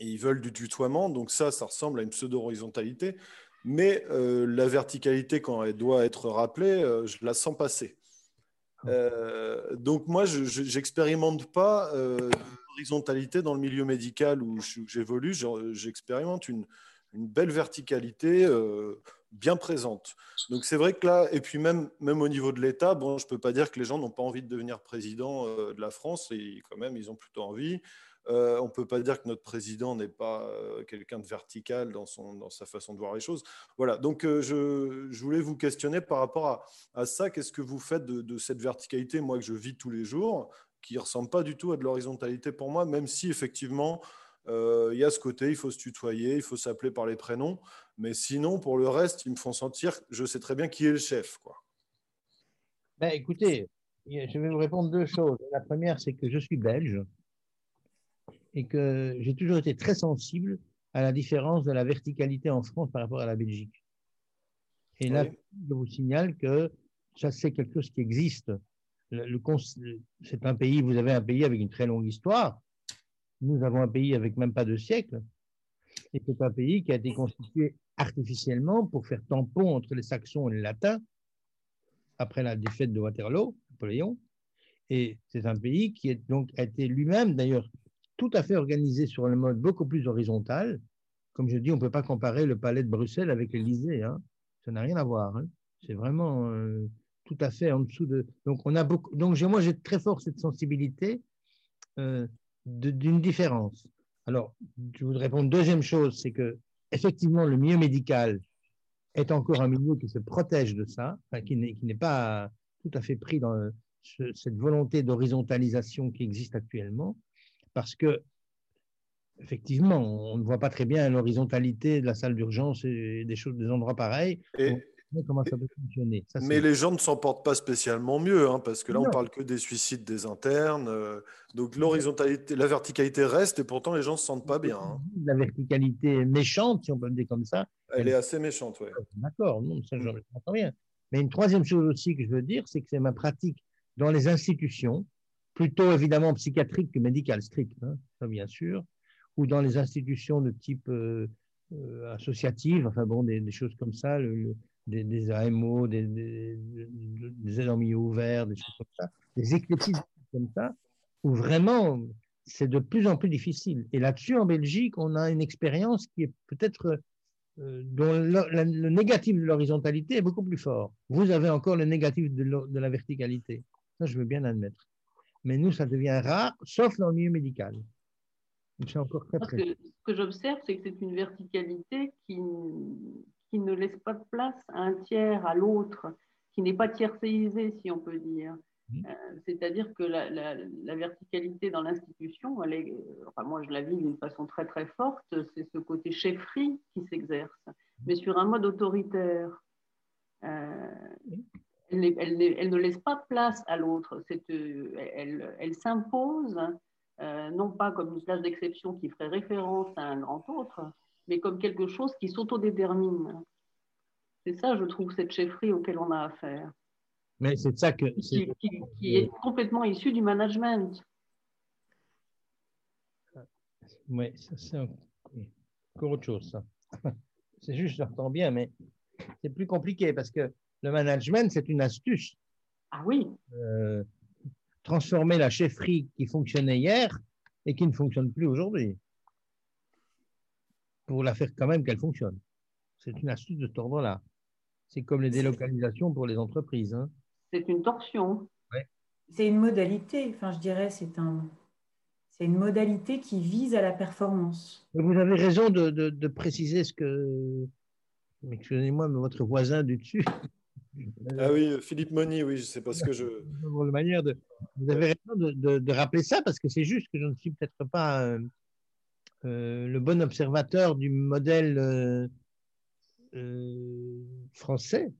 Et ils veulent du tutoiement, donc ça, ça ressemble à une pseudo-horizontalité. Mais euh, la verticalité, quand elle doit être rappelée, euh, je la sens passer. Euh, donc moi, je n'expérimente pas l'horizontalité dans le milieu médical où j'évolue. J'expérimente une, une, belle verticalité bien présente. Donc c'est vrai que là, et puis même, même au niveau de l'État, bon, je ne peux pas dire que les gens n'ont pas envie de devenir président de la France, et quand même, ils ont plutôt envie. Euh, on ne peut pas dire que notre président n'est pas euh, quelqu'un de vertical dans, son, dans sa façon de voir les choses. Voilà, donc euh, je, voulais vous questionner par rapport à, ça. Qu'est-ce que vous faites de, cette verticalité, moi, que je vis tous les jours, qui ne ressemble pas du tout à de l'horizontalité pour moi, même si effectivement, il y a ce côté, il faut se tutoyer, il faut s'appeler par les prénoms. Mais sinon, pour le reste, ils me font sentir, je sais très bien qui est le chef. Quoi. Ben, écoutez, je vais vous répondre deux choses. La première, c'est que je suis belge et que j'ai toujours été très sensible à la différence de la verticalité en France par rapport à la Belgique. Et là, je vous signale que ça, c'est quelque chose qui existe. Le, c'est un pays, vous avez un pays avec une très longue histoire. Nous avons un pays avec même pas deux siècles. Et c'est un pays qui a été constitué artificiellement pour faire tampon entre les Saxons et les Latins après la défaite de Waterloo, Napoléon. Et c'est un pays qui est donc, a été lui-même, d'ailleurs, tout à fait organisé sur un mode beaucoup plus horizontal. Comme je dis, on ne peut pas comparer le palais de Bruxelles avec l'Élysée. Hein. Ça n'a rien à voir. Hein. C'est vraiment euh, tout à fait en dessous de. Donc, on a beaucoup... Donc moi, j'ai très fort cette sensibilité euh, d'une différence. Alors, je voudrais répondre. Deuxième chose, c'est que effectivement, le milieu médical est encore un milieu qui se protège de ça, qui n'est pas tout à fait pris dans cette volonté d'horizontalisation qui existe actuellement parce que effectivement, on ne voit pas très bien l'horizontalité de la salle d'urgence et des choses, des endroits pareils. Et, comment ça peut fonctionner. mais les gens ne s'en portent pas spécialement mieux, hein, parce que là, on parle que des suicides des internes. Euh, donc l'horizontalité, la verticalité reste, et pourtant les gens ne se sentent pas bien. Hein. La verticalité méchante, si on peut le dire comme ça. Elle, est assez méchante, oui. D'accord, non, ça, je n'entends rien. Mais une troisième chose aussi que je veux dire, c'est que c'est ma pratique dans les institutions, plutôt évidemment psychiatrique que médicale stricte, hein, ça bien sûr, ou dans les institutions de type euh, euh, associative, enfin bon, des, choses comme ça, le, des, des, AMO, des, des, des aides en milieu ouvert, des choses comme ça, des éclectismes comme ça, où vraiment c'est de plus en plus difficile. Et là-dessus, en Belgique, on a une expérience qui est peut-être euh, dont le, négatif de l'horizontalité est beaucoup plus fort. Vous avez encore le négatif de, de la verticalité. Ça, je veux bien admettre. Mais nous, ça devient rare, sauf dans le milieu médical. C'est encore très, très... ce que j'observe, c'est que c'est une verticalité qui, qui ne laisse pas de place à un tiers, à l'autre, qui n'est pas tiercéisé, si on peut dire. Mmh. Euh, c'est-à-dire que la, la, verticalité dans l'institution, elle est, enfin moi je la vis d'une façon très très forte, c'est ce côté chefferie qui s'exerce, mmh. mais sur un mode autoritaire. Euh, elle, elle, elle, ne laisse pas de place à l'autre, euh, elle, elle s'impose, non pas comme une place d'exception qui ferait référence à un grand autre, mais comme quelque chose qui s'autodétermine. C'est ça, je trouve, cette chefferie auquel on a affaire. Mais c'est ça que. Qui, qui, est complètement issu du management. Oui, ça c'est encore autre chose, ça. <laughs> C'est juste, j'entends bien, mais c'est plus compliqué parce que le management, c'est une astuce. Ah oui. Euh, transformer la chefferie qui fonctionnait hier et qui ne fonctionne plus aujourd'hui pour la faire quand même qu'elle fonctionne. C'est une astuce de cet ordre-là. C'est comme les délocalisations pour les entreprises. Hein. C'est une torsion. C'est une modalité, enfin je dirais, c'est un, c'est une modalité qui vise à la performance. Vous avez raison de, de, préciser ce que, excusez-moi, mais votre voisin du dessus. <laughs> Ah oui, Philippe Moni, oui, c'est parce que je. manière de, vous avez raison de, de, rappeler ça parce que c'est juste que je ne suis peut-être pas euh, le bon observateur du modèle euh, euh, français,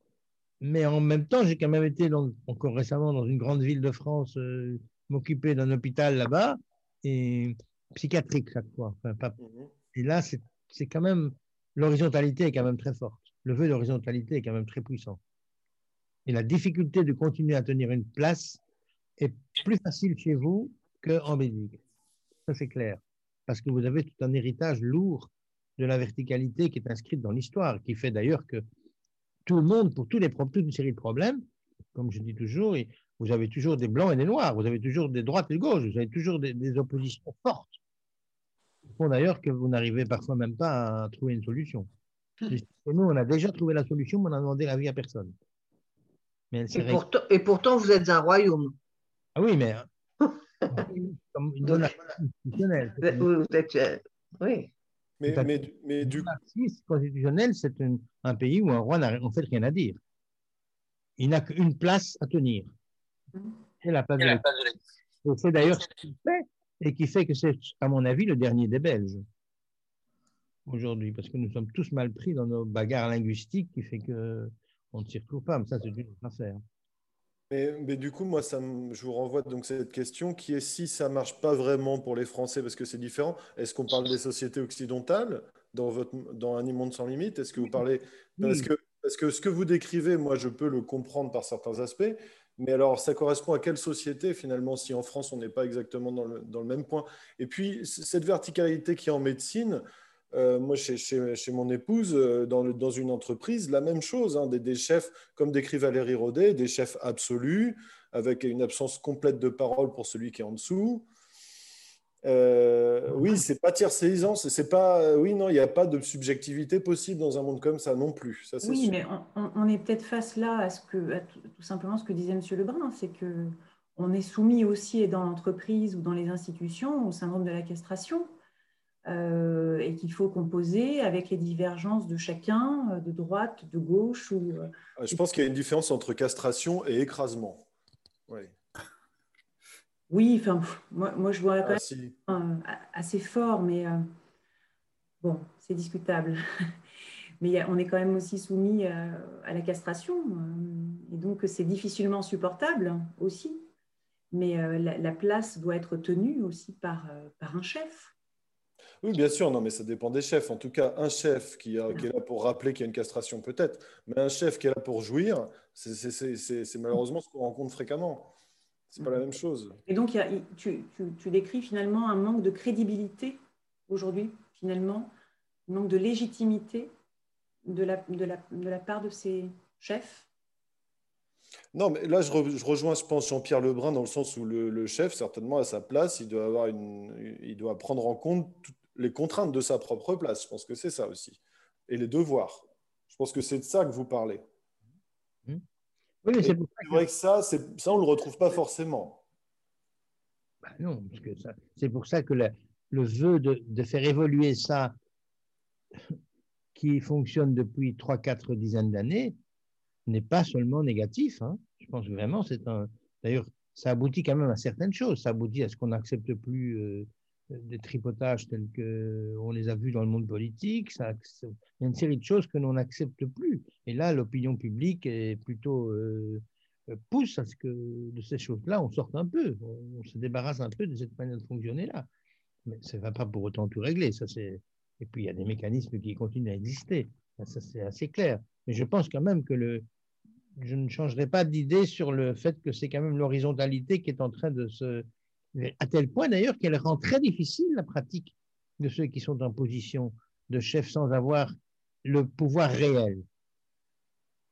mais en même temps, j'ai quand même été encore récemment dans une grande ville de France, m'occuper d'un hôpital là-bas, et psychiatrique chaque fois. Mhm. Et là, c'est quand même, l'horizontalité est quand même très forte. Le vœu d'horizontalité est quand même très puissant. Et la difficulté de continuer à tenir une place est plus facile chez vous qu'en Belgique. Ça, c'est clair parce que vous avez tout un héritage lourd de la verticalité qui est inscrite dans l'histoire, qui fait d'ailleurs que tout le monde, pour tous les, toute une série de problèmes, comme je dis toujours, vous avez toujours des blancs et des noirs, vous avez toujours des droites et des gauches, vous avez toujours des, oppositions fortes, qui font d'ailleurs que vous n'arrivez parfois même pas à trouver une solution. Hmm. nous, on a déjà trouvé la solution, mais on n'a demandé l'avis à personne. Mais et, pourtant, et pourtant, vous êtes un royaume. Ah oui, mais comme une donation constitutionnelle. Vous êtes, euh, oui. Mais, mais, mais du constitutionnel, c'est un pays où un roi n'a en fait rien à dire. Il n'a qu'une place à tenir. C'est la place de C'est d'ailleurs ce qu'il fait et qui fait que c'est, à mon avis, le dernier des Belges aujourd'hui, parce que nous sommes tous mal pris dans nos bagarres linguistiques qui fait que on ne s'y retrouve pas. Mais ça, c'est une autre affaire. Mais, du coup, moi, ça je vous renvoie donc cette question qui est si ça marche pas vraiment pour les Français parce que c'est différent, est-ce qu'on parle des sociétés occidentales dans, votre, dans Un monde sans limite? Est-ce que vous parlez. Parce, que, parce que ce que vous décrivez, moi, je peux le comprendre par certains aspects. Mais alors, ça correspond à quelle société finalement si en France on n'est pas exactement dans le, dans le, même point? Et puis, cette verticalité qui est en médecine, euh, moi, chez, chez, mon épouse, euh, dans, dans, une entreprise, la même chose, hein, des, chefs, comme décrit Valérie Rodet, des chefs absolus, avec une absence complète de parole pour celui qui est en dessous. Euh, oui, c'est pas tiercéisant, c'est pas, oui, non, il n'y a pas de subjectivité possible dans un monde comme ça non plus. Ça, oui, mais on, est peut-être face là à ce que, tout, simplement ce que disait M. Lebrun, c'est que on est soumis aussi dans l'entreprise ou dans les institutions au syndrome de la castration. Euh, et qu'il faut composer avec les divergences de chacun, euh, de droite, de gauche. Ou, euh, Je pense qu'il y a une différence entre castration et écrasement. Oui. Oui, enfin, moi, moi, je vois quand ah, même assez fort, mais bon, c'est discutable. <laughs> mais on est quand même aussi soumis à la castration, et donc c'est difficilement supportable aussi. Mais la, place doit être tenue aussi par, par un chef. Oui, bien sûr, non, mais ça dépend des chefs. En tout cas, un chef qui, est là pour rappeler qu'il y a une castration, peut-être, mais un chef qui est là pour jouir, c'est malheureusement ce qu'on rencontre fréquemment. C'est pas la même chose. Et donc, tu, décris finalement un manque de crédibilité aujourd'hui, finalement, un manque de légitimité de la part de ces chefs? Non, mais là, je, rejoins, je pense, Jean-Pierre Lebrun dans le sens où le, chef, certainement, à sa place, il doit, avoir une, il doit prendre en compte les contraintes de sa propre place. Je pense que c'est ça aussi. Et les devoirs. Je pense que c'est de ça que vous parlez. Hmm. Oui, c'est vrai que ça, ça, on ne le retrouve pas forcément. Bah non, c'est pour ça que le, le vœu de, faire évoluer ça, qui fonctionne depuis 3-4 dizaines d'années, n'est pas seulement négatif. Hein. Je pense vraiment, c'est un. D'ailleurs, ça aboutit quand même à certaines choses. Ça aboutit à ce qu'on n'accepte plus euh, des tripotages tels qu'on les a vus dans le monde politique. Ça, il y a une série de choses que l'on n'accepte plus. Et là, l'opinion publique est plutôt euh, pousse à ce que de ces choses-là, on sorte un peu, on, se débarrasse un peu de cette manière de fonctionner-là. Mais ça ne va pas pour autant tout régler. Ça. Et puis, il y a des mécanismes qui continuent à exister. Ça, c'est assez clair. Mais je pense quand même que le, je ne changerai pas d'idée sur le fait que c'est quand même l'horizontalité qui est en train de se, à tel point d'ailleurs qu'elle rend très difficile la pratique de ceux qui sont en position de chef sans avoir le pouvoir réel.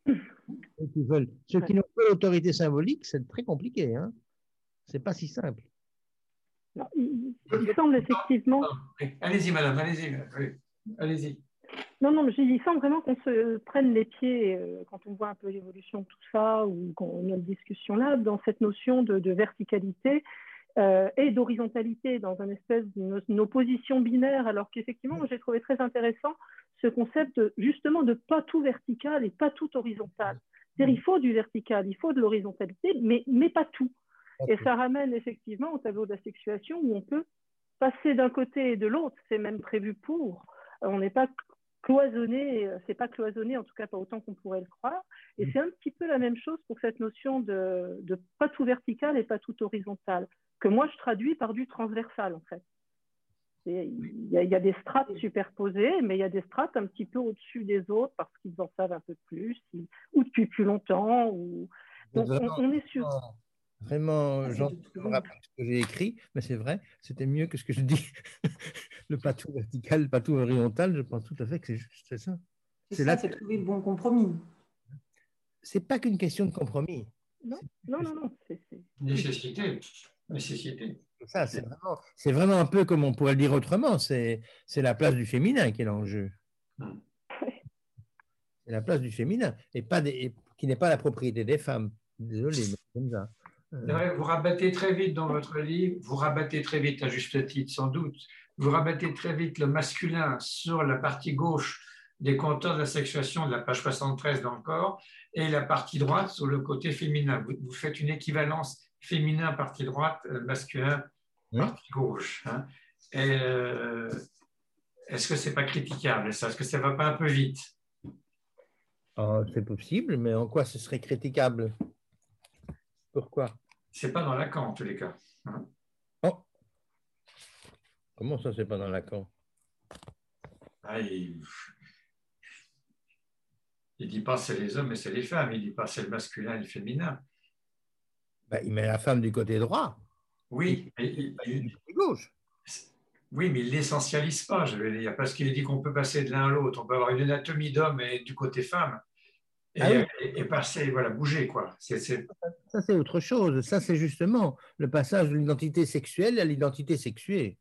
<laughs> Ceux qui, veulent, ceux qui n'ont pas l'autorité symbolique, c'est très compliqué. Hein c'est pas si simple. il, semble effectivement. Allez-y, madame, allez-y. Allez-y. Non, non, il semble vraiment qu'on se prenne les pieds euh, quand on voit un peu l'évolution de tout ça ou qu'on a une discussion là dans cette notion de verticalité euh, et d'horizontalité dans une espèce d'une opposition binaire, alors qu'effectivement, j'ai trouvé très intéressant ce concept justement de pas tout vertical et pas tout horizontal. C'est-à-dire, il faut du vertical, il faut de l'horizontalité, mais, mais pas tout. Et ça ramène effectivement au tableau de la sexuation où on peut passer d'un côté et de l'autre, c'est même prévu pour. On n'est pas cloisonné, c'est pas cloisonné, en tout cas pas autant qu'on pourrait le croire. Et mm. c'est un petit peu la même chose pour cette notion de, de pas tout vertical et pas tout horizontal que moi je traduis par du transversal en fait. Il y, y, a des strates superposées, mais il y a des strates un petit peu au-dessus des autres parce qu'ils en savent un peu plus, ou depuis plus longtemps. Ou... Donc on, est sur. Vraiment, ah, j'en rappelle ce que j'ai écrit, mais c'est vrai, c'était mieux que ce que je dis. <laughs> le patou vertical, le patou horizontal, je pense tout à fait que c'est juste c'est ça. C'est là, c'est trouver le bon compromis. C'est pas qu'une question de compromis. Non, non, non, non. C'est, Nécessité nécessité. Ça, c'est vraiment, c'est vraiment un peu comme on pourrait le dire autrement, c'est, c'est la place du féminin qui est l'enjeu. C'est la place du féminin, et pas des, qui n'est pas la propriété des femmes. Désolé, mais comme ça. Vous rabattez très vite dans votre livre, vous rabattez très vite, à juste titre sans doute, vous rabattez très vite le masculin sur la partie gauche des compteurs de la sexuation de la page 73 dans le corps et la partie droite sur le côté féminin. vous faites une équivalence féminin partie droite, euh, masculin partie gauche. Hein. Euh, est-ce que c'est pas critiquable ça? Est-ce que ça va pas un peu vite? Oh, C'est possible, mais en quoi ce serait critiquable? Pourquoi? C'est pas dans Lacan en tous les cas. Hein. Comment ça, c'est pas dans Lacan ah, il... ne dit pas c'est les hommes et c'est les femmes, il dit pas c'est le masculin et le féminin. Ben, il met la femme du côté droit. Oui, du côté gauche. Oui, mais il ne l'essentialise pas, je veux dire, parce qu'il dit qu'on peut passer de l'un à l'autre. On peut avoir une anatomie d'homme et du côté femme. Et, ah passer, voilà, bouger, quoi. Ça, c'est autre chose. Ça, c'est justement le passage de l'identité sexuelle à l'identité sexuée.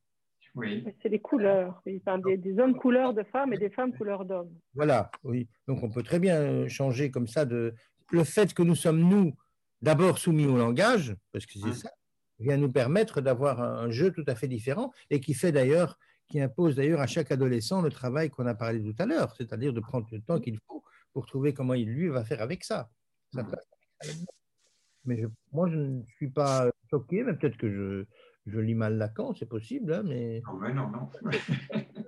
Oui. C'est les couleurs. Il parle des, des, hommes couleurs de femmes et des femmes couleurs d'hommes. Voilà, oui. Donc, on peut très bien changer comme ça de. Le fait que nous sommes, nous, d'abord soumis au langage, parce que c'est mmh. ça, vient nous permettre d'avoir un jeu tout à fait différent et qui fait d'ailleurs, qui impose d'ailleurs à chaque adolescent le travail qu'on a parlé tout à l'heure, c'est-à-dire de prendre le temps qu'il faut pour trouver comment il lui va faire avec ça. Mmh. Mais moi, je ne suis pas choqué, mais peut-être que je, je lis mal Lacan, c'est possible, hein, mais. Non, mais non, non. <laughs>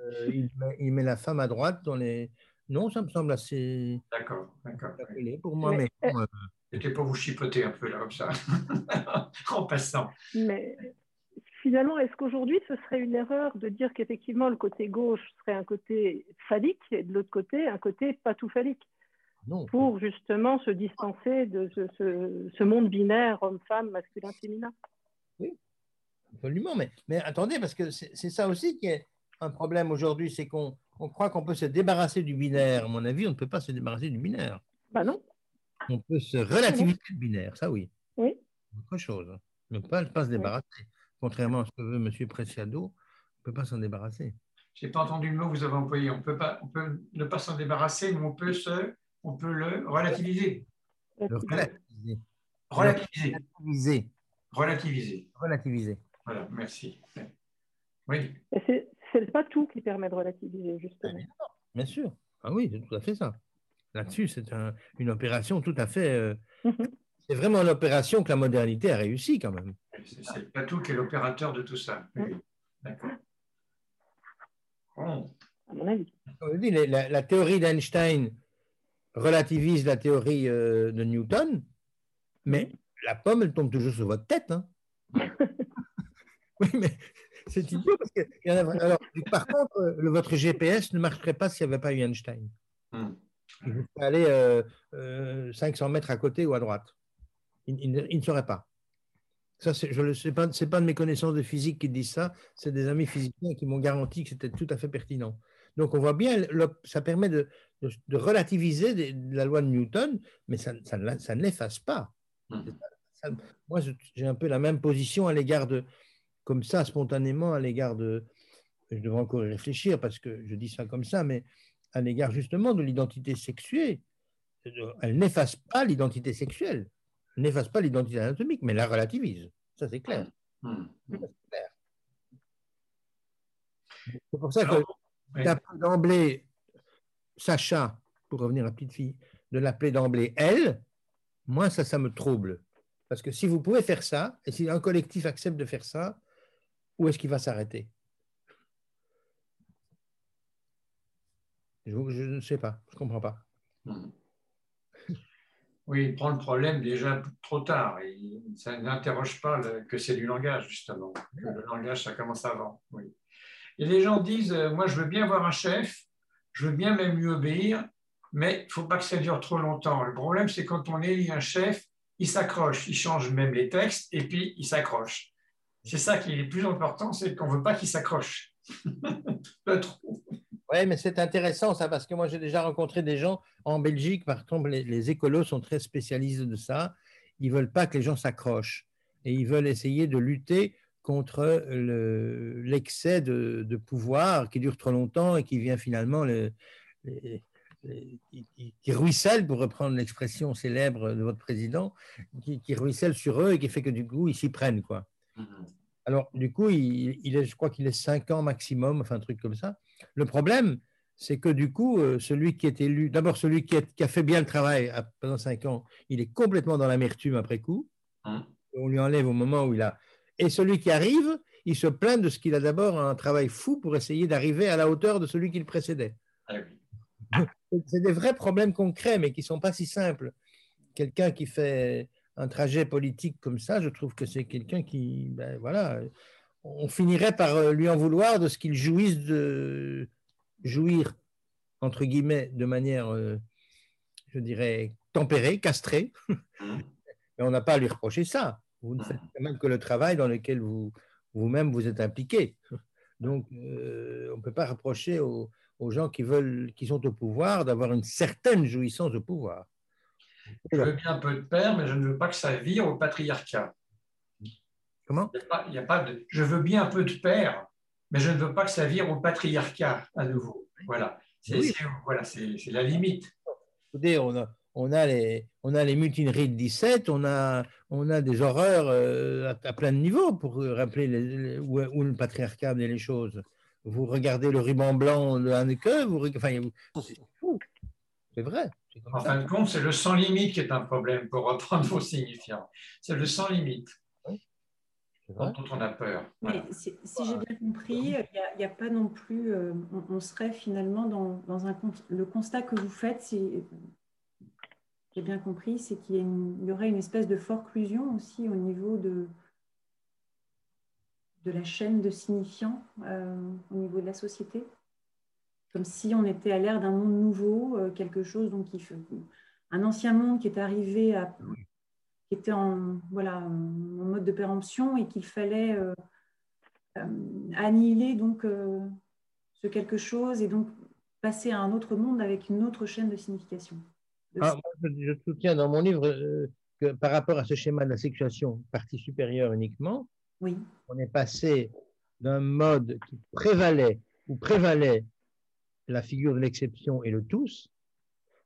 Euh, il, met, il, met, la femme à droite dans les. Non, ça me semble assez. D'accord, d'accord. Pour moi, mais. mais euh... C'était pour vous chipoter un peu là, comme ça, <laughs> en passant. Mais finalement, est-ce qu'aujourd'hui, ce serait une erreur de dire qu'effectivement, le côté gauche serait un côté phallique et de l'autre côté, un côté pas tout phallique? Non. Pour justement se distancer de ce, ce, ce monde binaire homme-femme, masculin-féminin Oui, absolument. Mais, mais attendez, parce que c'est ça aussi qui est un problème aujourd'hui, c'est qu'on on croit qu'on peut se débarrasser du binaire. À mon avis, on ne peut pas se débarrasser du binaire. Bah non. On peut se relativiser le binaire, ça oui. Oui. Autre chose. On ne peut pas, pas se débarrasser. Oui. Contrairement à ce que veut M. Preciado, on ne peut pas s'en débarrasser. Je n'ai pas entendu le mot que vous avez employé. On peut, pas, on peut ne pas s'en débarrasser, mais on peut, se, on peut le relativiser. Le relativiser. Relativiser. Relativiser. Relativiser. Relativiser. Voilà, merci. Oui. C'est pas tout qui permet de relativiser, justement. Bien sûr. Ah oui, c'est tout à fait ça. Là-dessus, c'est un, une opération tout à fait. Euh, mm -hmm. C'est vraiment l'opération que la modernité a réussi quand même. C'est Platou qui est l'opérateur de tout ça. Oui. D'accord. Bon. À mon avis. La, la théorie d'Einstein relativise la théorie euh, de Newton, mais la pomme, elle tombe toujours sur votre tête. Hein. <laughs> oui, mais c'est idiot parce que. Y en a... Alors, par contre, euh, votre GPS ne marcherait pas s'il n'y avait pas eu Einstein. Hmm. Il vous aller euh, euh, 500 mètres à côté ou à droite. Il, il, il ne saurait pas. Ça, je le sais pas, c'est pas de mes connaissances de physique qui disent ça, c'est des amis physiciens qui m'ont garanti que c'était tout à fait pertinent. Donc on voit bien, ça permet de, de, de relativiser des, la loi de Newton, mais ça, ça, ça ne l'efface pas. Ça, moi, j'ai un peu la même position à l'égard de, comme ça, spontanément, à l'égard de, je devrais encore y réfléchir parce que je dis ça comme ça, mais à l'égard justement de l'identité sexuée. Elle n'efface pas l'identité sexuelle, elle n'efface pas l'identité anatomique, mais la relativise. Ça, c'est clair. Hmm. C'est pour ça que oui. d'emblée Sacha, pour revenir à la petite fille, de l'appeler d'emblée elle, moi, ça, ça me trouble. Parce que si vous pouvez faire ça, et si un collectif accepte de faire ça, où est-ce qu'il va s'arrêter? Je, ne sais pas, je ne comprends pas. Oui, il prend le problème déjà trop tard. Et ça n'interroge pas que c'est du langage, justement. Le langage, ça commence avant. Oui. Et les gens disent, euh, moi, je veux bien avoir un chef, je veux bien même lui obéir, mais il ne faut pas que ça dure trop longtemps. Le problème, c'est quand on élit un chef, il s'accroche, il change même les textes, et puis il s'accroche. C'est ça qui est le plus important, c'est qu'on ne veut pas qu'il s'accroche. <laughs> pas trop. Oui, mais c'est intéressant ça, parce que moi j'ai déjà rencontré des gens en Belgique, par exemple, les, écolos sont très spécialisés de ça. Ils ne veulent pas que les gens s'accrochent et ils veulent essayer de lutter contre l'excès le, de, pouvoir qui dure trop longtemps et qui vient finalement qui, ruisselle, pour reprendre l'expression célèbre de votre président, qui, qui, ruisselle sur eux et qui fait que du coup ils s'y prennent quoi. Alors du coup, il, il est, je crois qu'il est cinq ans maximum, enfin un truc comme ça. Le problème, c'est que du coup, euh, celui qui est élu, d'abord celui qui, est, qui, a fait bien le travail pendant cinq ans, il est complètement dans l'amertume après coup. Mm. On lui enlève au moment où il a. Et celui qui arrive, il se plaint de ce qu'il a d'abord un travail fou pour essayer d'arriver à la hauteur de celui qui le précédait. Ah oui. <laughs> C'est des vrais problèmes concrets, mais qui ne sont pas si simples. Quelqu'un qui fait un trajet politique comme ça, je trouve que c'est quelqu'un qui, ben, voilà, on finirait par euh, lui en vouloir de ce qu'il jouisse de jouir, entre guillemets, de manière, euh, je dirais, tempérée, castrée. Mais on n'a pas à lui reprocher ça. Vous ne faites quand même que le travail dans lequel vous, vous-même vous êtes impliqué. Donc, euh, on ne peut pas reprocher aux, aux, gens qui, veulent, qui sont au pouvoir d'avoir une certaine jouissance de pouvoir. Je veux bien un peu de père, mais je ne veux pas que ça vire au patriarcat. Comment il y a pas, il y a pas de, Je veux bien un peu de père, mais je ne veux pas que ça vire au patriarcat à nouveau. Voilà. C'est oui. voilà, la limite. Écoutez, on a, on a, les, on a les mutineries de 17, on a, on a des horreurs euh, à, à, plein de niveaux pour rappeler les, les, où, où, le patriarcat met les choses. Vous regardez le ruban blanc de Haneke, vous, enfin, c'est vrai. En fin de compte, c'est le sans limite qui est un problème, pour reprendre vos signifiants. C'est le sans limite. dont on a peur. Mais si, j'ai bien compris, il n'y a, pas non plus, euh, on, serait finalement dans, dans, un, le constat que vous faites, j'ai bien compris, c'est qu'il y, y, aurait une espèce de forclusion aussi au niveau de, de la chaîne de signifiants euh, au niveau de la société comme si on était à l'ère d'un monde nouveau, euh, quelque chose donc qui un ancien monde qui est arrivé à, qui était en voilà en mode de péremption et qu'il fallait euh, annihiler donc ce quelque chose et donc passer à un autre monde avec une autre chaîne de signification. Ah, je, soutiens dans mon livre que par rapport à ce schéma de la sexuation partie supérieure uniquement, on est passé d'un mode qui prévalait ou prévalait la figure de l'exception et le tous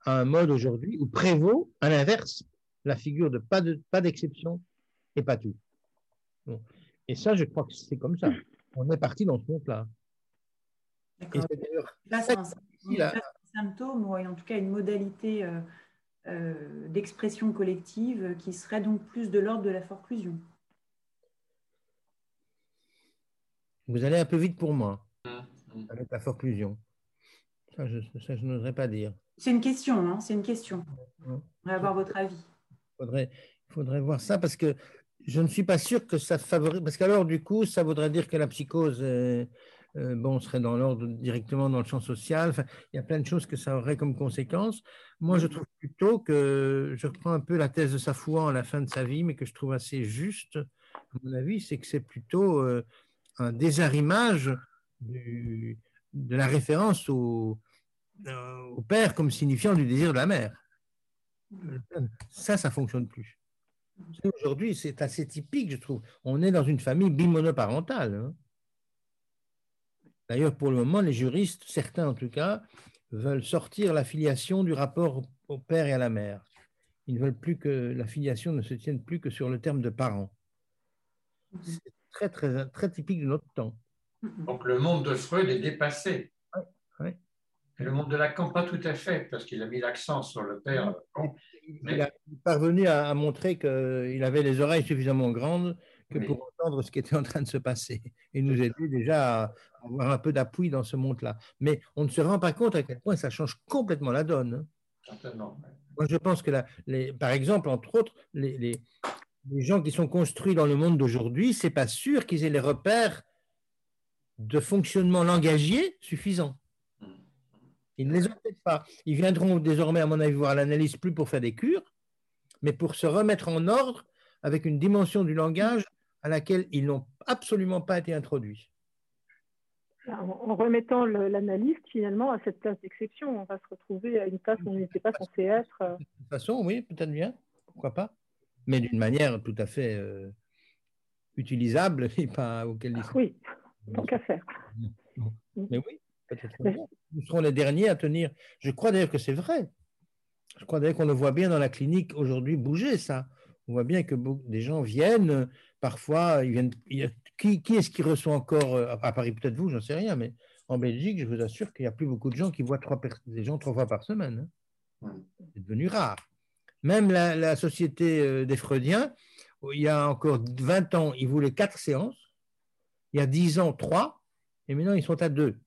à un mode aujourd'hui où prévaut, à l'inverse, la figure de pas de pas d'exception et pas tout. Et ça, je crois que c'est comme ça. On est parti dans ce monde-là. Là, c'est un, symptôme, ou en tout cas une modalité euh, euh, d'expression collective qui serait donc plus de l'ordre de la forclusion. Vous allez un peu vite pour moi, mmh. avec la forclusion. Ça, je, je n'oserais pas dire. C'est une question, hein c'est une question. On va avoir votre avis. Il faudrait, faudrait voir ça parce que je ne suis pas sûr que ça favorise. Parce qu'alors, du coup, ça voudrait dire que la psychose euh, bon, serait dans l'ordre directement dans le champ social. Enfin, il y a plein de choses que ça aurait comme conséquence. Moi, je trouve plutôt que je reprends un peu la thèse de Safouan à la fin de sa vie, mais que je trouve assez juste, à mon avis, c'est que c'est plutôt euh, un désarrimage de la référence au, euh, au, père comme signifiant du désir de la mère. Ça, ça fonctionne plus. Aujourd'hui, c'est assez typique, je trouve. On est dans une famille bimonoparentale. Hein. D'ailleurs, pour le moment, les juristes, certains en tout cas, veulent sortir la filiation du rapport au père et à la mère. Ils ne veulent plus que la filiation ne se tienne plus que sur le terme de parent. C'est très, très, très typique de notre temps. Donc le monde de Freud est dépassé. Et le monde de Lacan, pas tout à fait, parce qu'il a mis l'accent sur le père. Il est parvenu à, montrer qu'il avait les oreilles suffisamment grandes que pour entendre ce qui était en train de se passer. Et nous aider déjà à avoir un peu d'appui dans ce monde-là. Mais on ne se rend pas compte à quel point ça change complètement la donne. Hein. Certainement. Moi, je pense que, les, par exemple, entre autres, les, les, les gens qui sont construits dans le monde d'aujourd'hui, c'est pas sûr qu'ils aient les repères de fonctionnement langagier suffisants. Ils ne les ont peut-être pas. Ils viendront désormais, à mon avis, voir l'analyse plus pour faire des cures, mais pour se remettre en ordre avec une dimension du langage à laquelle ils n'ont absolument pas été introduits. En remettant l'analyse finalement à cette place d'exception, on va se retrouver à une place où on n'était pas censé être. De toute façon, oui, peut-être bien, pourquoi pas mais d'une manière tout à fait euh, utilisable et pas auquel ah, Oui, tant qu'à faire. Mais oui. Nous serons les derniers à tenir. Je crois d'ailleurs que c'est vrai. Je crois d'ailleurs qu'on le voit bien dans la clinique aujourd'hui bouger ça. On voit bien que des gens viennent, parfois, ils viennent. Qui, qui est-ce qui reçoit encore, euh, à Paris peut-être vous, j'en sais rien, mais en Belgique, je vous assure qu'il n'y a plus beaucoup de gens qui voient trois, des gens trois fois par semaine. Hein. C'est devenu rare. Même la, société euh, des Freudiens, il y a encore 20 ans, ils voulaient quatre séances. Il y a 10 ans, trois. Et maintenant, ils sont à deux.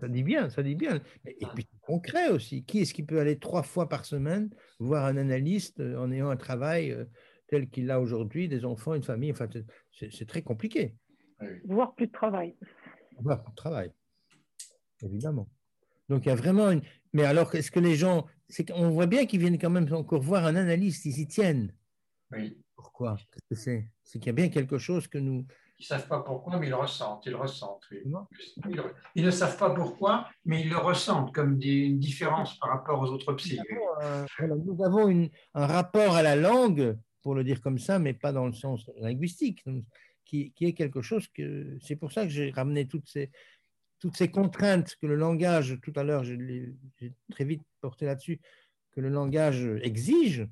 Ça dit bien, ça dit bien. Et puis concret aussi. Qui est-ce qui peut aller trois fois par semaine voir un analyste euh, en ayant un travail euh, tel qu'il a aujourd'hui, des enfants, une famille Enfin, c'est très compliqué. Voir plus de travail. Voir plus de travail, évidemment. Donc il y a vraiment une. Mais alors, est-ce que les gens on voit bien qu'ils viennent quand même encore voir un analyste, ils y tiennent. Oui. Pourquoi? C'est? C'est qu'il y a bien quelque chose que nous. Ils ne savent pas pourquoi, mais ils le ressentent. Ils le ressentent. Ils, ne savent pas pourquoi, mais ils le ressentent comme une différence par rapport aux autres psy. Euh, nous avons un rapport à la langue, pour le dire comme ça, mais pas dans le sens linguistique, qui, qui est quelque chose que. C'est pour ça que j'ai ramené toutes ces, toutes ces contraintes que le langage, tout à l'heure, j'ai très vite porté là-dessus, que le langage exige.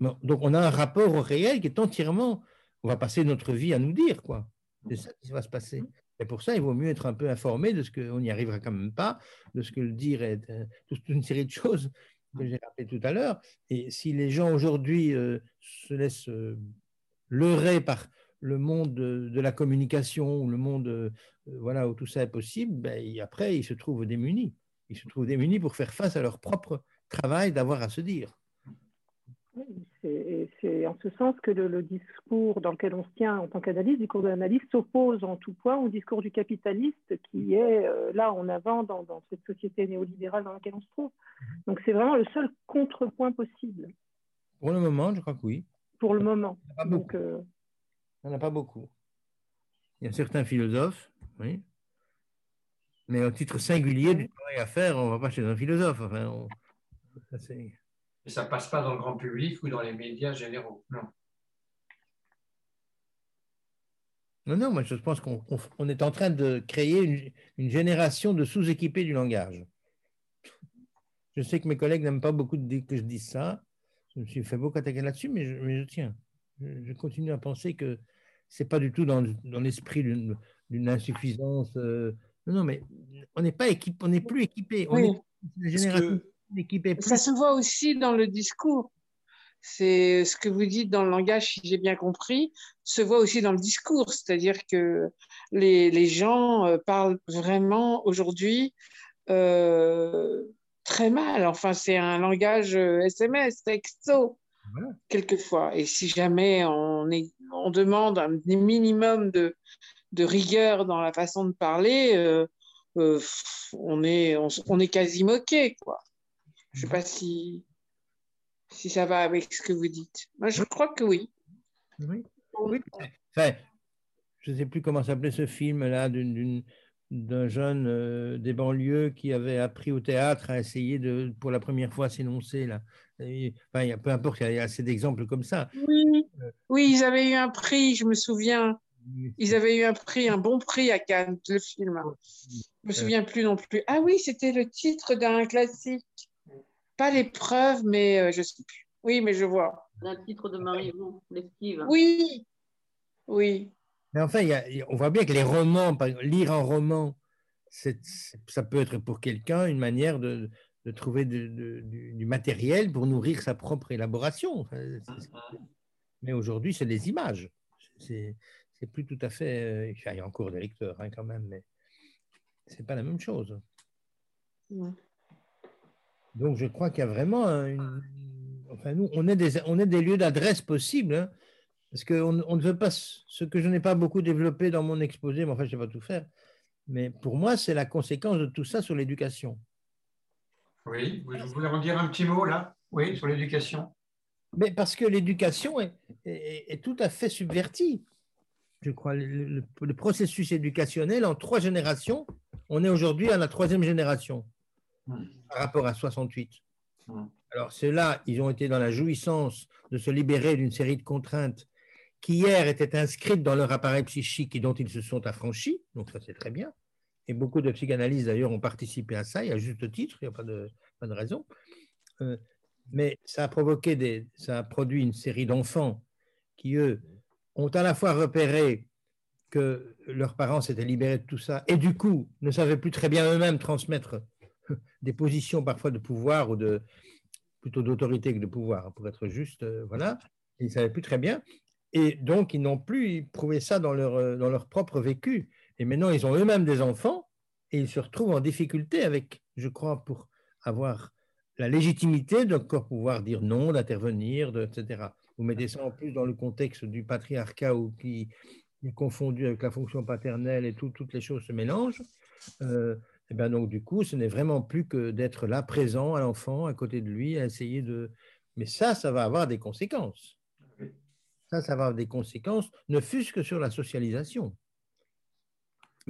Donc, on a un rapport au réel qui est entièrement. On va passer notre vie à nous dire, quoi. C'est ça qui va se passer. Et pour ça, il vaut mieux être un peu informé de ce qu'on n'y arrivera quand même pas, de ce que le dire est euh, toute une série de choses que j'ai rappelé tout à l'heure. Et si les gens aujourd'hui euh, se laissent euh, leurré par le monde de, la communication, ou le monde voilà, où tout ça est possible, ben, après, ils se trouvent démunis. Ils se trouvent démunis pour faire face à leur propre travail d'avoir à se dire. C'est en ce sens que le, discours dans lequel on se tient en tant qu'analyste, le discours de l'analyste, s'oppose en tout point au discours du capitaliste qui est euh, là en avant dans, cette société néolibérale dans laquelle on se trouve. Donc c'est vraiment le seul contrepoint possible. Pour le moment, je crois que oui. Pour le moment. Euh, il n'y en a pas beaucoup. Il y a certains philosophes, oui. Mais au titre singulier du travail à faire, on ne va pas chez un philosophe. Enfin, ça, ne passe pas dans le grand public ou dans les médias généraux. Non. Non, non, moi je pense qu'on est en train de créer une, génération de sous-équipés du langage. Je sais que mes collègues n'aiment pas beaucoup que je dise ça. Je me suis fait beaucoup attaquer là-dessus, mais, je, tiens. je, continue à penser que c'est pas du tout dans, l'esprit d'une insuffisance. Euh, non, mais on n'est pas équipé, on n'est plus équipé. On est génération Ça se voit aussi dans le discours. C'est ce que vous dites dans le langage, si j'ai bien compris, se voit aussi dans le discours. C'est-à-dire que les, les, gens euh, parlent vraiment aujourd'hui euh, très mal. Enfin, c'est un langage SMS, texto quelquefois. Et si jamais on, est, on demande un minimum de, de rigueur dans la façon de parler, euh, euh, on, est, on, est quasi moqué. Quoi. Je ne sais pas si, si ça va avec ce que vous dites. Moi, je crois que oui. Oui. Enfin, je ne sais plus comment s'appelait ce film-là d'un jeune euh, des banlieues qui avait appris au théâtre à essayer de, pour la première fois, s'énoncer. Là. enfin, y a, peu importe, il y a assez d'exemples comme ça. Oui, oui, ils avaient eu un prix, je me souviens. Ils avaient eu un prix, un bon prix à Cannes, le film. Je me souviens plus non plus. Ah oui, c'était le titre d'un classique. Pas l'épreuve, mais euh, je sais plus. Oui, mais je vois. Un titre de Marie-Yvon, l'esquive. Oui, oui. Mais enfin, on voit bien que les romans, lire un roman, ça peut être pour quelqu'un une manière de, trouver du, matériel pour nourrir sa propre élaboration. mais aujourd'hui, c'est des images. C'est plus tout à fait. Euh, il y a encore des lecteurs hein, quand même, mais c'est pas la même chose. Donc, je crois qu'il y a vraiment une, enfin, nous, on est des, on est des lieux d'adresse possibles. Hein. Parce qu'on on ne veut pas ce que je n'ai pas beaucoup développé dans mon exposé, mais enfin, je ne sais pas tout faire. Mais pour moi, c'est la conséquence de tout ça sur l'éducation. Oui, vous voulez en dire un petit mot là? Oui, sur l'éducation. Mais parce que l'éducation est, est, tout à fait subvertie. Je crois, le, le, processus éducationnel en trois générations, on est aujourd'hui à la troisième génération hmm. par rapport à 68. Hmm. Alors ceux-là, ils ont été dans la jouissance de se libérer d'une série de contraintes qui hier étaient inscrites dans leur appareil psychique et dont ils se sont affranchis, donc ça c'est très bien. Et beaucoup de psychanalystes d'ailleurs ont participé à ça, y a juste titre, il n'y a pas de, pas de raison. Euh, mais ça a provoqué des, ça a produit une série d'enfants qui, eux, ont à la fois repéré que leurs parents s'étaient libérés de tout ça et du coup ne savaient plus très bien eux-mêmes transmettre <laughs> des positions parfois de pouvoir ou de plutôt d'autorité que de pouvoir, pour être juste, euh, voilà. Ils ne savaient plus très bien. Et donc, ils n'ont plus prouvé ça dans leur, euh, dans leur propre vécu. Et maintenant, ils ont eux-mêmes des enfants et ils se retrouvent en difficulté avec, je crois, pour avoir la légitimité de pouvoir dire non, d'intervenir, etc. Vous mettez ça en plus dans le contexte du patriarcat qui est confondu avec la fonction paternelle et toutes les choses se mélangent. Euh, et bien donc, du coup, ce n'est vraiment plus que d'être là, présent à l'enfant, à côté de lui, à essayer de... Mais ça, ça va avoir des conséquences. Ça, ça va avoir des conséquences, ne fût-ce que sur la socialisation.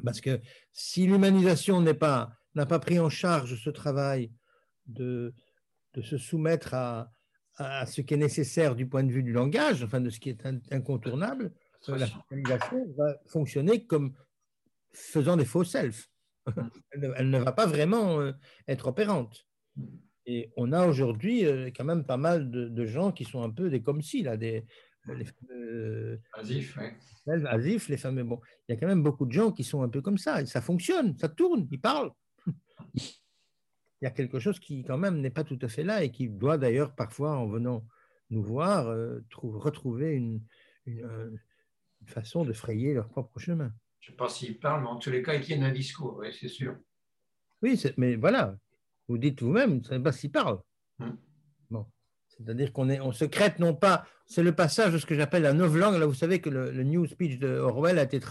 Parce que si l'humanisation n'a pas, pas pris en charge ce travail de, de se soumettre à, à, ce qui est nécessaire du point de vue du langage, enfin de ce qui est incontournable, la socialisation va fonctionner comme faisant des faux selfs. <laughs> Elle ne, va pas vraiment euh, être opérante. Et on a aujourd'hui euh, quand même pas mal de, de, gens qui sont un peu des comme si, là, des, les fameux Asif, Asif, les fameux. Bon, il y a quand même beaucoup de gens qui sont un peu comme ça. ça fonctionne, ça tourne, ils parlent. <laughs> il y a quelque chose qui, quand même, n'est pas tout à fait là et qui doit d'ailleurs, parfois, en venant nous voir, euh, retrouver une, une, façon de frayer leur propre chemin. Je ne sais pas s'ils parlent, mais en tous les cas, ils tiennent un discours, oui, c'est sûr. Oui, mais voilà, vous dites vous-même, vous ne savez pas s'ils parlent. Hum. Bon. C'est-à-dire qu'on on secrète non pas, c'est le passage de ce que j'appelle la novlangue. Là, vous savez que le, le New Speech de Orwell a été traduit